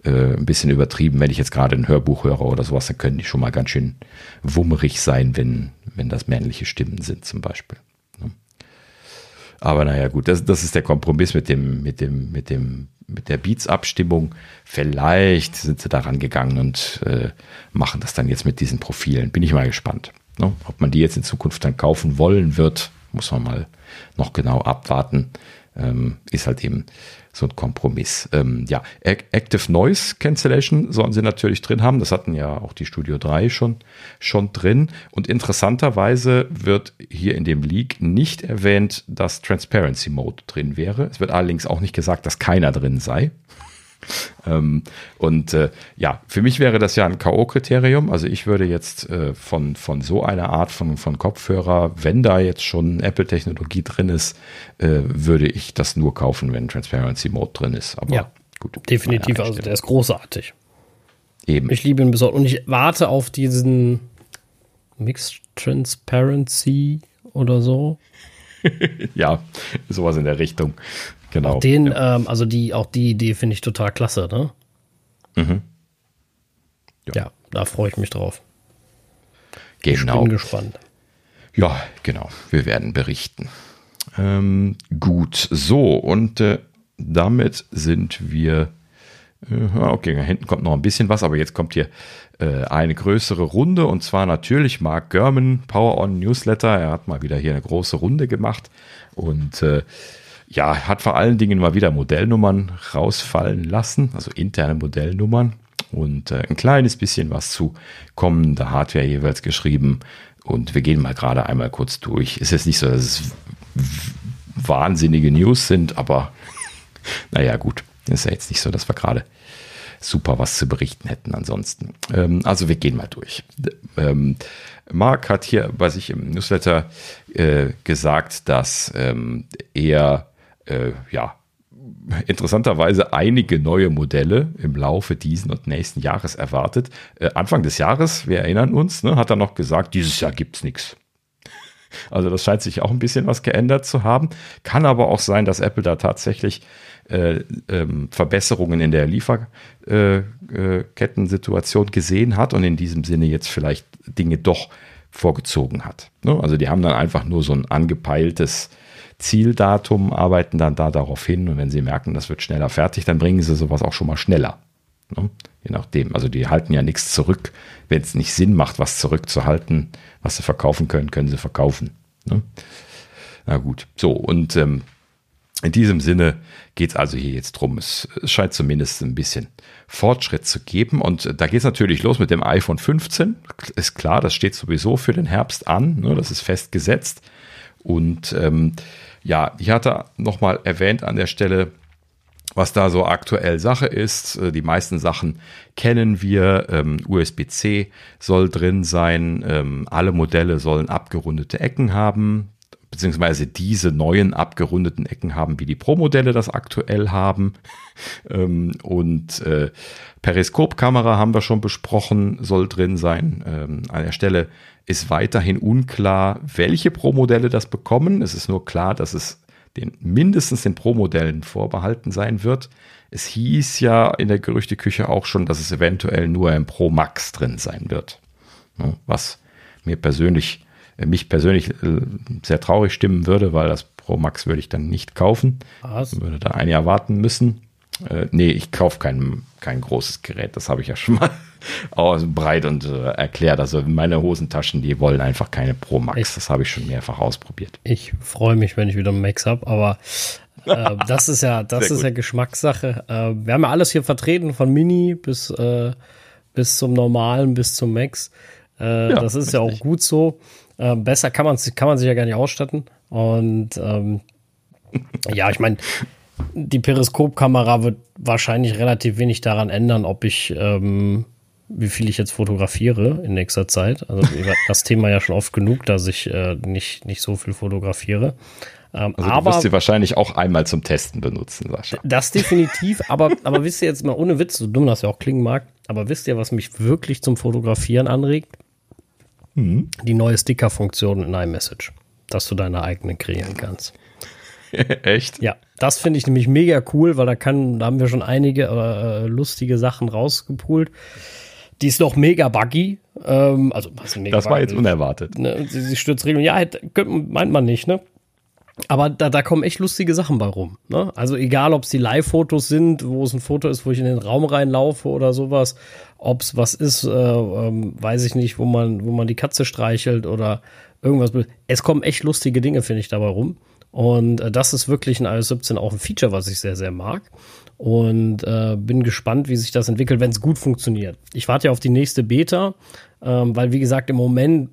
Speaker 3: äh, ein bisschen übertrieben. Wenn ich jetzt gerade ein Hörbuch höre oder sowas, dann können die schon mal ganz schön wummerig sein, wenn, wenn das männliche Stimmen sind zum Beispiel. Ne? Aber naja, gut, das, das ist der Kompromiss mit dem, mit dem, mit dem, mit der Beats-Abstimmung. Vielleicht sind sie daran gegangen und äh, machen das dann jetzt mit diesen Profilen. Bin ich mal gespannt. Ne? Ob man die jetzt in Zukunft dann kaufen wollen wird, muss man mal noch genau abwarten. Ähm, ist halt eben so ein Kompromiss. Ähm, ja, Active Noise Cancellation sollen sie natürlich drin haben. Das hatten ja auch die Studio 3 schon, schon drin. Und interessanterweise wird hier in dem Leak nicht erwähnt, dass Transparency Mode drin wäre. Es wird allerdings auch nicht gesagt, dass keiner drin sei. Ähm, und äh, ja, für mich wäre das ja ein K.O.-Kriterium. Also ich würde jetzt äh, von, von so einer Art von, von Kopfhörer, wenn da jetzt schon Apple-Technologie drin ist, äh, würde ich das nur kaufen, wenn Transparency Mode drin ist. Aber
Speaker 1: ja, gut. Definitiv, also der ist großartig.
Speaker 3: Eben.
Speaker 1: Ich liebe ihn besonders. Und ich warte auf diesen Mixed Transparency oder so.
Speaker 3: ja, sowas in der Richtung. Genau.
Speaker 1: Auch den, ja. ähm, also die, auch die Idee finde ich total klasse, ne? Mhm. Ja. ja, da freue ich mich drauf.
Speaker 3: Genau.
Speaker 1: Ich bin gespannt.
Speaker 3: Ja, genau. Wir werden berichten. Ähm, gut, so und äh, damit sind wir. Äh, okay, da hinten kommt noch ein bisschen was, aber jetzt kommt hier äh, eine größere Runde und zwar natürlich Mark Gurman, Power On Newsletter. Er hat mal wieder hier eine große Runde gemacht und äh, ja, hat vor allen Dingen mal wieder Modellnummern rausfallen lassen, also interne Modellnummern und äh, ein kleines bisschen was zu kommender Hardware jeweils geschrieben. Und wir gehen mal gerade einmal kurz durch. Ist jetzt nicht so, dass es wahnsinnige News sind, aber naja, gut. Ist ja jetzt nicht so, dass wir gerade super was zu berichten hätten ansonsten. Ähm, also wir gehen mal durch. Ähm, Mark hat hier bei sich im Newsletter äh, gesagt, dass ähm, er äh, ja, interessanterweise einige neue Modelle im Laufe diesen und nächsten Jahres erwartet. Äh, Anfang des Jahres, wir erinnern uns, ne, hat er noch gesagt, dieses Jahr gibt es nichts. Also das scheint sich auch ein bisschen was geändert zu haben. Kann aber auch sein, dass Apple da tatsächlich äh, ähm, Verbesserungen in der Lieferkettensituation äh, äh, gesehen hat und in diesem Sinne jetzt vielleicht Dinge doch vorgezogen hat. Ne? Also die haben dann einfach nur so ein angepeiltes Zieldatum, arbeiten dann da darauf hin und wenn sie merken, das wird schneller fertig, dann bringen sie sowas auch schon mal schneller. Ne? Je nachdem. Also die halten ja nichts zurück. Wenn es nicht Sinn macht, was zurückzuhalten, was sie verkaufen können, können sie verkaufen. Ne? Na gut. So, und ähm, in diesem Sinne geht es also hier jetzt drum. Es, scheint zumindest ein bisschen Fortschritt zu geben. Und da geht es natürlich los mit dem iPhone 15. Ist klar, das steht sowieso für den Herbst an. Ne? Das ist festgesetzt. Und ähm, ja, ich hatte nochmal erwähnt an der Stelle, was da so aktuell Sache ist. Äh, die meisten Sachen kennen wir. Ähm, USB-C soll drin sein. Ähm, alle Modelle sollen abgerundete Ecken haben, beziehungsweise diese neuen abgerundeten Ecken haben, wie die Pro-Modelle das aktuell haben. ähm, und äh, Periskopkamera haben wir schon besprochen, soll drin sein. Ähm, an der Stelle ist weiterhin unklar, welche Pro-Modelle das bekommen. Es ist nur klar, dass es den, mindestens den Pro-Modellen vorbehalten sein wird. Es hieß ja in der Gerüchteküche auch schon, dass es eventuell nur im Pro Max drin sein wird. Was mir persönlich, mich persönlich äh, sehr traurig stimmen würde, weil das Pro Max würde ich dann nicht kaufen. Was? Würde da ein Jahr warten müssen. Äh, nee, ich kaufe kein, kein großes Gerät. Das habe ich ja schon mal breit und äh, erklärt. Also meine Hosentaschen, die wollen einfach keine Pro Max. Das habe ich schon mehrfach ausprobiert.
Speaker 1: Ich freue mich, wenn ich wieder einen Max habe, aber äh, das ist ja, das ist ja Geschmackssache. Äh, wir haben ja alles hier vertreten, von Mini bis, äh, bis zum normalen, bis zum Max. Äh, ja, das ist richtig. ja auch gut so. Äh, besser kann man, kann man sich ja gar nicht ausstatten. Und ähm, ja, ich meine, die Periskopkamera wird wahrscheinlich relativ wenig daran ändern, ob ich, ähm, wie viel ich jetzt fotografiere in nächster Zeit. Also das Thema ja schon oft genug, dass ich äh, nicht, nicht so viel fotografiere.
Speaker 3: Ähm, also aber, du wirst sie wahrscheinlich auch einmal zum Testen benutzen, Sascha.
Speaker 1: Das definitiv, aber, aber wisst ihr jetzt mal ohne Witz, so dumm das ja auch klingen mag, aber wisst ihr, was mich wirklich zum Fotografieren anregt? Mhm. Die neue Sticker-Funktion in iMessage, dass du deine eigene kreieren kannst.
Speaker 3: Echt?
Speaker 1: Ja, das finde ich nämlich mega cool, weil da kann, da haben wir schon einige äh, lustige Sachen rausgepult. Die ist noch mega buggy. Ähm, also,
Speaker 3: was mega das war jetzt unerwartet.
Speaker 1: Ne? Sie, sie stürzt regeln. Ja, meint man nicht, ne? Aber da, da kommen echt lustige Sachen bei rum. Ne? Also egal, ob es die Live-Fotos sind, wo es ein Foto ist, wo ich in den Raum reinlaufe oder sowas, ob es was ist, äh, ähm, weiß ich nicht, wo man, wo man die Katze streichelt oder irgendwas. Es kommen echt lustige Dinge, finde ich, dabei rum. Und äh, das ist wirklich in iOS 17 auch ein Feature, was ich sehr, sehr mag. Und äh, bin gespannt, wie sich das entwickelt, wenn es gut funktioniert. Ich warte ja auf die nächste Beta, ähm, weil, wie gesagt, im Moment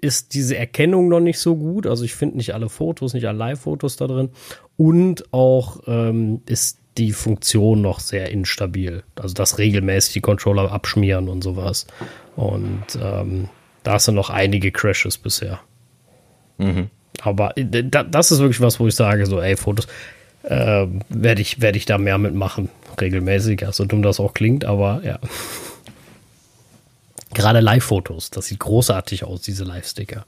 Speaker 1: ist diese Erkennung noch nicht so gut. Also ich finde nicht alle Fotos, nicht alle Live-Fotos da drin. Und auch ähm, ist die Funktion noch sehr instabil. Also das regelmäßig die Controller abschmieren und sowas. Und ähm, da sind noch einige Crashes bisher. Mhm. Aber äh, das ist wirklich was, wo ich sage, so, ey, Fotos äh, werde ich, werd ich da mehr mitmachen, regelmäßig. So dumm das auch klingt, aber ja. Gerade Live-Fotos, das sieht großartig aus, diese Live-Sticker.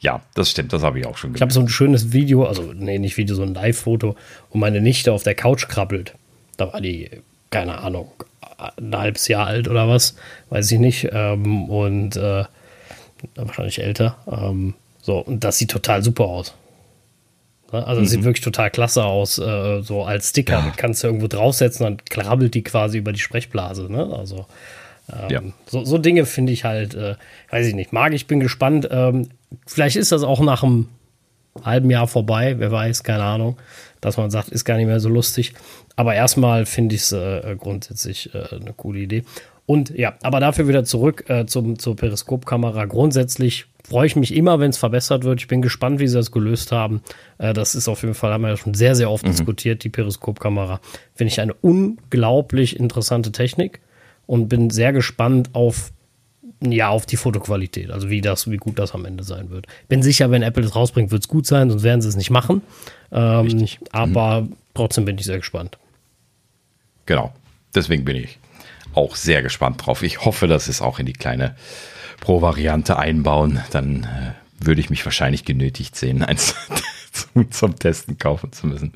Speaker 3: Ja, das stimmt, das habe ich auch schon
Speaker 1: gesehen. Ich habe so ein schönes Video, also nee, nicht Video, so ein Live-Foto, wo meine Nichte auf der Couch krabbelt. Da war die, keine Ahnung, ein halbes Jahr alt oder was, weiß ich nicht. Ähm, und äh, wahrscheinlich älter. Ähm, so, und das sieht total super aus. Ne? Also mhm. sieht wirklich total klasse aus, äh, so als Sticker. Ja. Kannst du irgendwo draufsetzen, dann krabbelt die quasi über die Sprechblase. Ne? Also ähm, ja. so, so, Dinge finde ich halt, äh, weiß ich nicht, mag ich, bin gespannt. Ähm, vielleicht ist das auch nach einem halben Jahr vorbei, wer weiß, keine Ahnung, dass man sagt, ist gar nicht mehr so lustig. Aber erstmal finde ich es äh, grundsätzlich äh, eine coole Idee. Und ja, aber dafür wieder zurück äh, zum, zur Periskopkamera. Grundsätzlich freue ich mich immer, wenn es verbessert wird. Ich bin gespannt, wie sie das gelöst haben. Äh, das ist auf jeden Fall, haben wir ja schon sehr, sehr oft mhm. diskutiert, die Periskopkamera. Finde ich eine unglaublich interessante Technik und bin sehr gespannt auf ja, auf die Fotoqualität, also wie das, wie gut das am Ende sein wird. Bin sicher, wenn Apple es rausbringt, wird es gut sein, sonst werden sie es nicht machen. Ähm, aber mhm. trotzdem bin ich sehr gespannt.
Speaker 3: Genau. Deswegen bin ich auch sehr gespannt drauf. Ich hoffe, dass sie es auch in die kleine Pro-Variante einbauen. Dann äh, würde ich mich wahrscheinlich genötigt sehen, eins zum, zum, Testen kaufen zu müssen.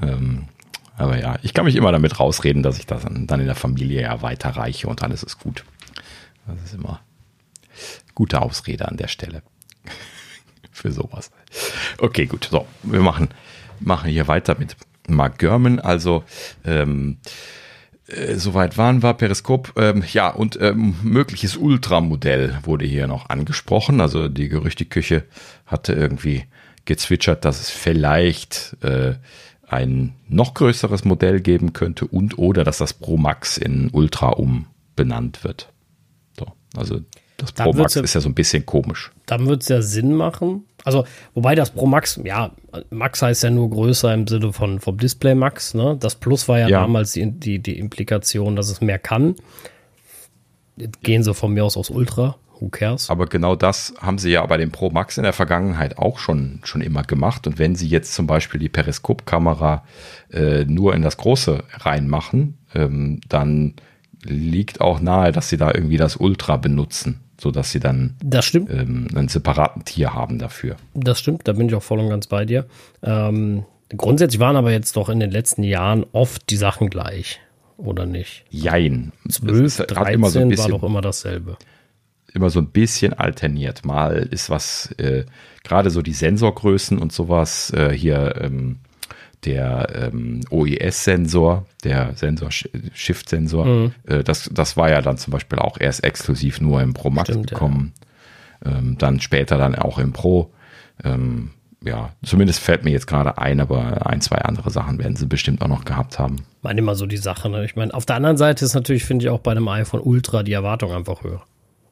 Speaker 3: Ähm, aber ja, ich kann mich immer damit rausreden, dass ich das dann, in der Familie ja weiterreiche und alles ist gut. Das ist immer gute Ausrede an der Stelle. Für sowas. Okay, gut. So, wir machen, machen hier weiter mit Mark Gurman. Also, ähm, äh, soweit waren wir, Periskop, ähm, ja, und ähm, mögliches Ultramodell wurde hier noch angesprochen. Also die Gerüchteküche hatte irgendwie gezwitschert, dass es vielleicht äh, ein noch größeres Modell geben könnte und oder dass das Pro Max in Ultra umbenannt wird. So, also Das
Speaker 1: Dann
Speaker 3: Pro Max
Speaker 1: wird's ja-
Speaker 3: ist ja so ein bisschen komisch.
Speaker 1: Dann wird es ja Sinn machen. Also, wobei das Pro Max, ja, Max heißt ja nur größer im Sinne von vom Display Max. Ne? Das Plus war ja,
Speaker 3: Ja.
Speaker 1: damals die, die, die Implikation, dass es mehr kann. Jetzt gehen sie von mir aus aus Ultra. Who cares?
Speaker 3: Aber genau das haben sie ja bei dem Pro Max in der Vergangenheit auch schon, schon immer gemacht. Und wenn sie jetzt zum Beispiel die Periskopkamera äh, nur in das Große reinmachen, ähm, dann liegt auch nahe, dass sie da irgendwie das Ultra benutzen, sodass sie dann
Speaker 1: Das stimmt.
Speaker 3: ähm, einen separaten Tier haben dafür.
Speaker 1: Das stimmt, da bin ich auch voll und ganz bei dir. Ähm, grundsätzlich waren aber jetzt doch in den letzten Jahren oft die Sachen gleich, oder nicht?
Speaker 3: Jein.
Speaker 1: 12,
Speaker 3: Es hat
Speaker 1: 13
Speaker 3: immer so ein
Speaker 1: war
Speaker 3: bisschen
Speaker 1: doch immer dasselbe.
Speaker 3: Immer so ein bisschen alterniert. Mal ist was, äh, gerade so die Sensorgrößen und sowas, äh, hier ähm, der ähm, OIS-Sensor, der Sensor Shift-Sensor,
Speaker 1: Mhm.
Speaker 3: äh, das, das war ja dann zum Beispiel auch erst exklusiv nur im Pro Max
Speaker 1: Stimmt, ja.
Speaker 3: gekommen. Ähm, dann später dann auch im Pro. Ähm, ja, zumindest fällt mir jetzt gerade ein, aber ein, zwei andere Sachen werden sie bestimmt auch noch gehabt haben.
Speaker 1: Ich meine immer so die Sache. Ne? Ich meine, auf der anderen Seite ist natürlich, finde ich, auch bei einem iPhone Ultra die Erwartung einfach höher.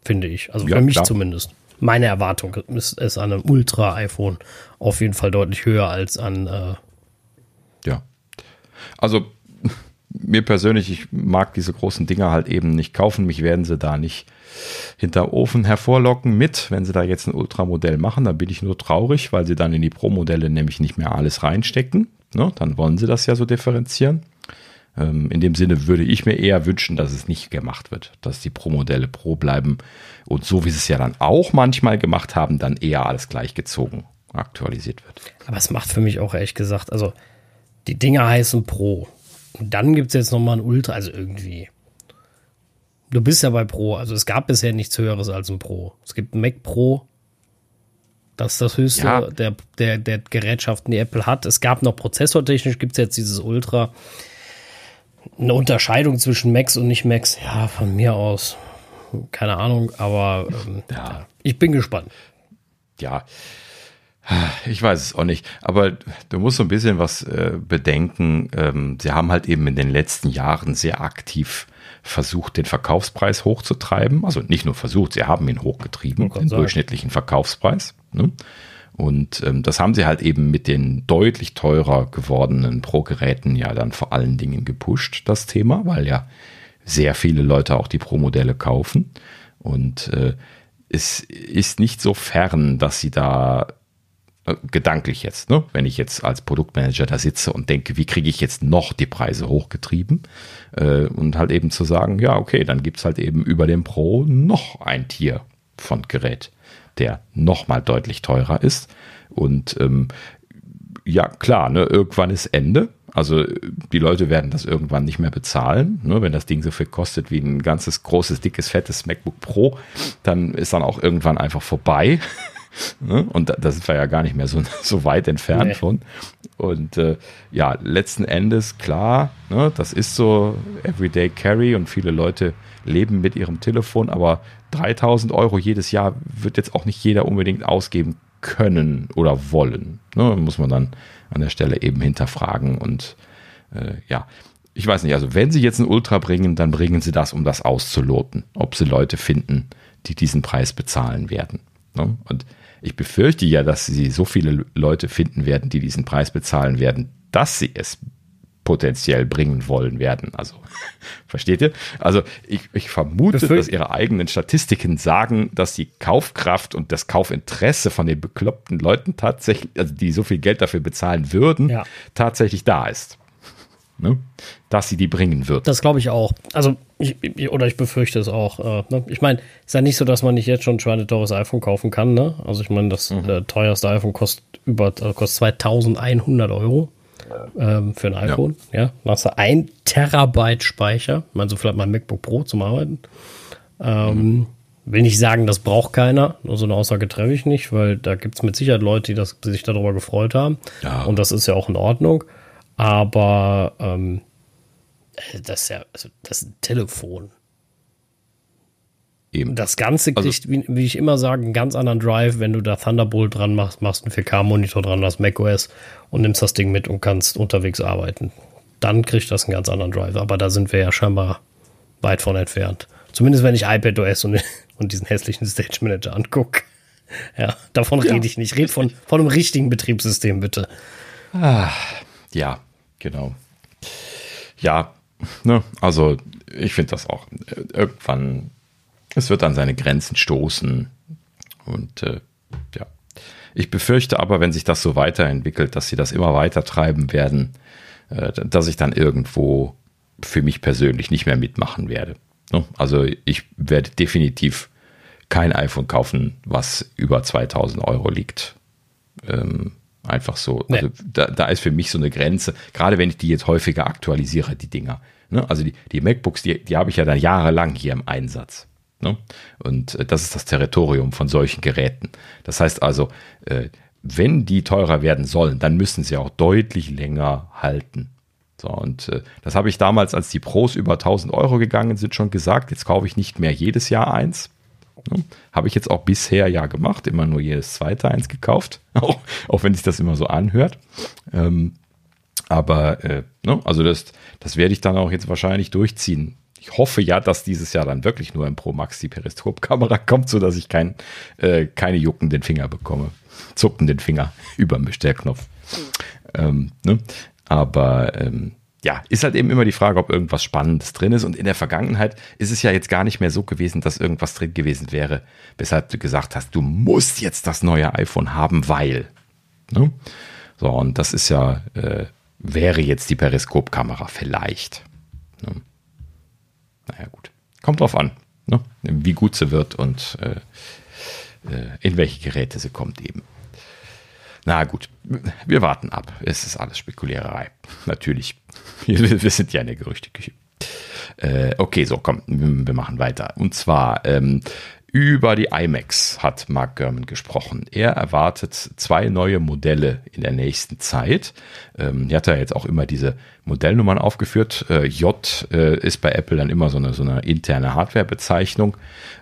Speaker 1: Finde ich. Also
Speaker 3: Ja,
Speaker 1: für mich
Speaker 3: klar.
Speaker 1: zumindest. Meine Erwartung ist, ist an einem Ultra-iPhone auf jeden Fall deutlich höher als an. Äh,
Speaker 3: Ja. Also mir persönlich, ich mag diese großen Dinger halt eben nicht kaufen. Mich werden sie da nicht hinter Ofen hervorlocken mit. Wenn sie da jetzt ein Ultramodell machen, dann bin ich nur traurig, weil sie dann in die Pro-Modelle nämlich nicht mehr alles reinstecken. Ne? Dann wollen sie das ja so differenzieren. Ähm, in dem Sinne würde ich mir eher wünschen, dass es nicht gemacht wird, dass die Pro-Modelle Pro bleiben und so wie sie es ja dann auch manchmal gemacht haben, dann eher alles gleichgezogen aktualisiert wird.
Speaker 1: aber es macht für mich auch ehrlich gesagt, also die Dinger heißen Pro. Und dann gibt es jetzt nochmal ein Ultra, also irgendwie. Du bist ja bei Pro, also es gab bisher nichts Höheres als ein Pro. Es gibt ein Mac Pro, das ist das höchste
Speaker 3: Ja.
Speaker 1: der, der, der Gerätschaften, die Apple hat. Es gab noch prozessortechnisch, gibt es jetzt dieses Ultra. Eine Unterscheidung zwischen Macs und nicht Macs, ja, von mir aus. Keine Ahnung, aber ähm, ja. ich bin gespannt.
Speaker 3: ja, ich weiß es auch nicht, aber du musst so ein bisschen was äh, bedenken. Ähm, sie haben halt eben in den letzten Jahren sehr aktiv versucht, den Verkaufspreis hochzutreiben. Also nicht nur versucht, sie haben ihn hochgetrieben, den
Speaker 1: sagen.
Speaker 3: durchschnittlichen Verkaufspreis. Ne? Und ähm, das haben sie halt eben mit den deutlich teurer gewordenen Pro-Geräten ja dann vor allen Dingen gepusht, das Thema, weil ja sehr viele Leute auch die Pro-Modelle kaufen. Und äh, es ist nicht so fern, dass sie da äh, gedanklich jetzt, ne? wenn ich jetzt als Produktmanager da sitze und denke, wie kriege ich jetzt noch die Preise hochgetrieben äh, und halt eben zu sagen, ja, okay, dann gibt's halt eben über dem Pro noch ein Tier von Gerät, der noch mal deutlich teurer ist und ähm, ja, klar, ne, irgendwann ist Ende. Also die Leute werden das irgendwann nicht mehr bezahlen. Ne? Wenn das Ding so viel kostet wie ein ganzes, großes, dickes, fettes MacBook Pro, dann ist dann auch irgendwann einfach vorbei. ne? Und da, da sind wir ja gar nicht mehr so, so weit entfernt
Speaker 1: Nee.
Speaker 3: von. Und äh, ja, letzten Endes, klar, ne, das ist so Everyday Carry und viele Leute leben mit ihrem Telefon, aber 3000 Euro jedes Jahr wird jetzt auch nicht jeder unbedingt ausgeben können oder wollen. Ne, muss man dann an der Stelle eben hinterfragen und äh, ja, ich weiß nicht, also wenn sie jetzt ein Ultra bringen, dann bringen sie das, um das auszuloten, ob sie Leute finden, die diesen Preis bezahlen werden. Ne? Und ich befürchte ja, dass sie so viele Leute finden werden, die diesen Preis bezahlen werden, dass sie es potenziell bringen wollen werden. Also, versteht ihr? Also, ich, ich vermute,
Speaker 1: Befür-
Speaker 3: dass ihre eigenen Statistiken sagen, dass die Kaufkraft und das Kaufinteresse von den bekloppten Leuten tatsächlich, also die so viel Geld dafür bezahlen würden,
Speaker 1: Ja.
Speaker 3: tatsächlich da ist. Ne? Dass sie die bringen wird.
Speaker 1: Das glaube ich auch. Also, ich, ich, oder ich befürchte es auch. Äh, ne? Ich meine, ist ja nicht so, dass man nicht jetzt schon ein schweineteures iPhone kaufen kann. Ne? Also, ich meine, das äh, teuerste iPhone kostet über äh, kostet 2100 Euro ähm, für ein iPhone. Ja, dann hast du ein Terabyte Speicher. Ich meine, so vielleicht mal ein MacBook Pro zum Arbeiten. Ähm, Will nicht sagen, das braucht keiner. Nur so eine Aussage treffe ich nicht, weil da gibt es mit Sicherheit Leute, die, das, die sich darüber gefreut haben.
Speaker 3: Ja.
Speaker 1: Und das ist ja auch in Ordnung. Aber ähm, äh, das ist ja, also das ist ein Telefon.
Speaker 3: Eben.
Speaker 1: Das Ganze
Speaker 3: Also-
Speaker 1: kriegt, wie, wie ich immer sage, einen ganz anderen Drive, wenn du da Thunderbolt dran machst, machst einen 4K-Monitor dran, hast macOS und nimmst das Ding mit und kannst unterwegs arbeiten. Dann kriegt das einen ganz anderen Drive. Aber da sind wir ja scheinbar weit von entfernt. Zumindest wenn ich iPadOS und, und diesen hässlichen Stage Manager angucke. Ja, davon rede ich nicht. Red von, von einem richtigen Betriebssystem, bitte.
Speaker 3: Ah, ja, genau. Ja, ne, also ich finde das auch. Irgendwann, es wird an seine Grenzen stoßen. Und äh, ja. Ich befürchte aber, wenn sich das so weiterentwickelt, dass sie das immer weiter treiben werden, äh, dass ich dann irgendwo für mich persönlich nicht mehr mitmachen werde. Ne? Also ich werde definitiv kein iPhone kaufen, was über 2000 Euro liegt. Ähm, einfach so. Nee. Also da, da, ist für mich so eine Grenze, gerade wenn ich die jetzt häufiger aktualisiere, die Dinger. Ne? Also die, die MacBooks, die, die habe ich ja dann jahrelang hier im Einsatz. Ne? Und äh, das ist das Territorium von solchen Geräten. Das heißt also, äh, wenn die teurer werden sollen, dann müssen sie auch deutlich länger halten. So, und äh, das habe ich damals, als die Pros über 1000 Euro gegangen sind, schon gesagt. Jetzt kaufe ich nicht mehr jedes Jahr eins. Ne? Habe ich jetzt auch bisher ja gemacht, immer nur jedes zweite eins gekauft, auch, auch wenn sich das immer so anhört. Ähm, aber äh, ne? also das, das werde ich dann auch jetzt wahrscheinlich durchziehen. Ich hoffe ja, dass dieses Jahr dann wirklich nur im Pro Max die Periskopkamera kommt, sodass ich kein, äh, keine juckenden Finger bekomme. Zuckenden Finger über dem Bestellknopf. Ähm, ne? Aber ähm, ja, ist halt eben immer die Frage, ob irgendwas Spannendes drin ist. Und in der Vergangenheit ist es ja jetzt gar nicht mehr so gewesen, dass irgendwas drin gewesen wäre, weshalb du gesagt hast, du musst jetzt das neue iPhone haben, weil. Ne? So, und das ist ja, äh, wäre jetzt die Periskopkamera vielleicht. Ne? Naja, gut. Kommt drauf an, ne? wie gut sie wird und äh, äh, in welche Geräte sie kommt eben. Na gut, wir warten ab. Es ist alles Spekuliererei. Natürlich. Wir, wir sind ja in der Gerüchteküche. Äh, okay, so, komm, wir machen weiter. Und zwar ähm, über die IMAX hat Mark Gurman gesprochen. Er erwartet zwei neue Modelle in der nächsten Zeit. Ähm, er hat ja jetzt auch immer diese Modellnummern aufgeführt. Äh, J äh, ist bei Apple dann immer so eine, so eine interne Hardwarebezeichnung.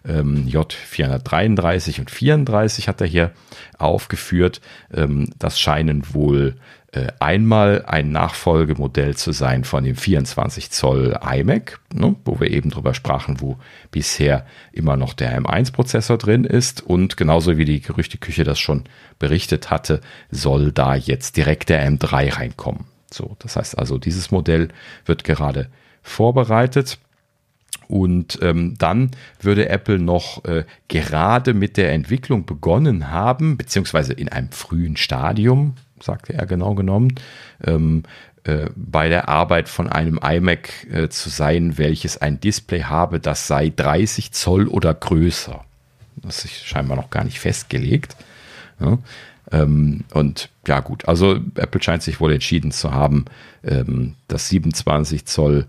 Speaker 3: Ähm, J 433 und 34 hat er hier aufgeführt. Ähm, das scheinen wohl einmal ein Nachfolgemodell zu sein von dem 24 Zoll iMac, ne, wo wir eben drüber sprachen, wo bisher immer noch der M1-Prozessor drin ist und genauso wie die Gerüchteküche das schon berichtet hatte, soll da jetzt direkt der M3 reinkommen. So, das heißt also, dieses Modell wird gerade vorbereitet. Und ähm, dann würde Apple noch äh, gerade mit der Entwicklung begonnen haben, beziehungsweise in einem frühen Stadium, sagte er genau genommen, ähm, äh, bei der Arbeit von einem iMac äh, zu sein, welches ein Display habe, das sei 30 Zoll oder größer. Das ist scheinbar noch gar nicht festgelegt. Ja. Ähm, und ja gut, also Apple scheint sich wohl entschieden zu haben, ähm, das 27 Zoll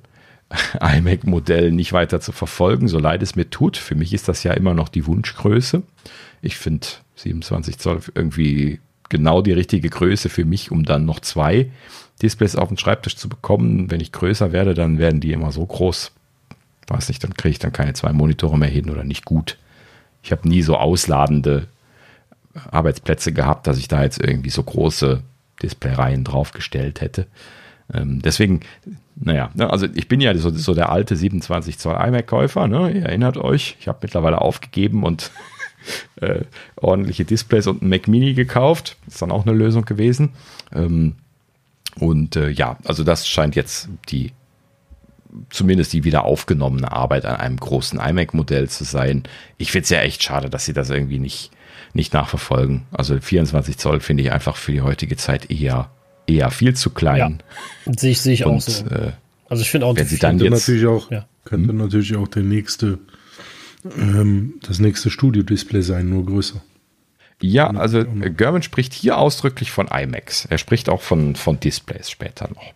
Speaker 3: iMac-Modell nicht weiter zu verfolgen, so leid es mir tut. Für mich ist das ja immer noch die Wunschgröße. Ich finde 27 Zoll irgendwie genau die richtige Größe für mich, um dann noch zwei Displays auf den Schreibtisch zu bekommen. Wenn ich größer werde, dann werden die immer so groß. Weiß nicht, dann kriege ich dann keine zwei Monitore mehr hin oder nicht gut. Ich habe nie so ausladende Arbeitsplätze gehabt, dass ich da jetzt irgendwie so große Displayreihen draufgestellt hätte. Ähm, deswegen, naja, ne, also ich bin ja so, so der alte 27 Zoll iMac-Käufer, ne? ihr erinnert euch, ich habe mittlerweile aufgegeben und äh, ordentliche Displays und ein Mac Mini gekauft. Ist dann auch eine Lösung gewesen. Ähm, und äh, ja, also das scheint jetzt die zumindest die wieder aufgenommene Arbeit an einem großen iMac-Modell zu sein. Ich finde es ja echt schade, dass sie das irgendwie nicht, nicht nachverfolgen. Also 24 Zoll finde ich einfach für die heutige Zeit eher, eher viel zu klein.
Speaker 1: Ja, sehe ich, sehe ich auch so. Äh,
Speaker 2: also ich finde auch, wenn sie dann jetzt, natürlich auch ja. könnte hm? natürlich auch der nächste ähm, das nächste Studio-Display sein, nur größer.
Speaker 3: Ja, also German spricht hier ausdrücklich von IMAX. Er spricht auch von, von Displays später noch.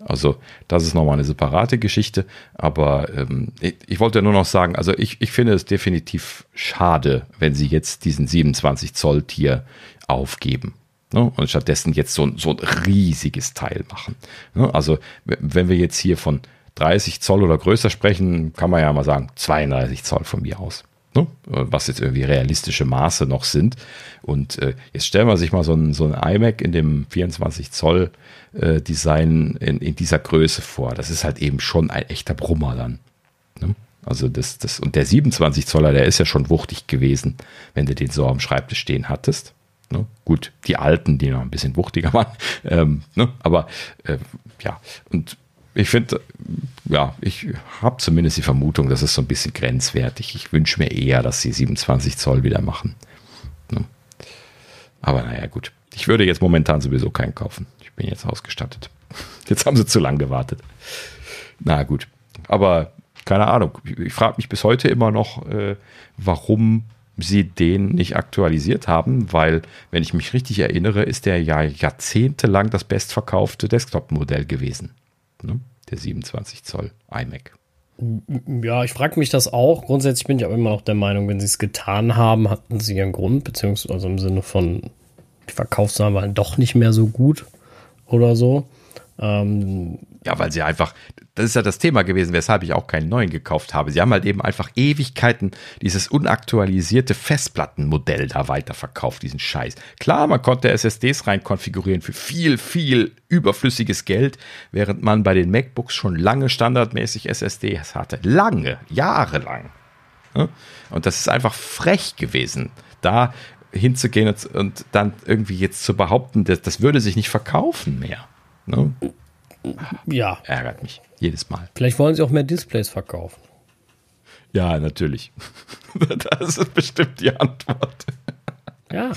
Speaker 3: Also das ist nochmal eine separate Geschichte, aber ähm, ich, ich, wollte nur noch sagen, also ich, ich finde es definitiv schade, wenn sie jetzt diesen 27 Zoll Tier aufgeben. Ne? Und stattdessen jetzt so, so ein riesiges Teil machen. Ne? Also wenn wir jetzt hier von 30 Zoll oder größer sprechen, kann man ja mal sagen, 32 Zoll von mir aus. Ne? Was jetzt irgendwie realistische Maße noch sind. Und äh, jetzt stellen wir sich mal so ein, so ein iMac in dem 24 Zoll äh, Design in, in dieser Größe vor. Das ist halt eben schon ein echter Brummer dann. Ne? Also das, das, und der 27 Zoller, der ist ja schon wuchtig gewesen, wenn du den so am Schreibtisch stehen hattest. Ne? Gut, die alten, die noch ein bisschen wuchtiger waren. Ähm, ne? Aber äh, ja, und ich finde, ja, ich habe zumindest die Vermutung, das ist so ein bisschen grenzwertig. Ich wünsche mir eher, dass sie 27 Zoll wieder machen. Aber naja, gut. Ich würde jetzt momentan sowieso keinen kaufen. Ich bin jetzt ausgestattet. Jetzt haben sie zu lang gewartet. Na gut. Aber keine Ahnung. Ich frage mich bis heute immer noch, äh, warum sie den nicht aktualisiert haben, weil, wenn ich mich richtig erinnere, ist der ja jahrzehntelang das bestverkaufte Desktop-Modell gewesen. Ne? Der 27 Zoll iMac.
Speaker 1: Ja, ich frage mich das auch. Grundsätzlich bin ich aber immer noch der Meinung, wenn sie es getan haben, hatten sie ihren Grund, beziehungsweise im Sinne von, die Verkaufszahlen waren doch nicht mehr so gut oder so.
Speaker 3: Ähm, ja, weil sie einfach, das ist ja das Thema gewesen, weshalb ich auch keinen neuen gekauft habe. Sie haben halt eben einfach Ewigkeiten dieses unaktualisierte Festplattenmodell da weiterverkauft, diesen Scheiß. Klar, man konnte SSDs rein konfigurieren für viel, viel überflüssiges Geld, während man bei den MacBooks schon lange standardmäßig SSDs hatte. Lange, jahrelang. Und das ist einfach frech gewesen, da hinzugehen und, dann irgendwie jetzt zu behaupten, das würde sich nicht verkaufen mehr. Ne?
Speaker 1: Ja.
Speaker 3: Ärgert mich jedes Mal.
Speaker 1: Vielleicht wollen sie auch mehr Displays verkaufen.
Speaker 3: Ja, natürlich. das ist bestimmt die Antwort.
Speaker 1: Ja.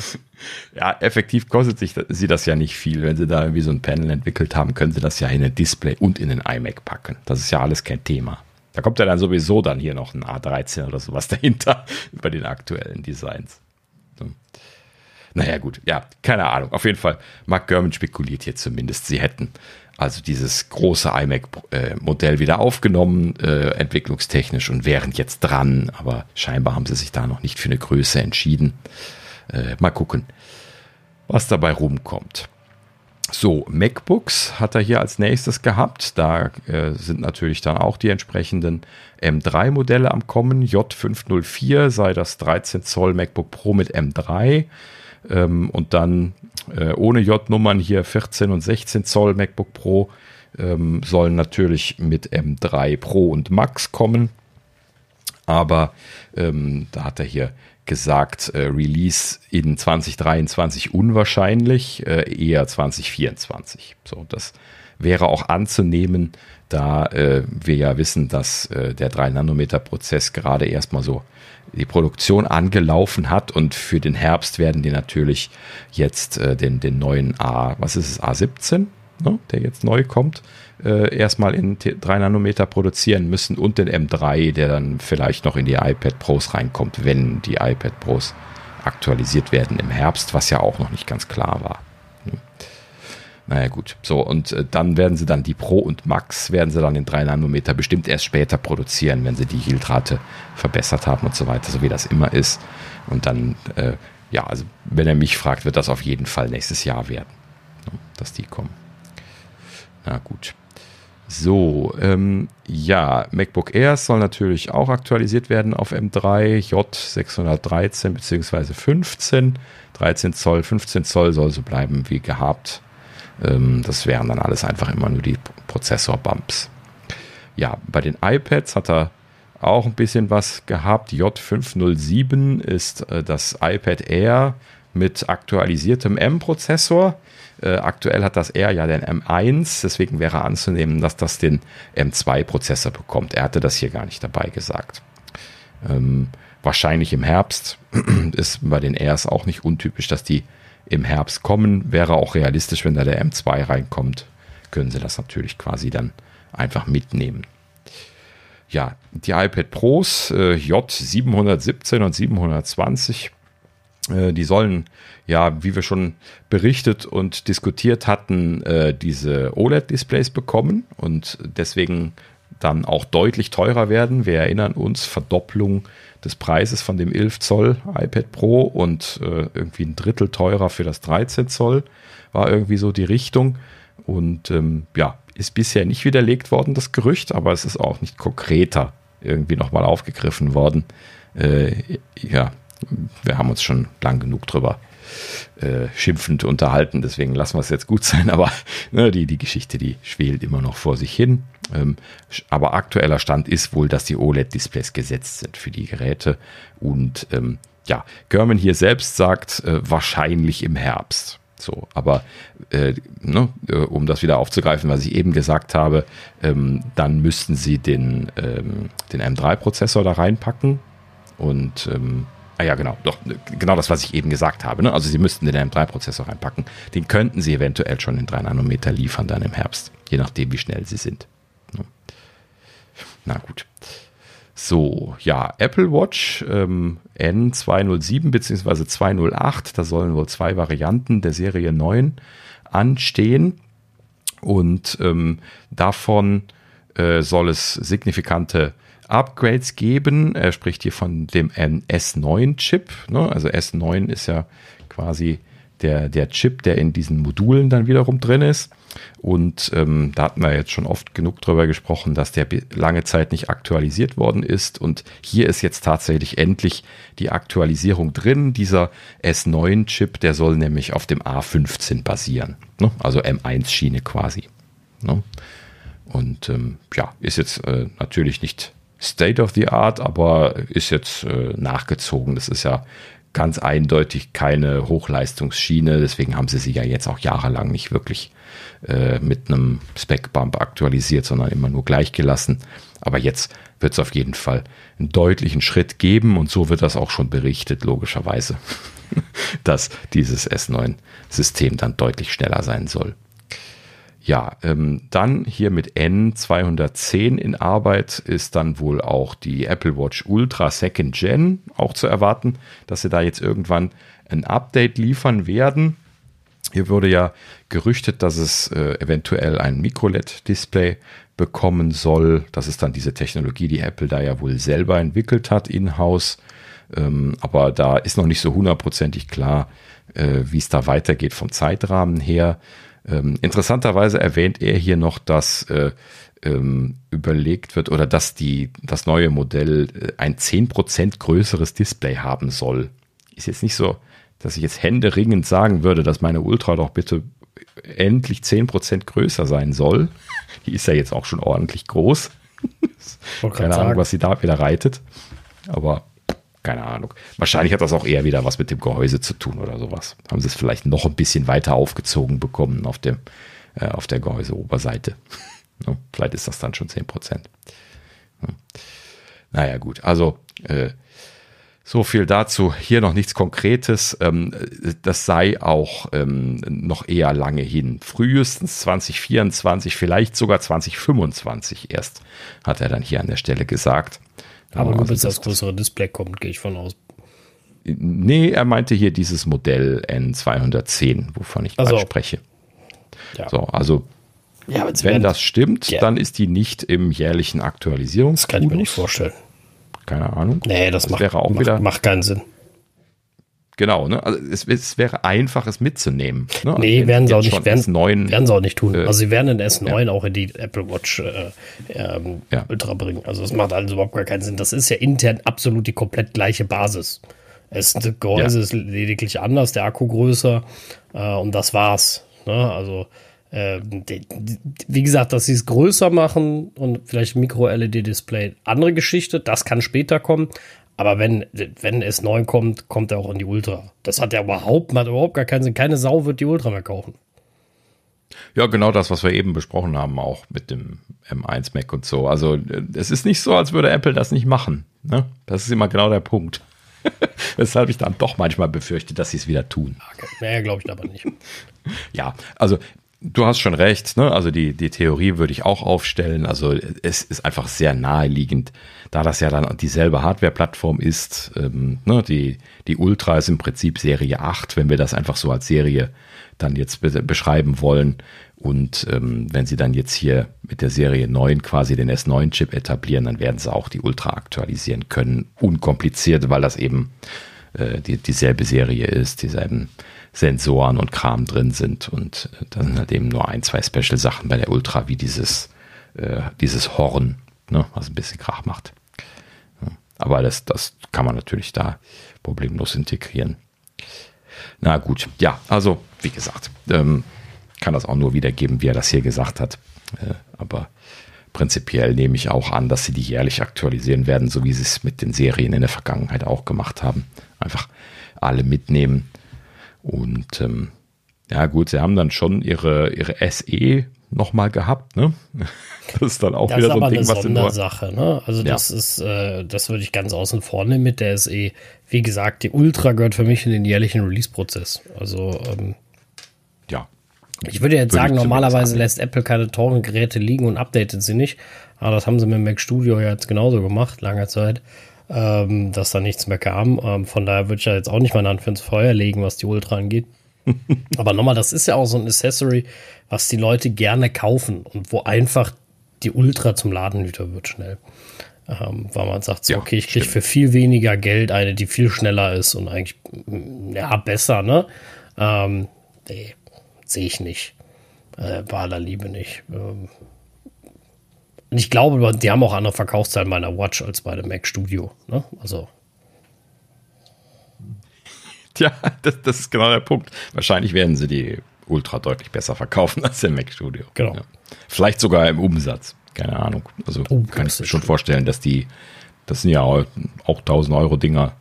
Speaker 3: Ja, effektiv kostet sich sie das ja nicht viel. Wenn sie da irgendwie so ein Panel entwickelt haben, können sie das ja in ein Display und in den iMac packen. Das ist ja alles kein Thema. Da kommt ja dann sowieso dann hier noch ein A13 oder sowas dahinter bei den aktuellen Designs. So. Naja, gut, ja, keine Ahnung. Auf jeden Fall, Mark Gurman spekuliert hier zumindest, sie hätten also dieses große iMac-Modell wieder aufgenommen, äh, entwicklungstechnisch und wären jetzt dran, aber scheinbar haben sie sich da noch nicht für eine Größe entschieden. Äh, mal gucken, was dabei rumkommt. So, MacBooks hat er hier als nächstes gehabt. Da äh, sind natürlich dann auch die entsprechenden M3-Modelle am Kommen. J504 sei das 13 Zoll MacBook Pro mit M3. Ähm, und dann äh, ohne J-Nummern hier 14 und 16 Zoll MacBook Pro ähm, sollen natürlich mit M3 Pro und Max kommen. Aber ähm, da hat er hier gesagt, äh, Release in 2023 unwahrscheinlich, äh, eher 2024. So, das wäre auch anzunehmen, da äh, wir ja wissen, dass äh, der 3-Nanometer-Prozess gerade erstmal so die Produktion angelaufen hat und für den Herbst werden die natürlich jetzt äh, den, den neuen A, was ist es, A17, ne, der jetzt neu kommt, äh, erstmal in 3 Nanometer produzieren müssen und den M3, der dann vielleicht noch in die iPad Pros reinkommt, wenn die iPad Pros aktualisiert werden im Herbst, was ja auch noch nicht ganz klar war. Naja gut, so und äh, dann werden sie dann die Pro und Max werden sie dann in 3 Nanometer bestimmt erst später produzieren, wenn sie die Yieldrate verbessert haben und so weiter, so wie das immer ist. Und dann, äh, ja, also wenn er mich fragt, wird das auf jeden Fall nächstes Jahr werden, ne, dass die kommen. Na gut. So, ähm, ja, MacBook Air soll natürlich auch aktualisiert werden auf M3, J613 bzw. 15. 13 Zoll, 15 Zoll soll so bleiben wie gehabt. Ähm, das wären dann alles einfach immer nur die Prozessor-Bumps. Ja, bei den iPads hat er auch ein bisschen was gehabt. J507 ist äh, das iPad Air mit aktualisiertem M-Prozessor. Äh, aktuell hat das Air ja den M1, deswegen wäre anzunehmen, dass das den M2-Prozessor bekommt. Er hatte das hier gar nicht dabei gesagt. Ähm, wahrscheinlich im Herbst ist bei den Airs auch nicht untypisch, dass die im Herbst kommen. Wäre auch realistisch, wenn da der M2 reinkommt, können sie das natürlich quasi dann einfach mitnehmen. Ja, die iPad Pros äh, J717 und 720, äh, die sollen ja, wie wir schon berichtet und diskutiert hatten, äh, diese OLED-Displays bekommen und deswegen dann auch deutlich teurer werden. Wir erinnern uns, Verdopplung des Preises von dem 11 Zoll iPad Pro und äh, irgendwie ein Drittel teurer für das 13 Zoll war irgendwie so die Richtung. Und ähm, ja, ist bisher nicht widerlegt worden, das Gerücht, aber es ist auch nicht konkreter irgendwie nochmal aufgegriffen worden. Äh, ja, wir haben uns schon lang genug drüber äh, schimpfend unterhalten, deswegen lassen wir es jetzt gut sein, aber ne, die, die Geschichte, die schwelt immer noch vor sich hin. Ähm, aber aktueller Stand ist wohl, dass die OLED-Displays gesetzt sind für die Geräte und ähm, ja, German hier selbst sagt, äh, wahrscheinlich im Herbst. So, aber äh, ne, äh, um das wieder aufzugreifen, was ich eben gesagt habe, ähm, dann müssten sie den, ähm, den M3-Prozessor da reinpacken. Und ähm, ah ja, genau, doch, genau das, was ich eben gesagt habe. Ne? Also sie müssten den M3-Prozessor reinpacken. Den könnten sie eventuell schon in 3 Nanometer liefern dann im Herbst, je nachdem, wie schnell sie sind. Na gut. So, ja, Apple Watch ähm, N207 bzw. 208, da sollen wohl zwei Varianten der Serie 9 anstehen. Und ähm, davon äh, soll es signifikante Upgrades geben. Er spricht hier von dem S9-Chip. Ne? Also S9 ist ja quasi der, der Chip, der in diesen Modulen dann wiederum drin ist. Und ähm, da hatten wir jetzt schon oft genug drüber gesprochen, dass der lange Zeit nicht aktualisiert worden ist. Und hier ist jetzt tatsächlich endlich die Aktualisierung drin. Dieser S9-Chip, der soll nämlich auf dem A15 basieren. Ne? Also M1-Schiene quasi. Ne? Und ähm, ja, ist jetzt äh, natürlich nicht State of the Art, aber ist jetzt äh, nachgezogen. Das ist ja ganz eindeutig keine Hochleistungsschiene. Deswegen haben sie sie ja jetzt auch jahrelang nicht wirklich äh, mit einem Spec-Bump aktualisiert, sondern immer nur gleich gelassen. Aber jetzt wird es auf jeden Fall einen deutlichen Schritt geben und so wird das auch schon berichtet, logischerweise, dass dieses S9-System dann deutlich schneller sein soll. Ja, ähm, dann hier mit N210 in Arbeit ist dann wohl auch die Apple Watch Ultra Second Gen auch zu erwarten, dass sie da jetzt irgendwann ein Update liefern werden. Hier wurde ja gerüchtet, dass es äh, eventuell ein Micro-LED-Display bekommen soll. Das ist dann diese Technologie, die Apple da ja wohl selber entwickelt hat in-house. Ähm, aber da ist noch nicht so hundertprozentig klar, äh, wie es da weitergeht vom Zeitrahmen her. Ähm, interessanterweise erwähnt er hier noch, dass äh, ähm, überlegt wird oder dass die, das neue Modell äh, ein 10% größeres Display haben soll. Ist jetzt nicht so, dass ich jetzt händeringend sagen würde, dass meine Ultra doch bitte endlich 10% größer sein soll. Die ist ja jetzt auch schon ordentlich groß. Keine Ahnung, was sie da wieder reitet. Aber keine Ahnung. Wahrscheinlich hat das auch eher wieder was mit dem Gehäuse zu tun oder sowas. Haben sie es vielleicht noch ein bisschen weiter aufgezogen bekommen auf, dem, äh, auf der Gehäuseoberseite. vielleicht ist das dann schon 10 Prozent. Ja. Naja, gut. Also, äh, so viel dazu. Hier noch nichts Konkretes. Ähm, das sei auch ähm, noch eher lange hin. Frühestens 2024, vielleicht sogar 2025 erst, hat er dann hier an der Stelle gesagt.
Speaker 1: Aber nur bis das größere Display kommt, gehe ich von aus.
Speaker 3: Nee, er meinte hier dieses Modell N210, wovon ich also, gerade spreche. Ja. So, also ja, wenn das stimmt, ja. dann ist die nicht im jährlichen Aktualisierungs.
Speaker 1: Das kann ich mir nicht vorstellen.
Speaker 3: Keine Ahnung.
Speaker 1: Nee, das, das macht, wäre auch macht, wieder, macht keinen Sinn.
Speaker 3: Genau, ne? Also es, es wäre einfach, es mitzunehmen.
Speaker 1: Ne? Nee, also werden sie auch nicht, werden, S9, werden sie auch nicht tun. Äh, also sie werden den S9 ja. auch in die Apple Watch äh, ähm, ja. Ultra bringen. Also das macht also überhaupt gar keinen Sinn. Das ist ja intern absolut die komplett gleiche Basis. Es das Gehäuse ja. ist lediglich anders, der Akku größer äh, und das war's. Ne? Also äh, wie gesagt, dass sie es größer machen und vielleicht Micro-LED-Display, andere Geschichte, das kann später kommen. Aber wenn, wenn S9 kommt, kommt er auch in die Ultra. Das hat ja überhaupt, hat überhaupt gar keinen Sinn. Keine Sau wird die Ultra mehr kaufen.
Speaker 3: Ja, genau das, was wir eben besprochen haben, auch mit dem M1 Mac und so. Also es ist nicht so, als würde Apple das nicht machen. Ne? Das ist immer genau der Punkt. Weshalb ich dann doch manchmal befürchte, dass sie es wieder tun.
Speaker 1: Okay. Naja, glaube ich aber nicht.
Speaker 3: ja, also du hast schon recht, ne? Also die, die Theorie würde ich auch aufstellen. Also es ist einfach sehr naheliegend, da das ja dann dieselbe Hardware-Plattform ist. Ähm, ne? die, die Ultra ist im Prinzip Serie 8, wenn wir das einfach so als Serie dann jetzt be beschreiben wollen. Und ähm, wenn sie dann jetzt hier mit der Serie 9 quasi den S9-Chip etablieren, dann werden sie auch die Ultra aktualisieren können. Unkompliziert, weil das eben äh, die, dieselbe Serie ist, dieselben Sensoren und Kram drin sind. Und äh, dann sind halt eben nur ein, zwei Special-Sachen bei der Ultra, wie dieses, äh, dieses Horn, ne, was ein bisschen Krach macht. Aber das, das kann man natürlich da problemlos integrieren. Na gut, ja, also wie gesagt, ähm, kann das auch nur wiedergeben, wie er das hier gesagt hat. Äh, aber prinzipiell nehme ich auch an, dass sie die jährlich aktualisieren werden, so wie sie es mit den Serien in der Vergangenheit auch gemacht haben. Einfach alle mitnehmen. Und ähm, ja gut, sie haben dann schon ihre, ihre SE nochmal gehabt, ne?
Speaker 1: Das ist dann auch das wieder so ein Ding, eine was Sondersache, ne? Also ja. das ist, äh, das würde ich ganz außen vor nehmen mit der SE. Wie gesagt, die Ultra gehört für mich in den jährlichen Release-Prozess. Also ähm,
Speaker 3: ja.
Speaker 1: Ich würde jetzt würde sagen, normalerweise lässt Apple keine teuren Geräte liegen und updatet sie nicht. Aber das haben sie mit dem Mac Studio ja jetzt genauso gemacht, lange Zeit, ähm, dass da nichts mehr kam. Ähm, von daher würde ich ja jetzt auch nicht meine Hand für ins Feuer legen, was die Ultra angeht. Aber nochmal, das ist ja auch so ein Accessory, was die Leute gerne kaufen und wo einfach die Ultra zum Ladenhüter wird schnell. Ähm, weil man sagt, so, ja, okay, ich kriege für viel weniger Geld eine, die viel schneller ist und eigentlich, mm, ja, besser, ne? Ähm, nee, sehe ich nicht. Äh, bei aller Liebe nicht. Ähm, und ich glaube, die haben auch andere Verkaufszahlen bei einer Watch als bei dem Mac Studio. Ne? Also
Speaker 3: Tja, das, das, ist genau der Punkt. Wahrscheinlich werden sie die Ultra deutlich besser verkaufen als der Mac Studio.
Speaker 1: Genau. Ja.
Speaker 3: Vielleicht sogar im Umsatz. Keine Ahnung. Also oh, kann ich mir schon vorstellen, dass die, das sind ja auch, 1000 Euro Dinger,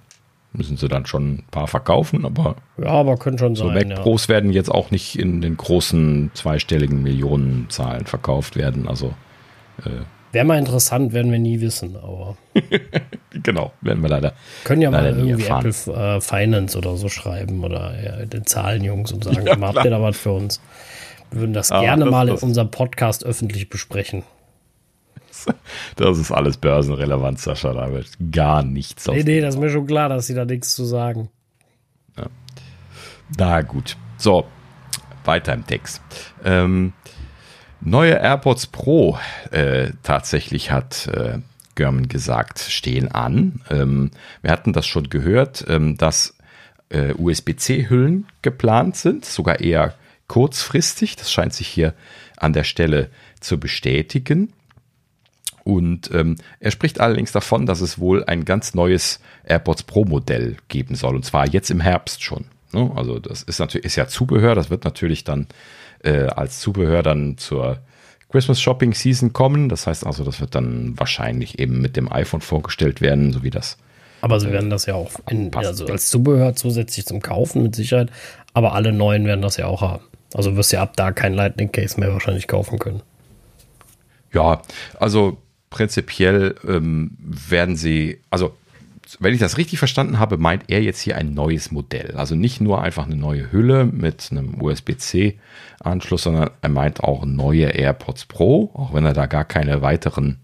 Speaker 3: müssen sie dann schon ein paar verkaufen, aber.
Speaker 1: Ja, aber können schon
Speaker 3: so sein. Mac ja. Pros werden jetzt auch nicht in den großen zweistelligen Millionenzahlen verkauft werden. Also.
Speaker 1: Äh, Wäre mal interessant, werden wir nie wissen, aber.
Speaker 3: genau, werden wir leider.
Speaker 1: Können ja mal irgendwie Apple äh, Finance oder so schreiben oder ja, den Zahlenjungs und sagen, ja, habt ihr da was für uns? Wir würden das ah, gerne das, mal in unserem Podcast öffentlich besprechen.
Speaker 3: Das ist alles börsenrelevant, Sascha. Da wird gar nichts
Speaker 1: Nee, nee, das ist mir schon klar, dass sie da nichts zu sagen.
Speaker 3: Ja. Na gut. So, weiter im Text. Ähm, Neue AirPods Pro äh, tatsächlich hat äh, German gesagt, stehen an. Ähm, wir hatten das schon gehört, ähm, dass äh, USB-C-Hüllen geplant sind, sogar eher kurzfristig. Das scheint sich hier an der Stelle zu bestätigen. Und ähm, er spricht allerdings davon, dass es wohl ein ganz neues AirPods Pro Modell geben soll. Und zwar jetzt im Herbst schon. Ne? Also das ist natürlich ist ja Zubehör. Das wird natürlich dann äh, als Zubehör dann zur Christmas Shopping Season kommen. Das heißt also, das wird dann wahrscheinlich eben mit dem iPhone vorgestellt werden, so wie das.
Speaker 1: Aber sie werden das ja auch in, also als Zubehör zusätzlich zum Kaufen mit Sicherheit. Aber alle neuen werden das ja auch haben. Also wirst du ja ab da kein Lightning Case mehr wahrscheinlich kaufen können.
Speaker 3: Ja, also prinzipiell ähm, werden sie, also wenn ich das richtig verstanden habe, meint er jetzt hier ein neues Modell. Also nicht nur einfach eine neue Hülle mit einem USB-C-Anschluss, sondern er meint auch neue AirPods Pro, auch wenn er da gar keine weiteren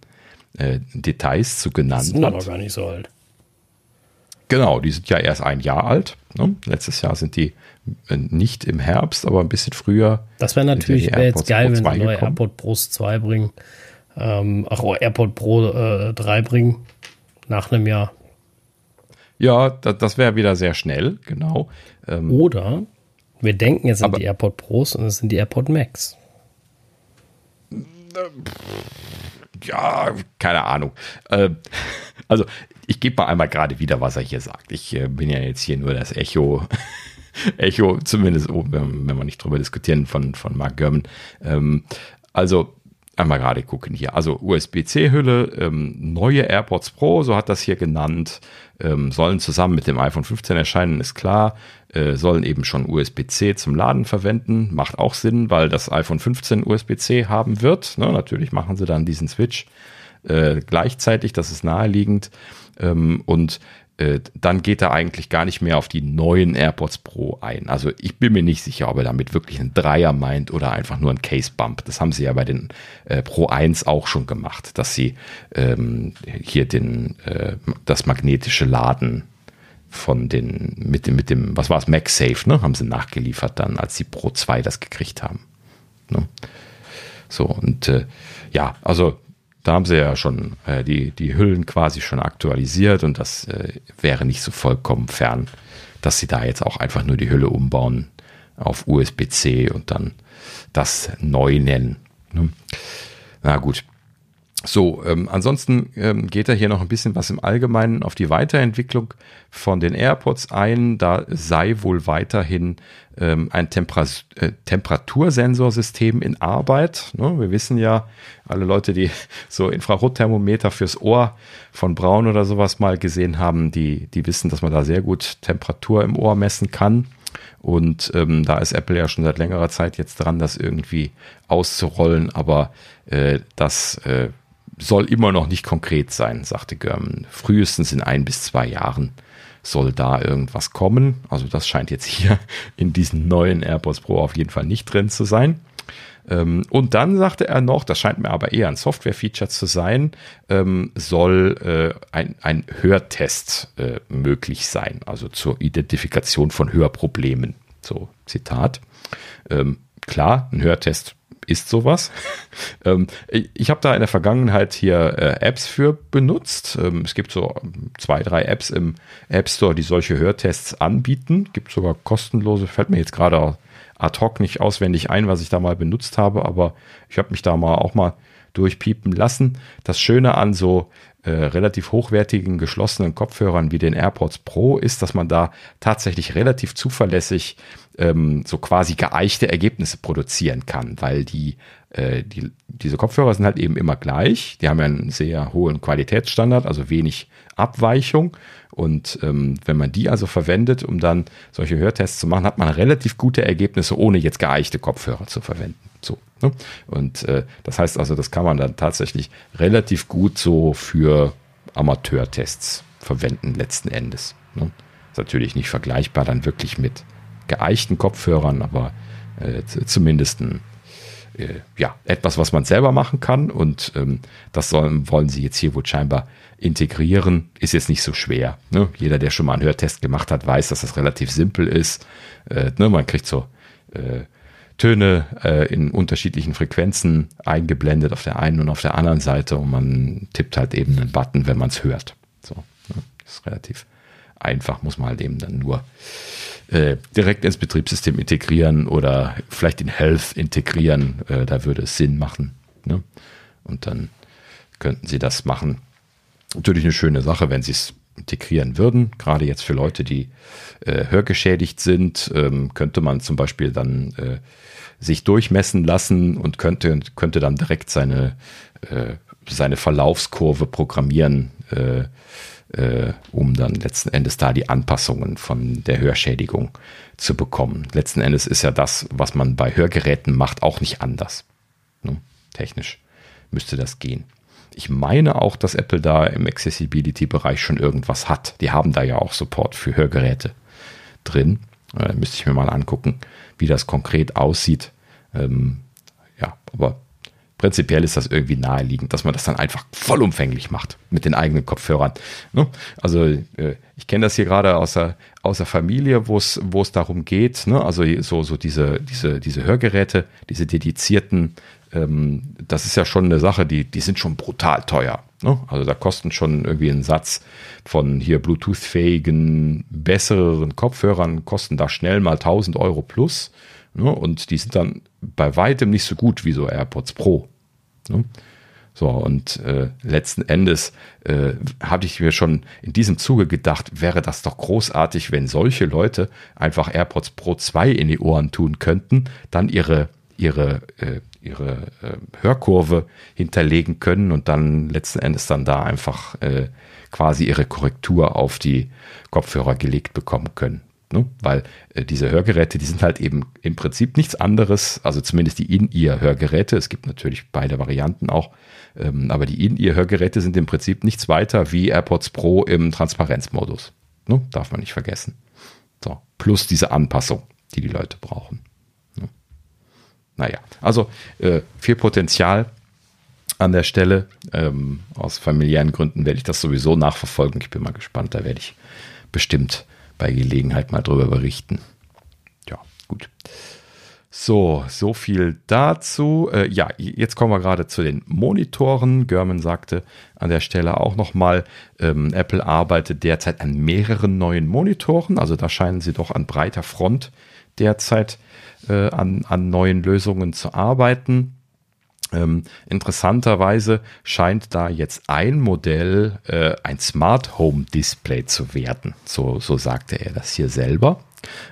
Speaker 3: äh, Details zu genannt hat. Die sind
Speaker 1: aber gar nicht so alt.
Speaker 3: Genau, die sind ja erst ein Jahr alt. Ne? Letztes Jahr sind die äh, nicht im Herbst, aber ein bisschen früher.
Speaker 1: Das wäre natürlich wär jetzt geil, wenn sie neue AirPod Pros 2 bringen. Ähm, ach, oh, AirPod Pro äh, 3 bringen. Nach einem Jahr.
Speaker 3: Ja, das, das wäre wieder sehr schnell, genau.
Speaker 1: Ähm, Oder wir denken jetzt an die AirPod Pros und es sind die AirPod Max.
Speaker 3: Ja, keine Ahnung. Äh, also, ich gebe mal einmal gerade wieder, was er hier sagt. Ich äh, bin ja jetzt hier nur das Echo. Echo, zumindest, oh, wenn, wenn wir nicht drüber diskutieren, von, von Mark Gurman. Ähm, also, einmal gerade gucken hier. Also USB-C-Hülle, ähm, neue AirPods Pro, so hat das hier genannt, ähm, sollen zusammen mit dem iPhone 15 erscheinen, ist klar. Äh, sollen eben schon USB-C zum Laden verwenden. Macht auch Sinn, weil das iPhone 15 USB-C haben wird. Ne? Natürlich machen sie dann diesen Switch äh, gleichzeitig, das ist naheliegend. Ähm, und äh, dann geht er eigentlich gar nicht mehr auf die neuen AirPods Pro ein. Also ich bin mir nicht sicher, ob er damit wirklich einen Dreier meint oder einfach nur einen Case Bump. Das haben sie ja bei den äh, Pro 1 auch schon gemacht, dass sie ähm, hier den, äh, das magnetische Laden von den, mit dem, mit dem, was war es, MagSafe, ne, haben sie nachgeliefert dann, als die Pro 2 das gekriegt haben. Ne? So, und äh, ja, also da haben sie ja schon äh, die, die Hüllen quasi schon aktualisiert und das äh, wäre nicht so vollkommen fern, dass sie da jetzt auch einfach nur die Hülle umbauen auf USB-C und dann das neu nennen. Ne? Na gut. So, ähm, ansonsten ähm, geht er hier noch ein bisschen was im Allgemeinen auf die Weiterentwicklung von den AirPods ein. Da sei wohl weiterhin ähm, ein Temper äh, Temperatursensorsystem in Arbeit. Ne? Wir wissen ja, alle Leute, die so Infrarotthermometer fürs Ohr von Braun oder sowas mal gesehen haben, die, die wissen, dass man da sehr gut Temperatur im Ohr messen kann. Und ähm, da ist Apple ja schon seit längerer Zeit jetzt dran, das irgendwie auszurollen, aber äh, das äh, soll immer noch nicht konkret sein, sagte Görman. Frühestens in ein bis zwei Jahren soll da irgendwas kommen. Also das scheint jetzt hier in diesen neuen AirPods Pro auf jeden Fall nicht drin zu sein. Ähm, und dann sagte er noch, das scheint mir aber eher ein Software-Feature zu sein, ähm, soll äh, ein, ein Hörtest äh, möglich sein, also zur Identifikation von Hörproblemen. So, Zitat. Klar, ein Hörtest ist sowas. ähm, ich habe da in der Vergangenheit hier äh, Apps für benutzt. Ähm, es gibt so zwei, drei Apps im App Store, die solche Hörtests anbieten. Gibt sogar kostenlose, fällt mir jetzt gerade ad hoc nicht auswendig ein, was ich da mal benutzt habe, aber ich habe mich da mal auch mal durchpiepen lassen. Das Schöne an so äh, relativ hochwertigen geschlossenen Kopfhörern wie den AirPods Pro ist, dass man da tatsächlich relativ zuverlässig ähm, so quasi geeichte Ergebnisse produzieren kann, weil die, äh, die, diese Kopfhörer sind halt eben immer gleich. Die haben ja einen sehr hohen Qualitätsstandard, also wenig Abweichung. Und ähm, wenn man die also verwendet, um dann solche Hörtests zu machen, hat man relativ gute Ergebnisse, ohne jetzt geeichte Kopfhörer zu verwenden. So. Ne? Und äh, das heißt also, das kann man dann tatsächlich relativ gut so für Amateurtests verwenden, letzten Endes. Ne? Ist natürlich nicht vergleichbar dann wirklich mit geeichten Kopfhörern, aber äh, zumindest ein, äh, ja, etwas, was man selber machen kann. Und ähm, das sollen, wollen sie jetzt hier wohl scheinbar integrieren. Ist jetzt nicht so schwer. Ne? Jeder, der schon mal einen Hörtest gemacht hat, weiß, dass das relativ simpel ist. Äh, ne? Man kriegt so äh, Töne äh, in unterschiedlichen Frequenzen eingeblendet auf der einen und auf der anderen Seite und man tippt halt eben einen Button, wenn man es hört. So, ne? ist relativ einfach, muss man halt eben dann nur äh, direkt ins Betriebssystem integrieren oder vielleicht in Health integrieren. Äh, da würde es Sinn machen. Ne? Und dann könnten Sie das machen. Natürlich eine schöne Sache, wenn Sie es integrieren würden. Gerade jetzt für Leute, die äh, hörgeschädigt sind, ähm, könnte man zum Beispiel dann äh, sich durchmessen lassen und könnte, könnte dann direkt seine, äh, seine Verlaufskurve programmieren äh, äh, um dann letzten Endes da die Anpassungen von der Hörschädigung zu bekommen. Letzten Endes ist ja das, was man bei Hörgeräten macht, auch nicht anders. Ne? Technisch müsste das gehen. Ich meine auch, dass Apple da im Accessibility-Bereich schon irgendwas hat. Die haben da ja auch Support für Hörgeräte drin. Äh, müsste ich mir mal angucken, wie das konkret aussieht. Ähm, ja, aber prinzipiell ist das irgendwie naheliegend, dass man das dann einfach vollumfänglich macht mit den eigenen Kopfhörern. Ne? Also äh, ich kenne das hier gerade aus der, aus der Familie, wo es darum geht, ne? also so, so diese, diese, diese Hörgeräte, diese dedizierten, ähm, das ist ja schon eine Sache, die, die sind schon brutal teuer. Ne? Also da kosten schon irgendwie ein Satz von hier Bluetooth-fähigen, besseren Kopfhörern, kosten da schnell mal 1000 Euro plus. Ne? Und die sind dann bei weitem nicht so gut wie so AirPods Pro. Ne? So, und äh, letzten Endes äh, habe ich mir schon in diesem Zuge gedacht, wäre das doch großartig, wenn solche Leute einfach AirPods Pro 2 in die Ohren tun könnten, dann ihre, ihre, äh, ihre äh, Hörkurve hinterlegen können und dann letzten Endes dann da einfach äh, quasi ihre Korrektur auf die Kopfhörer gelegt bekommen können. Ne? Weil äh, diese Hörgeräte, die sind halt eben im Prinzip nichts anderes, also zumindest die In-Ear-Hörgeräte. Es gibt natürlich beide Varianten auch, ähm, aber die In-Ear-Hörgeräte sind im Prinzip nichts weiter wie AirPods Pro im Transparenzmodus. Ne? Darf man nicht vergessen. So, plus diese Anpassung, die die Leute brauchen. Naja, also äh, viel Potenzial an der Stelle. Ähm, aus familiären Gründen werde ich das sowieso nachverfolgen. Ich bin mal gespannt, da werde ich bestimmt bei Gelegenheit mal drüber berichten. Ja, gut. So, so viel dazu. Äh, ja, jetzt kommen wir gerade zu den Monitoren. German sagte an der Stelle auch nochmal, ähm, Apple arbeitet derzeit an mehreren neuen Monitoren. Also da scheinen sie doch an breiter Front derzeit äh, an, an neuen Lösungen zu arbeiten. Ähm, interessanterweise scheint da jetzt ein Modell äh, ein Smart Home Display zu werden. So, so sagte er das hier selber.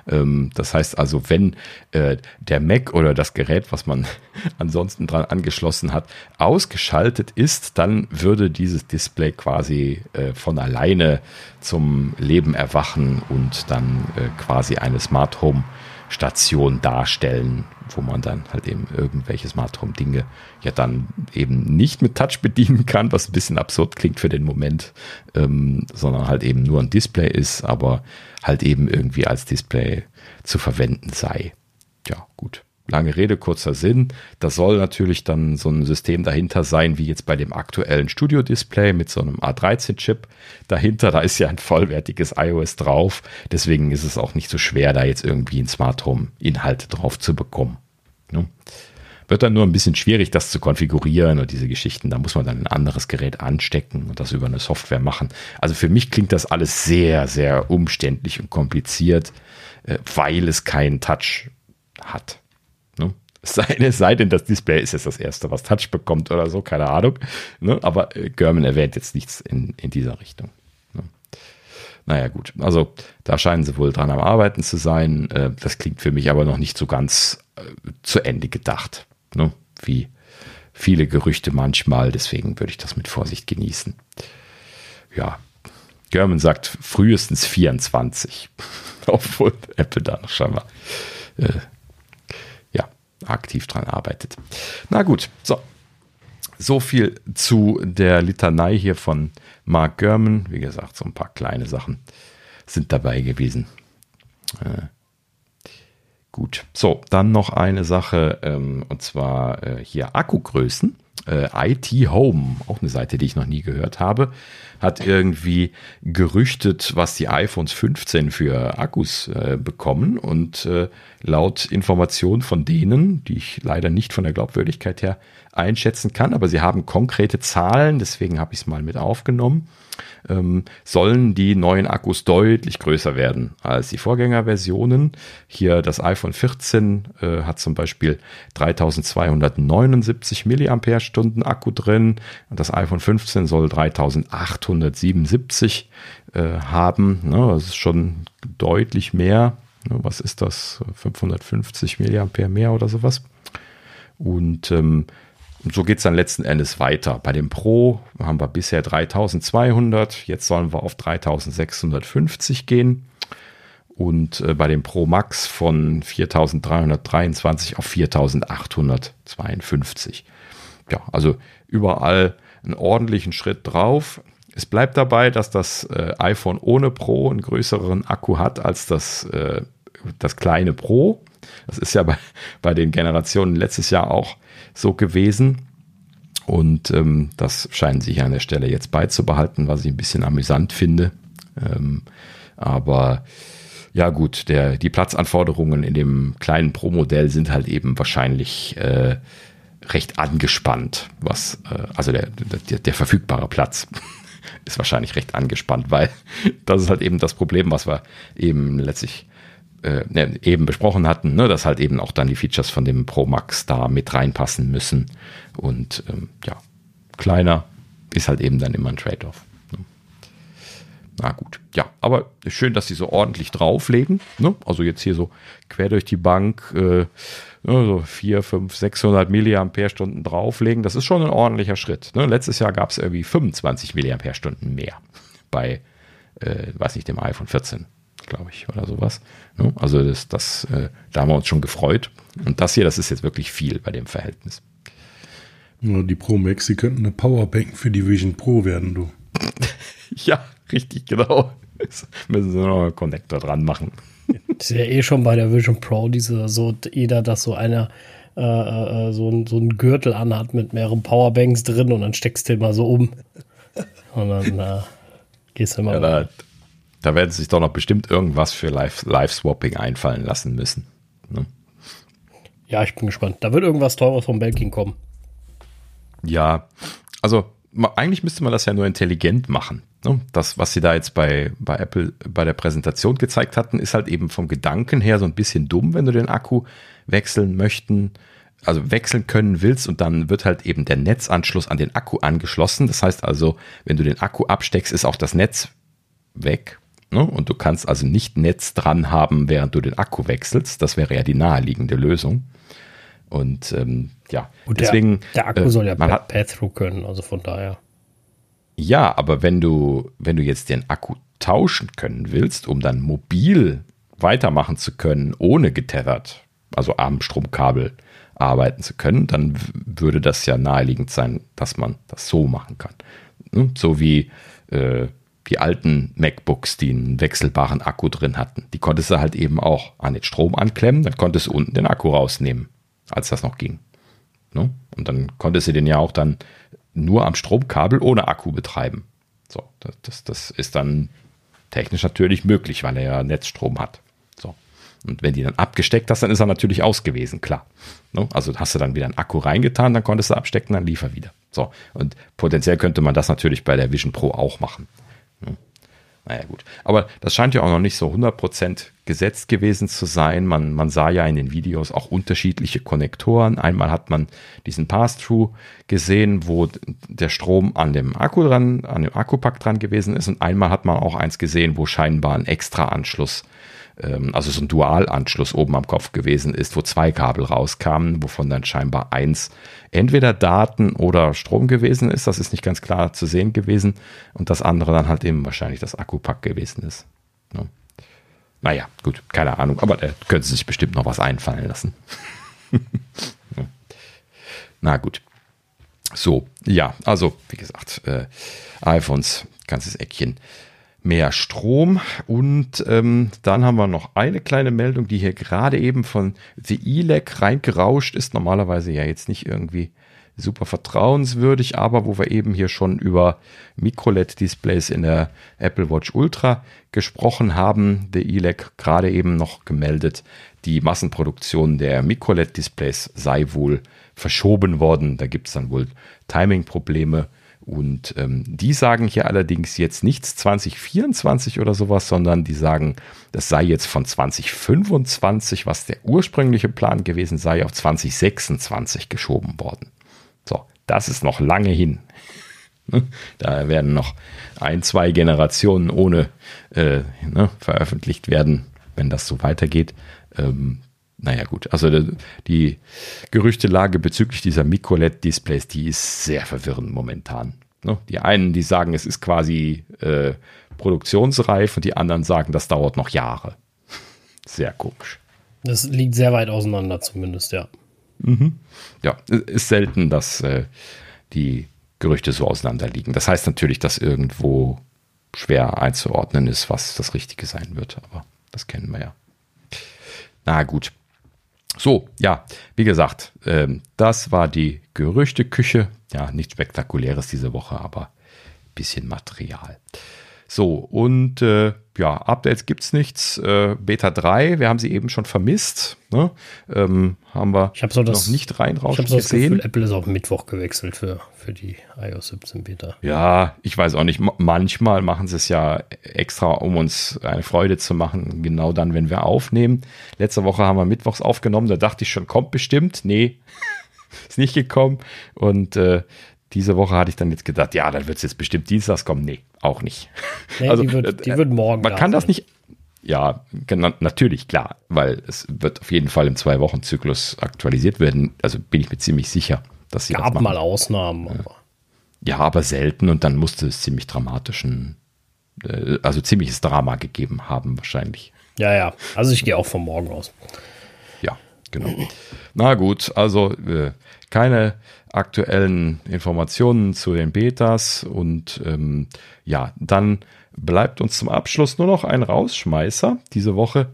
Speaker 3: Ähm, das heißt also, wenn äh, der Mac oder das Gerät, was man ansonsten dran angeschlossen hat, ausgeschaltet ist, dann würde dieses Display quasi äh, von alleine zum Leben erwachen und dann äh, quasi eine Smart Home Station darstellen, wo man dann halt eben irgendwelche Smart Home Dinge ja dann eben nicht mit Touch bedienen kann, was ein bisschen absurd klingt für den Moment, ähm, sondern halt eben nur ein Display ist, aber halt eben irgendwie als Display zu verwenden sei. Ja, gut. Lange Rede, kurzer Sinn. Da soll natürlich dann so ein System dahinter sein, wie jetzt bei dem aktuellen Studio-Display mit so einem A13-Chip dahinter. Da ist ja ein vollwertiges iOS drauf. Deswegen ist es auch nicht so schwer, da jetzt irgendwie ein Smart Home-Inhalt drauf zu bekommen. Ne? Wird dann nur ein bisschen schwierig, das zu konfigurieren und diese Geschichten. Da muss man dann ein anderes Gerät anstecken und das über eine Software machen. Also für mich klingt das alles sehr, sehr umständlich und kompliziert, äh, weil es keinen Touch hat. Sei, sei denn, das Display ist jetzt das erste, was Touch bekommt oder so, keine Ahnung. Ne? Aber äh, German erwähnt jetzt nichts in, in dieser Richtung. Ne? Naja, gut. Also da scheinen sie wohl dran am Arbeiten zu sein. Äh, das klingt für mich aber noch nicht so ganz äh, zu Ende gedacht. Ne? Wie viele Gerüchte manchmal. Deswegen würde ich das mit Vorsicht genießen. Ja, German sagt frühestens 24. Obwohl Apple da noch scheinbar äh, aktiv dran arbeitet. Na gut, so. So viel zu der Litanei hier von Mark Gurman. Wie gesagt, so ein paar kleine Sachen sind dabei gewesen. Äh, gut, so, dann noch eine Sache, ähm, und zwar äh, hier Akkugrößen. Äh, IT Home, auch eine Seite, die ich noch nie gehört habe, hat irgendwie gerüchtet, was die iPhones 15 für Akkus äh, bekommen. Und äh, laut Informationen von denen, die ich leider nicht von der Glaubwürdigkeit her einschätzen kann, aber sie haben konkrete Zahlen, deswegen habe ich es mal mit aufgenommen, ähm, sollen die neuen Akkus deutlich größer werden als die Vorgängerversionen. Hier das iPhone 14 äh, hat zum Beispiel 3279 mAh Akku drin das iPhone 15 soll 3877 äh, haben. Ne, das ist schon deutlich mehr. Was ist das? 550 mAh mehr oder sowas. Und ähm, und so geht es dann letzten Endes weiter. Bei dem Pro haben wir bisher 3200, jetzt sollen wir auf 3650 gehen. Und äh, bei dem Pro Max von 4323 auf 4852. Ja, also überall einen ordentlichen Schritt drauf. Es bleibt dabei, dass das äh, iPhone ohne Pro einen größeren Akku hat als das, äh, das kleine Pro. Das ist ja bei, bei den Generationen letztes Jahr auch so gewesen. Und ähm, das scheinen sich an der Stelle jetzt beizubehalten, was ich ein bisschen amüsant finde. Ähm, aber ja gut, der, die Platzanforderungen in dem kleinen Pro-Modell sind halt eben wahrscheinlich äh, recht angespannt, was äh, also der, der, der verfügbare Platz ist wahrscheinlich recht angespannt, weil das ist halt eben das Problem, was wir eben letztlich äh, ne, eben besprochen hatten, ne, dass halt eben auch dann die Features von dem Pro Max da mit reinpassen müssen. Und ähm, ja, kleiner ist halt eben dann immer ein Trade-off. Ne. Na gut, ja, aber schön, dass sie so ordentlich drauflegen. Ne? Also jetzt hier so quer durch die Bank äh, ne, so 4, 5, 600 Milliampere-Stunden drauflegen. Das ist schon ein ordentlicher Schritt. Ne? Letztes Jahr gab es irgendwie 25 Milliampere-Stunden mehr bei, äh, weiß nicht, dem iPhone 14 glaube ich, oder sowas. Ne? Also das, das, äh, da haben wir uns schon gefreut. Und das hier, das ist jetzt wirklich viel bei dem Verhältnis.
Speaker 2: Ja, die Pro Max, die könnten eine Powerbank für die Vision Pro werden, du.
Speaker 3: ja, richtig, genau. Jetzt müssen sie noch einen Connector dran machen.
Speaker 1: Das ist ja eh schon bei der Vision Pro, diese, so, jeder, dass so einer äh, äh, so, ein, so ein Gürtel anhat mit mehreren Powerbanks drin und dann steckst du mal so um. Und dann äh, gehst du mal. Ja,
Speaker 3: da, da werden sie sich doch noch bestimmt irgendwas für Live-Swapping einfallen lassen müssen. Ne?
Speaker 1: Ja, ich bin gespannt. Da wird irgendwas Teures vom Belkin kommen.
Speaker 3: Ja, also eigentlich müsste man das ja nur intelligent machen. Ne? Das, was sie da jetzt bei, bei Apple bei der Präsentation gezeigt hatten, ist halt eben vom Gedanken her so ein bisschen dumm, wenn du den Akku wechseln möchten, also wechseln können willst und dann wird halt eben der Netzanschluss an den Akku angeschlossen. Das heißt also, wenn du den Akku absteckst, ist auch das Netz weg. Ne? Und du kannst also nicht Netz dran haben, während du den Akku wechselst. Das wäre ja die naheliegende Lösung. Und ähm, ja,
Speaker 1: und deswegen. Der, Akku äh, soll ja Path-Through können, also von daher.
Speaker 3: Ja, aber wenn du, wenn du jetzt den Akku tauschen können willst, um dann mobil weitermachen zu können, ohne getethert, also am Stromkabel arbeiten zu können, dann würde das ja naheliegend sein, dass man das so machen kann. Ne? So wie äh, die alten MacBooks, die einen wechselbaren Akku drin hatten. Die konntest du halt eben auch an den Strom anklemmen, dann konntest du unten den Akku rausnehmen, als das noch ging. Ne? Und dann konntest du den ja auch dann nur am Stromkabel ohne Akku betreiben. So, das, das, das ist dann technisch natürlich möglich, weil er ja Netzstrom hat. So. Und wenn die dann abgesteckt hast, dann ist er natürlich aus gewesen, klar. Ne? Also hast du dann wieder einen Akku reingetan, dann konntest du abstecken, dann lief er wieder. So. Und potenziell könnte man das natürlich bei der Vision Pro auch machen. Naja, gut. Aber das scheint ja auch noch nicht so 100% gesetzt gewesen zu sein. Man, man sah ja in den Videos auch unterschiedliche Konnektoren. Einmal hat man diesen Pass-Through gesehen, wo der Strom an dem Akku dran, an dem Akkupack dran gewesen ist. Und einmal hat man auch eins gesehen, wo scheinbar ein extra Anschluss also so ein Dualanschluss oben am Kopf gewesen ist, wo zwei Kabel rauskamen, wovon dann scheinbar eins entweder Daten oder Strom gewesen ist, das ist nicht ganz klar zu sehen gewesen, und das andere dann halt eben wahrscheinlich das Akkupack gewesen ist. Ne? Naja, gut, keine Ahnung, aber da könnte sich bestimmt noch was einfallen lassen. Na gut. So, ja, also wie gesagt, äh, iPhones, ganzes Eckchen mehr Strom. Und ähm, dann haben wir noch eine kleine Meldung, die hier gerade eben von The ELEC reingerauscht ist. Normalerweise ja jetzt nicht irgendwie super vertrauenswürdig, aber wo wir eben hier schon über MicroLED-Displays in der Apple Watch Ultra gesprochen haben. The ELEC gerade eben noch gemeldet, die Massenproduktion der MicroLED-Displays sei wohl verschoben worden. Da gibt es dann wohl Timing-Probleme und ähm, die sagen hier allerdings jetzt nichts 2024 oder sowas, sondern die sagen, das sei jetzt von 2025, was der ursprüngliche Plan gewesen sei, auf 2026 geschoben worden. So, das ist noch lange hin. Da werden noch ein, zwei Generationen ohne äh, ne, veröffentlicht werden, wenn das so weitergeht. Ähm, naja gut, also die Gerüchtelage bezüglich dieser MicroLED-Displays, die ist sehr verwirrend momentan. Ne? Die einen, die sagen, es ist quasi äh, produktionsreif und die anderen sagen, das dauert noch Jahre. Sehr komisch.
Speaker 1: Das liegt sehr weit auseinander zumindest, ja.
Speaker 3: Mhm. Ja, ist selten, dass äh, die Gerüchte so auseinander liegen. Das heißt natürlich, dass irgendwo schwer einzuordnen ist, was das Richtige sein wird, aber das kennen wir ja. Na gut, so, ja, wie gesagt, ähm, das war die Gerüchteküche. Ja, nichts Spektakuläres diese Woche, aber bisschen Material. So, und äh, ja, Updates gibt es nichts. Äh, Beta 3, wir haben sie eben schon vermisst. Ne? Ähm, haben wir
Speaker 1: so das,
Speaker 3: noch nicht rein
Speaker 1: raus ich so gesehen. Gefühl, Apple ist auf Mittwoch gewechselt für, für die iOS 17 Beta.
Speaker 3: Ja, ich weiß auch nicht. Manchmal machen sie es ja extra, um uns eine Freude zu machen, genau dann, wenn wir aufnehmen. Letzte Woche haben wir Mittwochs aufgenommen, da dachte ich schon, kommt bestimmt. Nee, ist nicht gekommen. Und äh, diese Woche hatte ich dann jetzt gedacht, ja, dann wird es jetzt bestimmt Dienstags kommen. Nee, auch nicht.
Speaker 1: Nee, also, die, wird, die äh, wird morgen.
Speaker 3: Man kann sein. das nicht. Ja, natürlich, klar, weil es wird auf jeden Fall im Zwei-Wochen-Zyklus aktualisiert werden. Also bin ich mir ziemlich sicher, dass sie
Speaker 1: Gab das mal Ausnahmen.
Speaker 3: Aber. Ja, aber selten und dann musste es ziemlich dramatischen, äh, also ziemliches Drama gegeben haben, wahrscheinlich.
Speaker 1: Ja, ja. Also ich gehe auch von morgen aus.
Speaker 3: Ja, genau. Na gut, also äh, keine aktuellen Informationen zu den Betas und ähm, ja, dann bleibt uns zum Abschluss nur noch ein Rausschmeißer. Diese Woche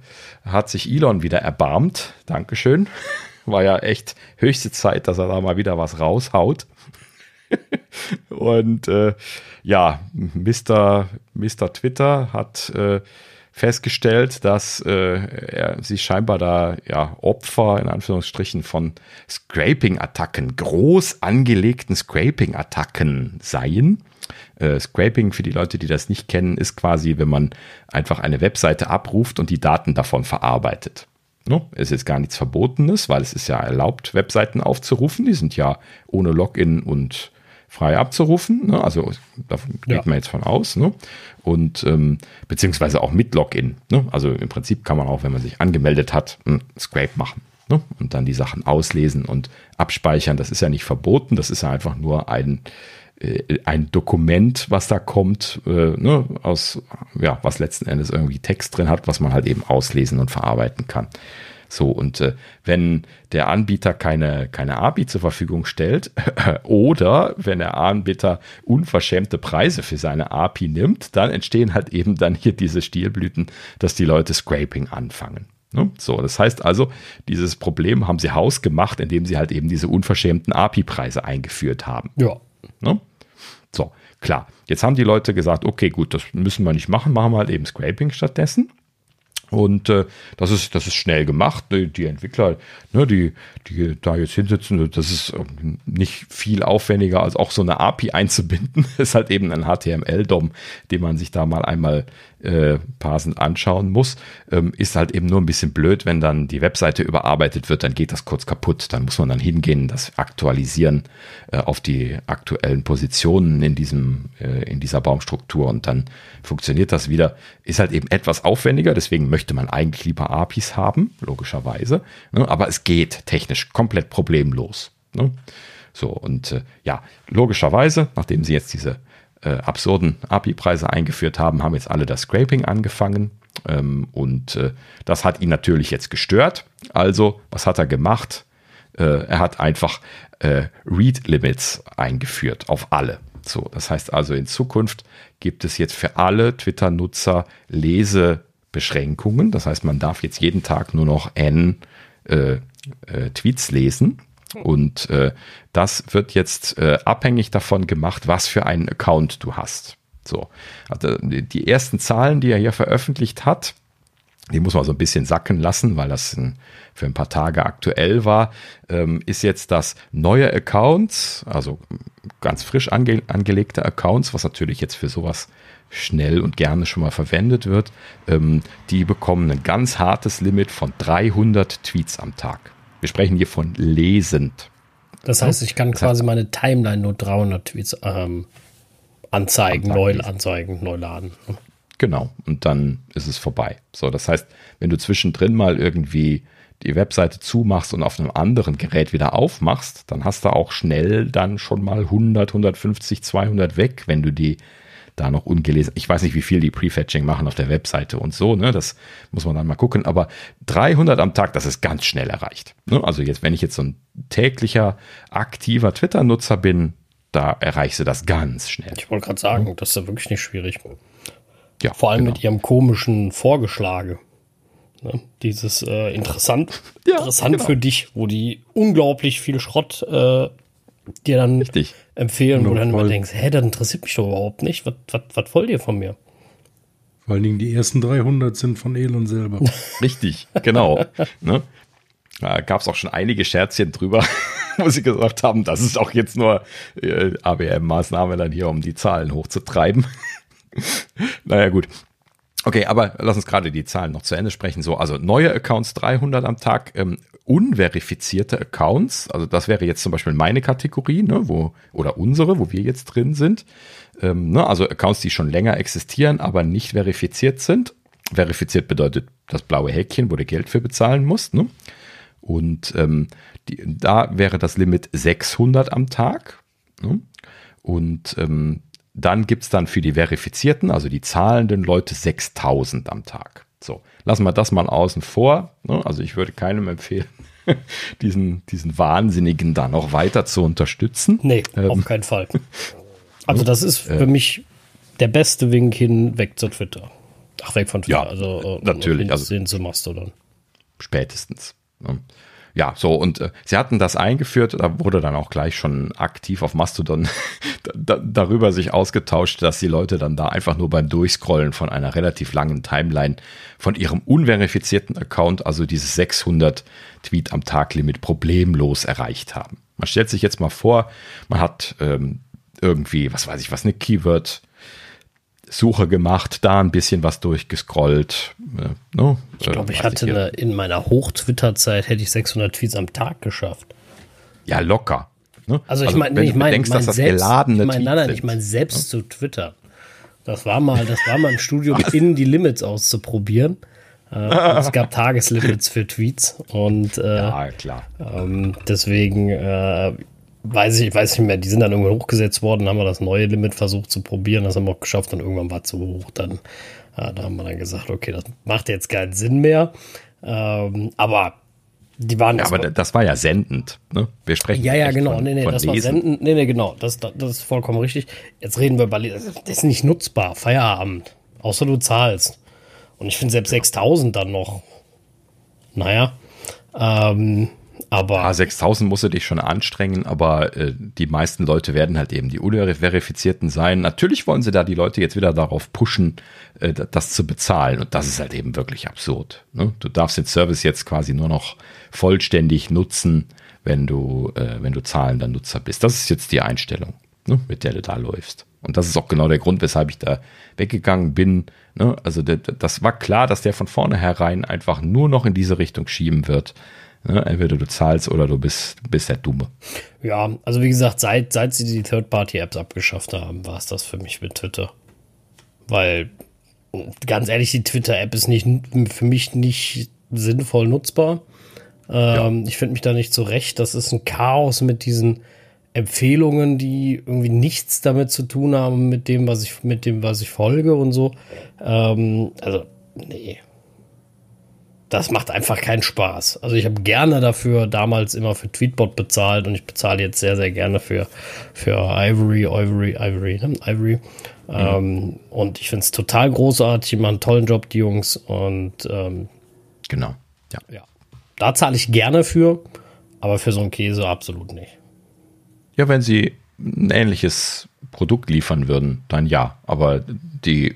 Speaker 3: hat sich Elon wieder erbarmt. Dankeschön. War ja echt höchste Zeit, dass er da mal wieder was raushaut. und äh, ja, Mr. Mr. Twitter hat äh, festgestellt, dass äh, er sich scheinbar da ja Opfer in Anführungsstrichen von Scraping-Attacken, groß angelegten Scraping-Attacken seien. Äh, Scraping, für die Leute, die das nicht kennen, ist quasi, wenn man einfach eine Webseite abruft und die Daten davon verarbeitet. Es ist gar nichts Verbotenes, weil es ist ja erlaubt, Webseiten aufzurufen. Die sind ja ohne Login und frei abzurufen. Ne? Also davon geht ja. man jetzt von aus. Ne? Und ähm, beziehungsweise auch mit Login. Ne? Also im Prinzip kann man auch, wenn man sich angemeldet hat, ein Scrape machen. Ne? Und dann die Sachen auslesen und abspeichern. Das ist ja nicht verboten, das ist ja einfach nur ein, äh, ein Dokument, was da kommt, äh, ne? aus, ja, was letzten Endes irgendwie Text drin hat, was man halt eben auslesen und verarbeiten kann. So, und äh, wenn der Anbieter keine, keine API zur Verfügung stellt oder wenn der Anbieter unverschämte Preise für seine API nimmt, dann entstehen halt eben dann hier diese Stilblüten, dass die Leute Scraping anfangen. Ne? So, das heißt also, dieses Problem haben sie hausgemacht, indem sie halt eben diese unverschämten API-Preise eingeführt haben.
Speaker 1: Ja.
Speaker 3: Ne? So, klar. Jetzt haben die Leute gesagt, okay, gut, das müssen wir nicht machen, machen wir halt eben Scraping stattdessen. Und äh, das ist das ist schnell gemacht. Die, die Entwickler, ne, die die da jetzt hinsitzen, das ist ähm, nicht viel aufwendiger als auch so eine API einzubinden. Ist halt eben ein HTML-DOM, den man sich da mal einmal äh, parsend anschauen muss. Ähm, ist halt eben nur ein bisschen blöd, wenn dann die Webseite überarbeitet wird, dann geht das kurz kaputt. Dann muss man dann hingehen, das aktualisieren äh, auf die aktuellen Positionen in diesem, äh, in dieser Baumstruktur und dann funktioniert das wieder. Ist halt eben etwas aufwendiger, deswegen möchte man eigentlich lieber APIs haben, logischerweise. Ne? Aber es geht technisch komplett problemlos. Ne? So, und äh, ja, logischerweise, nachdem sie jetzt diese äh, absurden API-Preise eingeführt haben, haben jetzt alle das Scraping angefangen. Ähm, und äh, das hat ihn natürlich jetzt gestört. Also, was hat er gemacht? Äh, er hat einfach äh, Read-Limits eingeführt auf alle. So, das heißt also, in Zukunft gibt es jetzt für alle Twitter-Nutzer Lesebeschränkungen. Das heißt, man darf jetzt jeden Tag nur noch n äh, äh, Tweets lesen. Und äh, das wird jetzt äh, abhängig davon gemacht, was für einen Account du hast. So, also die ersten Zahlen, die er hier veröffentlicht hat, die muss man so ein bisschen sacken lassen, weil das ein, für ein paar Tage aktuell war, ähm, ist jetzt das neue Accounts, also ganz frisch ange angelegte Accounts, was natürlich jetzt für sowas schnell und gerne schon mal verwendet wird, ähm, die bekommen ein ganz hartes Limit von 300 Tweets am Tag. Wir sprechen hier von lesend.
Speaker 1: Das heißt, ich kann das quasi heißt, meine Timeline nur 300 Tweets ähm, anzeigen, neu anzeigen, neu laden.
Speaker 3: Genau, und dann ist es vorbei. So, das heißt, wenn du zwischendrin mal irgendwie die Webseite zumachst und auf einem anderen Gerät wieder aufmachst, dann hast du auch schnell dann schon mal 100, 150, 200 weg, wenn du die da noch ungelesen. Ich weiß nicht, wie viel die Prefetching machen auf der Webseite und so, ne? Das muss man dann mal gucken. Aber 300 am Tag, das ist ganz schnell erreicht. Ne? Also jetzt, wenn ich jetzt so ein täglicher, aktiver Twitter-Nutzer bin, da erreichst du das ganz schnell.
Speaker 1: Ich wollte gerade sagen, das ist ja wirklich nicht schwierig. Ja, Vor allem genau. mit ihrem komischen Vorgeschlage. Ne? Dieses äh, interessant, ja, interessant genau. für dich, wo die unglaublich viel Schrott äh, dir dann Richtig. empfehlen, wo du dann immer denkst, hä, das interessiert mich doch überhaupt nicht. Was, was, was wollt ihr von mir?
Speaker 2: Vor allen Dingen die ersten 300 sind von Elon selber.
Speaker 3: Richtig, genau. ne? Da gab es auch schon einige Scherzchen drüber, wo sie gesagt haben, das ist auch jetzt nur äh, ABM-Maßnahme dann hier, um die Zahlen hochzutreiben. naja, gut. Okay, aber lass uns gerade die Zahlen noch zu Ende sprechen. So, also neue Accounts 300 am Tag, ähm, unverifizierte Accounts, also das wäre jetzt zum Beispiel meine Kategorie, ne, wo, oder unsere, wo wir jetzt drin sind. Ähm, ne, also Accounts, die schon länger existieren, aber nicht verifiziert sind. Verifiziert bedeutet das blaue Häkchen, wo du Geld für bezahlen musst. Ne? Und ähm, die, da wäre das Limit 600 am Tag. Ne? Und ähm, dann gibt es dann für die Verifizierten, also die zahlenden Leute, 6000 am Tag. So, lassen wir das mal außen vor. Ne? Also ich würde keinem empfehlen, diesen, diesen Wahnsinnigen da noch weiter zu unterstützen.
Speaker 1: Nee, ähm, auf keinen Fall. Also das ist für äh, mich der beste Wink hin weg zu Twitter. Ach, weg von Twitter.
Speaker 3: Ja, also äh, natürlich.
Speaker 1: Also hin zu Mastodon.
Speaker 3: Spätestens. Ja, so und äh, sie hatten das eingeführt, da wurde dann auch gleich schon aktiv auf Mastodon da, darüber sich ausgetauscht, dass die Leute dann da einfach nur beim Durchscrollen von einer relativ langen Timeline von ihrem unverifizierten Account, also dieses 600 Tweet am Tag Limit problemlos erreicht haben. Man stellt sich jetzt mal vor, man hat ähm, irgendwie, was weiß ich was, eine Keyword Suche gemacht, da ein bisschen was durchgescrollt.
Speaker 1: Ne? Ich glaube, ich hatte eine, in meiner Hoch-Twitter-Zeit hätte ich 600 Tweets am Tag geschafft.
Speaker 3: Ja, locker.
Speaker 1: Ne? Also, ich meine, ich meine, mein selbst, ich mein, nein, nein, ich meine selbst ne? zu Twitter. Das war mal, das war mal im Studium, innen die Limits auszuprobieren. Äh, es gab Tageslimits für Tweets und äh, ja, klar. Ähm, deswegen äh, weiß ich, weiß nicht mehr, die sind dann irgendwann hochgesetzt worden, haben wir das neue Limit versucht zu probieren, das haben wir auch geschafft und irgendwann war es zu hoch. Dann, äh, da haben wir dann gesagt, okay, das macht jetzt keinen Sinn mehr. Ähm, aber die waren
Speaker 3: ja, aber das war ja sendend. Ne?
Speaker 1: Wir sprechen ja, ja, genau. Von, nee, nee, das lesen. war sendend. Nee, nee, genau. Das, das, das ist vollkommen richtig. Jetzt reden wir über, das ist nicht nutzbar. Feierabend. Außer du zahlst. Und ich finde selbst 6000 dann noch. Naja. Ähm, aber.
Speaker 3: Ja, 6000 musst du dich schon anstrengen, aber äh, die meisten Leute werden halt eben die unverifizierten sein. Natürlich wollen sie da die Leute jetzt wieder darauf pushen, äh, das zu bezahlen. Und das ist halt eben wirklich absurd. Ne? Du darfst den Service jetzt quasi nur noch vollständig nutzen, wenn du, äh, wenn du zahlender Nutzer bist. Das ist jetzt die Einstellung, ne? mit der du da läufst. Und das ist auch genau der Grund, weshalb ich da weggegangen bin. Ne? Also das war klar, dass der von vornherein einfach nur noch in diese Richtung schieben wird. Ne? Entweder du zahlst oder du bist, bist der Dumme.
Speaker 1: Ja, also wie gesagt, seit, seit sie die Third-Party-Apps abgeschafft haben, war es das für mich mit Twitter. Weil, ganz ehrlich, die Twitter-App ist nicht, für mich nicht sinnvoll nutzbar. Ähm, ja. Ich finde mich da nicht zurecht. Das ist ein Chaos mit diesen Empfehlungen, die irgendwie nichts damit zu tun haben mit dem, was ich, mit dem, was ich folge und so. Ähm, also, nee. Das macht einfach keinen Spaß. Also ich habe gerne dafür damals immer für Tweetbot bezahlt und ich bezahle jetzt sehr, sehr gerne für, für Ivory, Ivory, Ivory, ne? Ivory. Mhm. Ähm, und ich finde es total großartig, die machen einen tollen Job, die Jungs. Und ähm,
Speaker 3: genau.
Speaker 1: Ja. ja. Da zahle ich gerne für, aber für so einen Käse absolut nicht.
Speaker 3: Ja, wenn sie ein ähnliches Produkt liefern würden, dann ja. Aber die,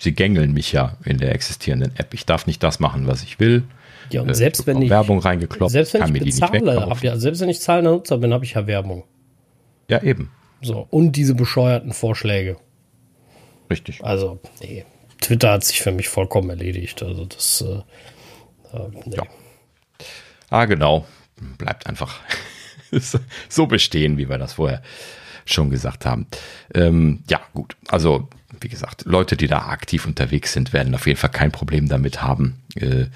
Speaker 3: sie gängeln mich ja in der existierenden App. Ich darf nicht das machen, was ich will.
Speaker 1: Ja, und äh, selbst wenn ich
Speaker 3: Werbung reingekloppt,
Speaker 1: selbst wenn ich bezahle, hab ja, selbst wenn ich zahlender Nutzer bin, habe ich ja Werbung.
Speaker 3: Ja, eben.
Speaker 1: So, und diese bescheuerten Vorschläge.
Speaker 3: Richtig.
Speaker 1: Also, nee. Twitter hat sich für mich vollkommen erledigt. Also das äh,
Speaker 3: äh, nee. Ja. Ah, genau. Bleibt einfach so bestehen, wie wir das vorher schon gesagt haben. Ähm, ja, gut. Also, wie gesagt, Leute, die da aktiv unterwegs sind, werden auf jeden Fall kein Problem damit haben, äh,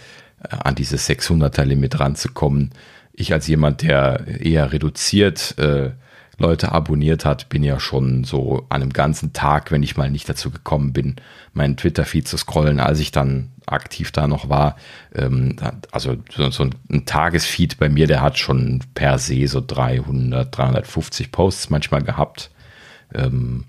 Speaker 3: an dieses 600er Limit ranzukommen. Ich als jemand, der eher reduziert äh, Leute abonniert hat, bin ja schon so an einem ganzen Tag, wenn ich mal nicht dazu gekommen bin, meinen Twitter-Feed zu scrollen, als ich dann aktiv da noch war. Ähm, also so, so, ein Tagesfeed bei mir, der hat schon per se so 300, 350 Posts manchmal gehabt. Ähm,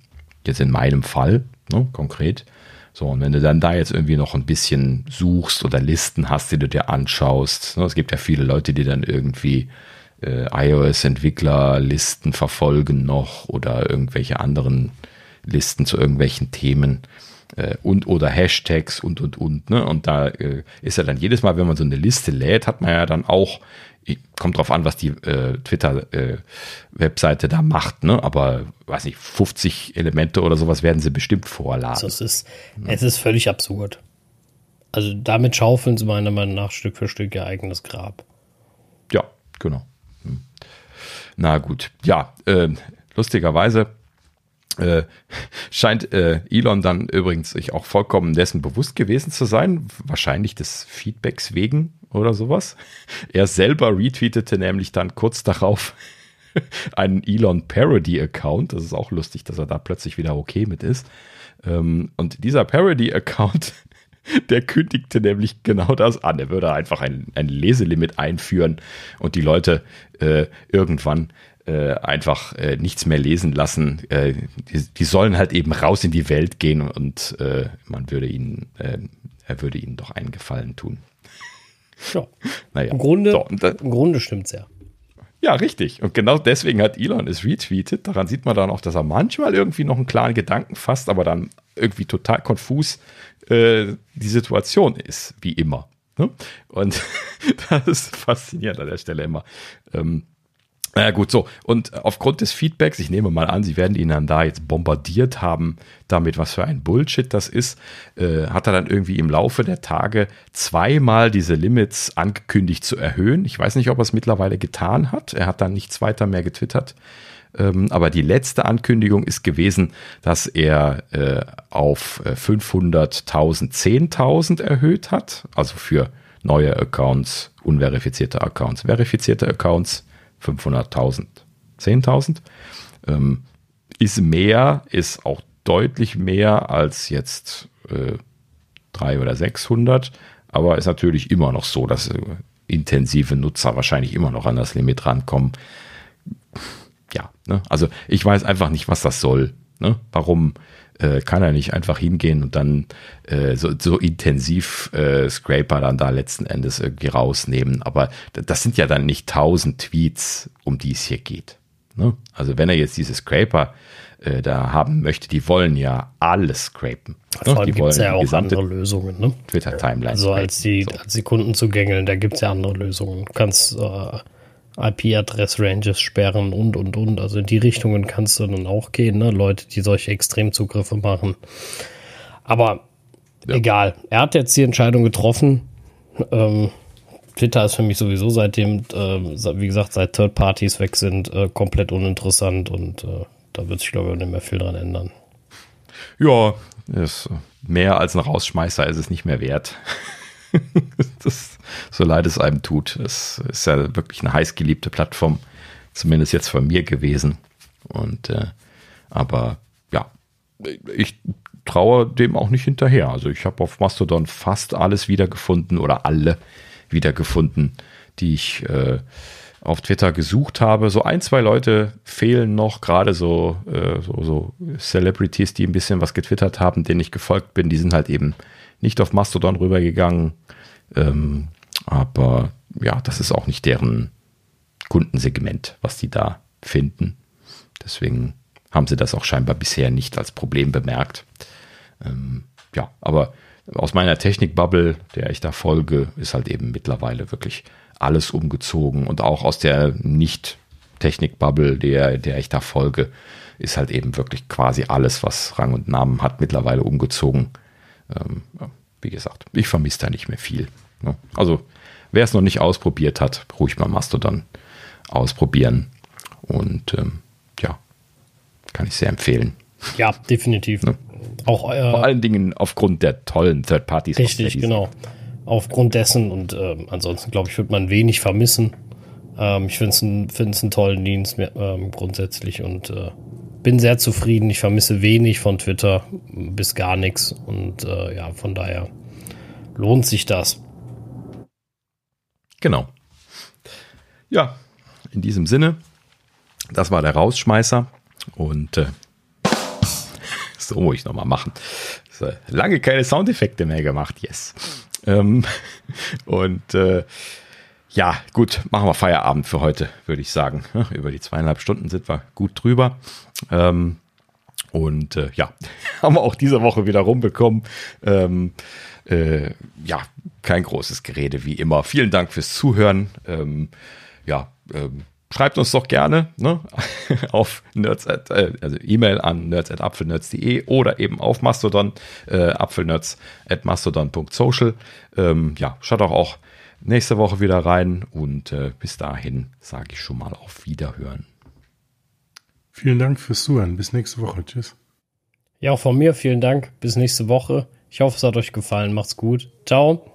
Speaker 3: jetzt in meinem Fall, ne, konkret. So, und wenn du dann da jetzt irgendwie noch ein bisschen suchst oder Listen hast, die du dir anschaust, ne, es gibt ja viele Leute, die dann irgendwie äh, iOS-Entwicklerlisten verfolgen noch oder irgendwelche anderen Listen zu irgendwelchen Themen äh, und oder Hashtags und und und. Ne? Und da äh, ist ja dann jedes Mal, wenn man so eine Liste lädt, hat man ja dann auch, kommt drauf an, was die äh, Twitter-Webseite äh, da macht, ne? aber weiß nicht, 50 Elemente oder sowas werden sie bestimmt vorladen. Also
Speaker 1: es, ist, ja. es ist völlig absurd. Also damit schaufeln sie meiner Meinung nach Stück für Stück ihr eigenes Grab.
Speaker 3: Ja, genau. Na gut, ja, äh, lustigerweise äh, scheint äh, Elon dann übrigens sich auch vollkommen dessen bewusst gewesen zu sein, wahrscheinlich des Feedbacks wegen oder sowas. Er selber retweetete nämlich dann kurz darauf einen Elon Parody Account. Das ist auch lustig, dass er da plötzlich wieder okay mit ist. Ähm, und dieser Parody Account der kündigte nämlich genau das an. Er würde einfach ein, ein Leselimit einführen und die Leute äh, irgendwann äh, einfach äh, nichts mehr lesen lassen. Äh, die, die, sollen halt eben raus in die Welt gehen und äh, man würde ihnen, äh, er würde ihnen doch einen Gefallen tun.
Speaker 1: Ja. Naja. Im Grunde, so, da, im Grunde stimmt's ja.
Speaker 3: Ja, richtig. Und genau deswegen hat Elon es retweetet. Daran sieht man dann auch, dass er manchmal irgendwie noch einen klaren Gedanken fasst, aber dann irgendwie total konfus äh, die Situation ist, wie immer. Ne? Und das ist faszinierend an der Stelle immer. Ähm, Na gut, so. Und aufgrund des Feedbacks, ich nehme mal an, Sie werden ihn dann da jetzt bombardiert haben, damit, was für ein Bullshit das ist, äh, hat er dann irgendwie im Laufe der Tage zweimal diese Limits angekündigt zu erhöhen. Ich weiß nicht, ob er es mittlerweile getan hat. Er hat dann nichts weiter mehr getwittert. Ähm, aber die letzte Ankündigung ist gewesen, dass er äh, auf 500.000 äh, 10.000 erhöht hat. Also für neue Accounts, unverifizierte Accounts, verifizierte Accounts 500.000, 10.000. Ähm, ist mehr, ist auch deutlich mehr als jetzt äh, 300 oder 600, aber ist natürlich immer noch so, dass äh, intensive Nutzer wahrscheinlich immer noch an das Limit rankommen. Ja, ne? also ich weiß einfach nicht, was das soll. Ne? Warum äh, kann er nicht einfach hingehen und dann äh, so, so intensiv äh, Scraper dann da letzten Endes irgendwie rausnehmen. Aber das sind ja dann nicht tausend Tweets, um die es hier geht. Ne? Also wenn er jetzt diese Scraper äh, da haben möchte, die wollen ja alles scrapen.
Speaker 1: Vor allem gibt es ja auch andere Lösungen. Ne?
Speaker 3: Twitter-Timeline.
Speaker 1: Also als die, so. als die Kunden zu gängeln, da gibt es ja andere Lösungen. Du kannst äh, IP-Adress-Ranges sperren und, und, und. Also in die Richtungen kannst du dann auch gehen, ne? Leute, die solche Extremzugriffe machen. Aber ja. egal. Er hat jetzt die Entscheidung getroffen. Ähm, Twitter ist für mich sowieso seitdem, äh, wie gesagt, seit Third Parties weg sind, äh, komplett uninteressant und äh, da wird sich, glaube ich, nicht mehr viel dran ändern.
Speaker 3: Ja, ist mehr als ein Rausschmeißer ist es nicht mehr wert. das, so leid es einem tut. Es ist ja wirklich eine heißgeliebte Plattform, zumindest jetzt von mir gewesen. Und äh, aber ja, ich traue dem auch nicht hinterher. Also ich habe auf Mastodon fast alles wiedergefunden oder alle wiedergefunden, die ich äh, auf Twitter gesucht habe. So ein, zwei Leute fehlen noch, gerade so, äh, so, so Celebrities, die ein bisschen was getwittert haben, denen ich gefolgt bin, die sind halt eben nicht auf Mastodon rübergegangen. Ähm, aber ja, das ist auch nicht deren Kundensegment, was die da finden. Deswegen haben sie das auch scheinbar bisher nicht als Problem bemerkt. Ähm, ja, aber aus meiner Technikbubble, der ich da folge, ist halt eben mittlerweile wirklich alles umgezogen und auch aus der Nicht-Technikbubble, der, der ich da folge, ist halt eben wirklich quasi alles, was Rang und Namen hat, mittlerweile umgezogen. Ähm, wie gesagt, ich vermisse da nicht mehr viel. Ne? Also, wer es noch nicht ausprobiert hat, ruhig mal Mastodon ausprobieren. Und ähm, ja, kann ich sehr empfehlen.
Speaker 1: Ja, definitiv. Ne?
Speaker 3: Auch, äh, Vor allen Dingen aufgrund der tollen Third Parties.
Speaker 1: Richtig, genau. Aufgrund dessen und äh, ansonsten, glaube ich, wird man wenig vermissen. Ähm, ich finde es ein, einen tollen Dienst ähm, grundsätzlich und äh, bin sehr zufrieden. Ich vermisse wenig von Twitter bis gar nichts und äh, ja, von daher lohnt sich das.
Speaker 3: Genau. Ja, in diesem Sinne, das war der Rausschmeißer und äh, so muss ich nochmal machen. Lange keine Soundeffekte mehr gemacht, yes. Ähm, und äh, ja, gut, machen wir Feierabend für heute, würde ich sagen. Über die zweieinhalb Stunden sind wir gut drüber. Ähm, und äh, ja, haben wir auch diese Woche wieder rumbekommen. Ähm, äh, ja, kein großes Gerede wie immer. Vielen Dank fürs Zuhören. Ähm, ja, ähm, schreibt uns doch gerne ne, auf nerds at, äh, also E-Mail an nerds@apfelnerds.de oder eben auf Mastodon äh, apfelnerds at mastodon.social. Ähm, ja, schaut auch, auch nächste Woche wieder rein und äh, bis dahin sage ich schon mal auf Wiederhören.
Speaker 2: Vielen Dank fürs Zuhören. Bis nächste Woche. Tschüss.
Speaker 1: Ja, auch von mir vielen Dank. Bis nächste Woche. Ich hoffe, es hat euch gefallen. Macht's gut. Ciao.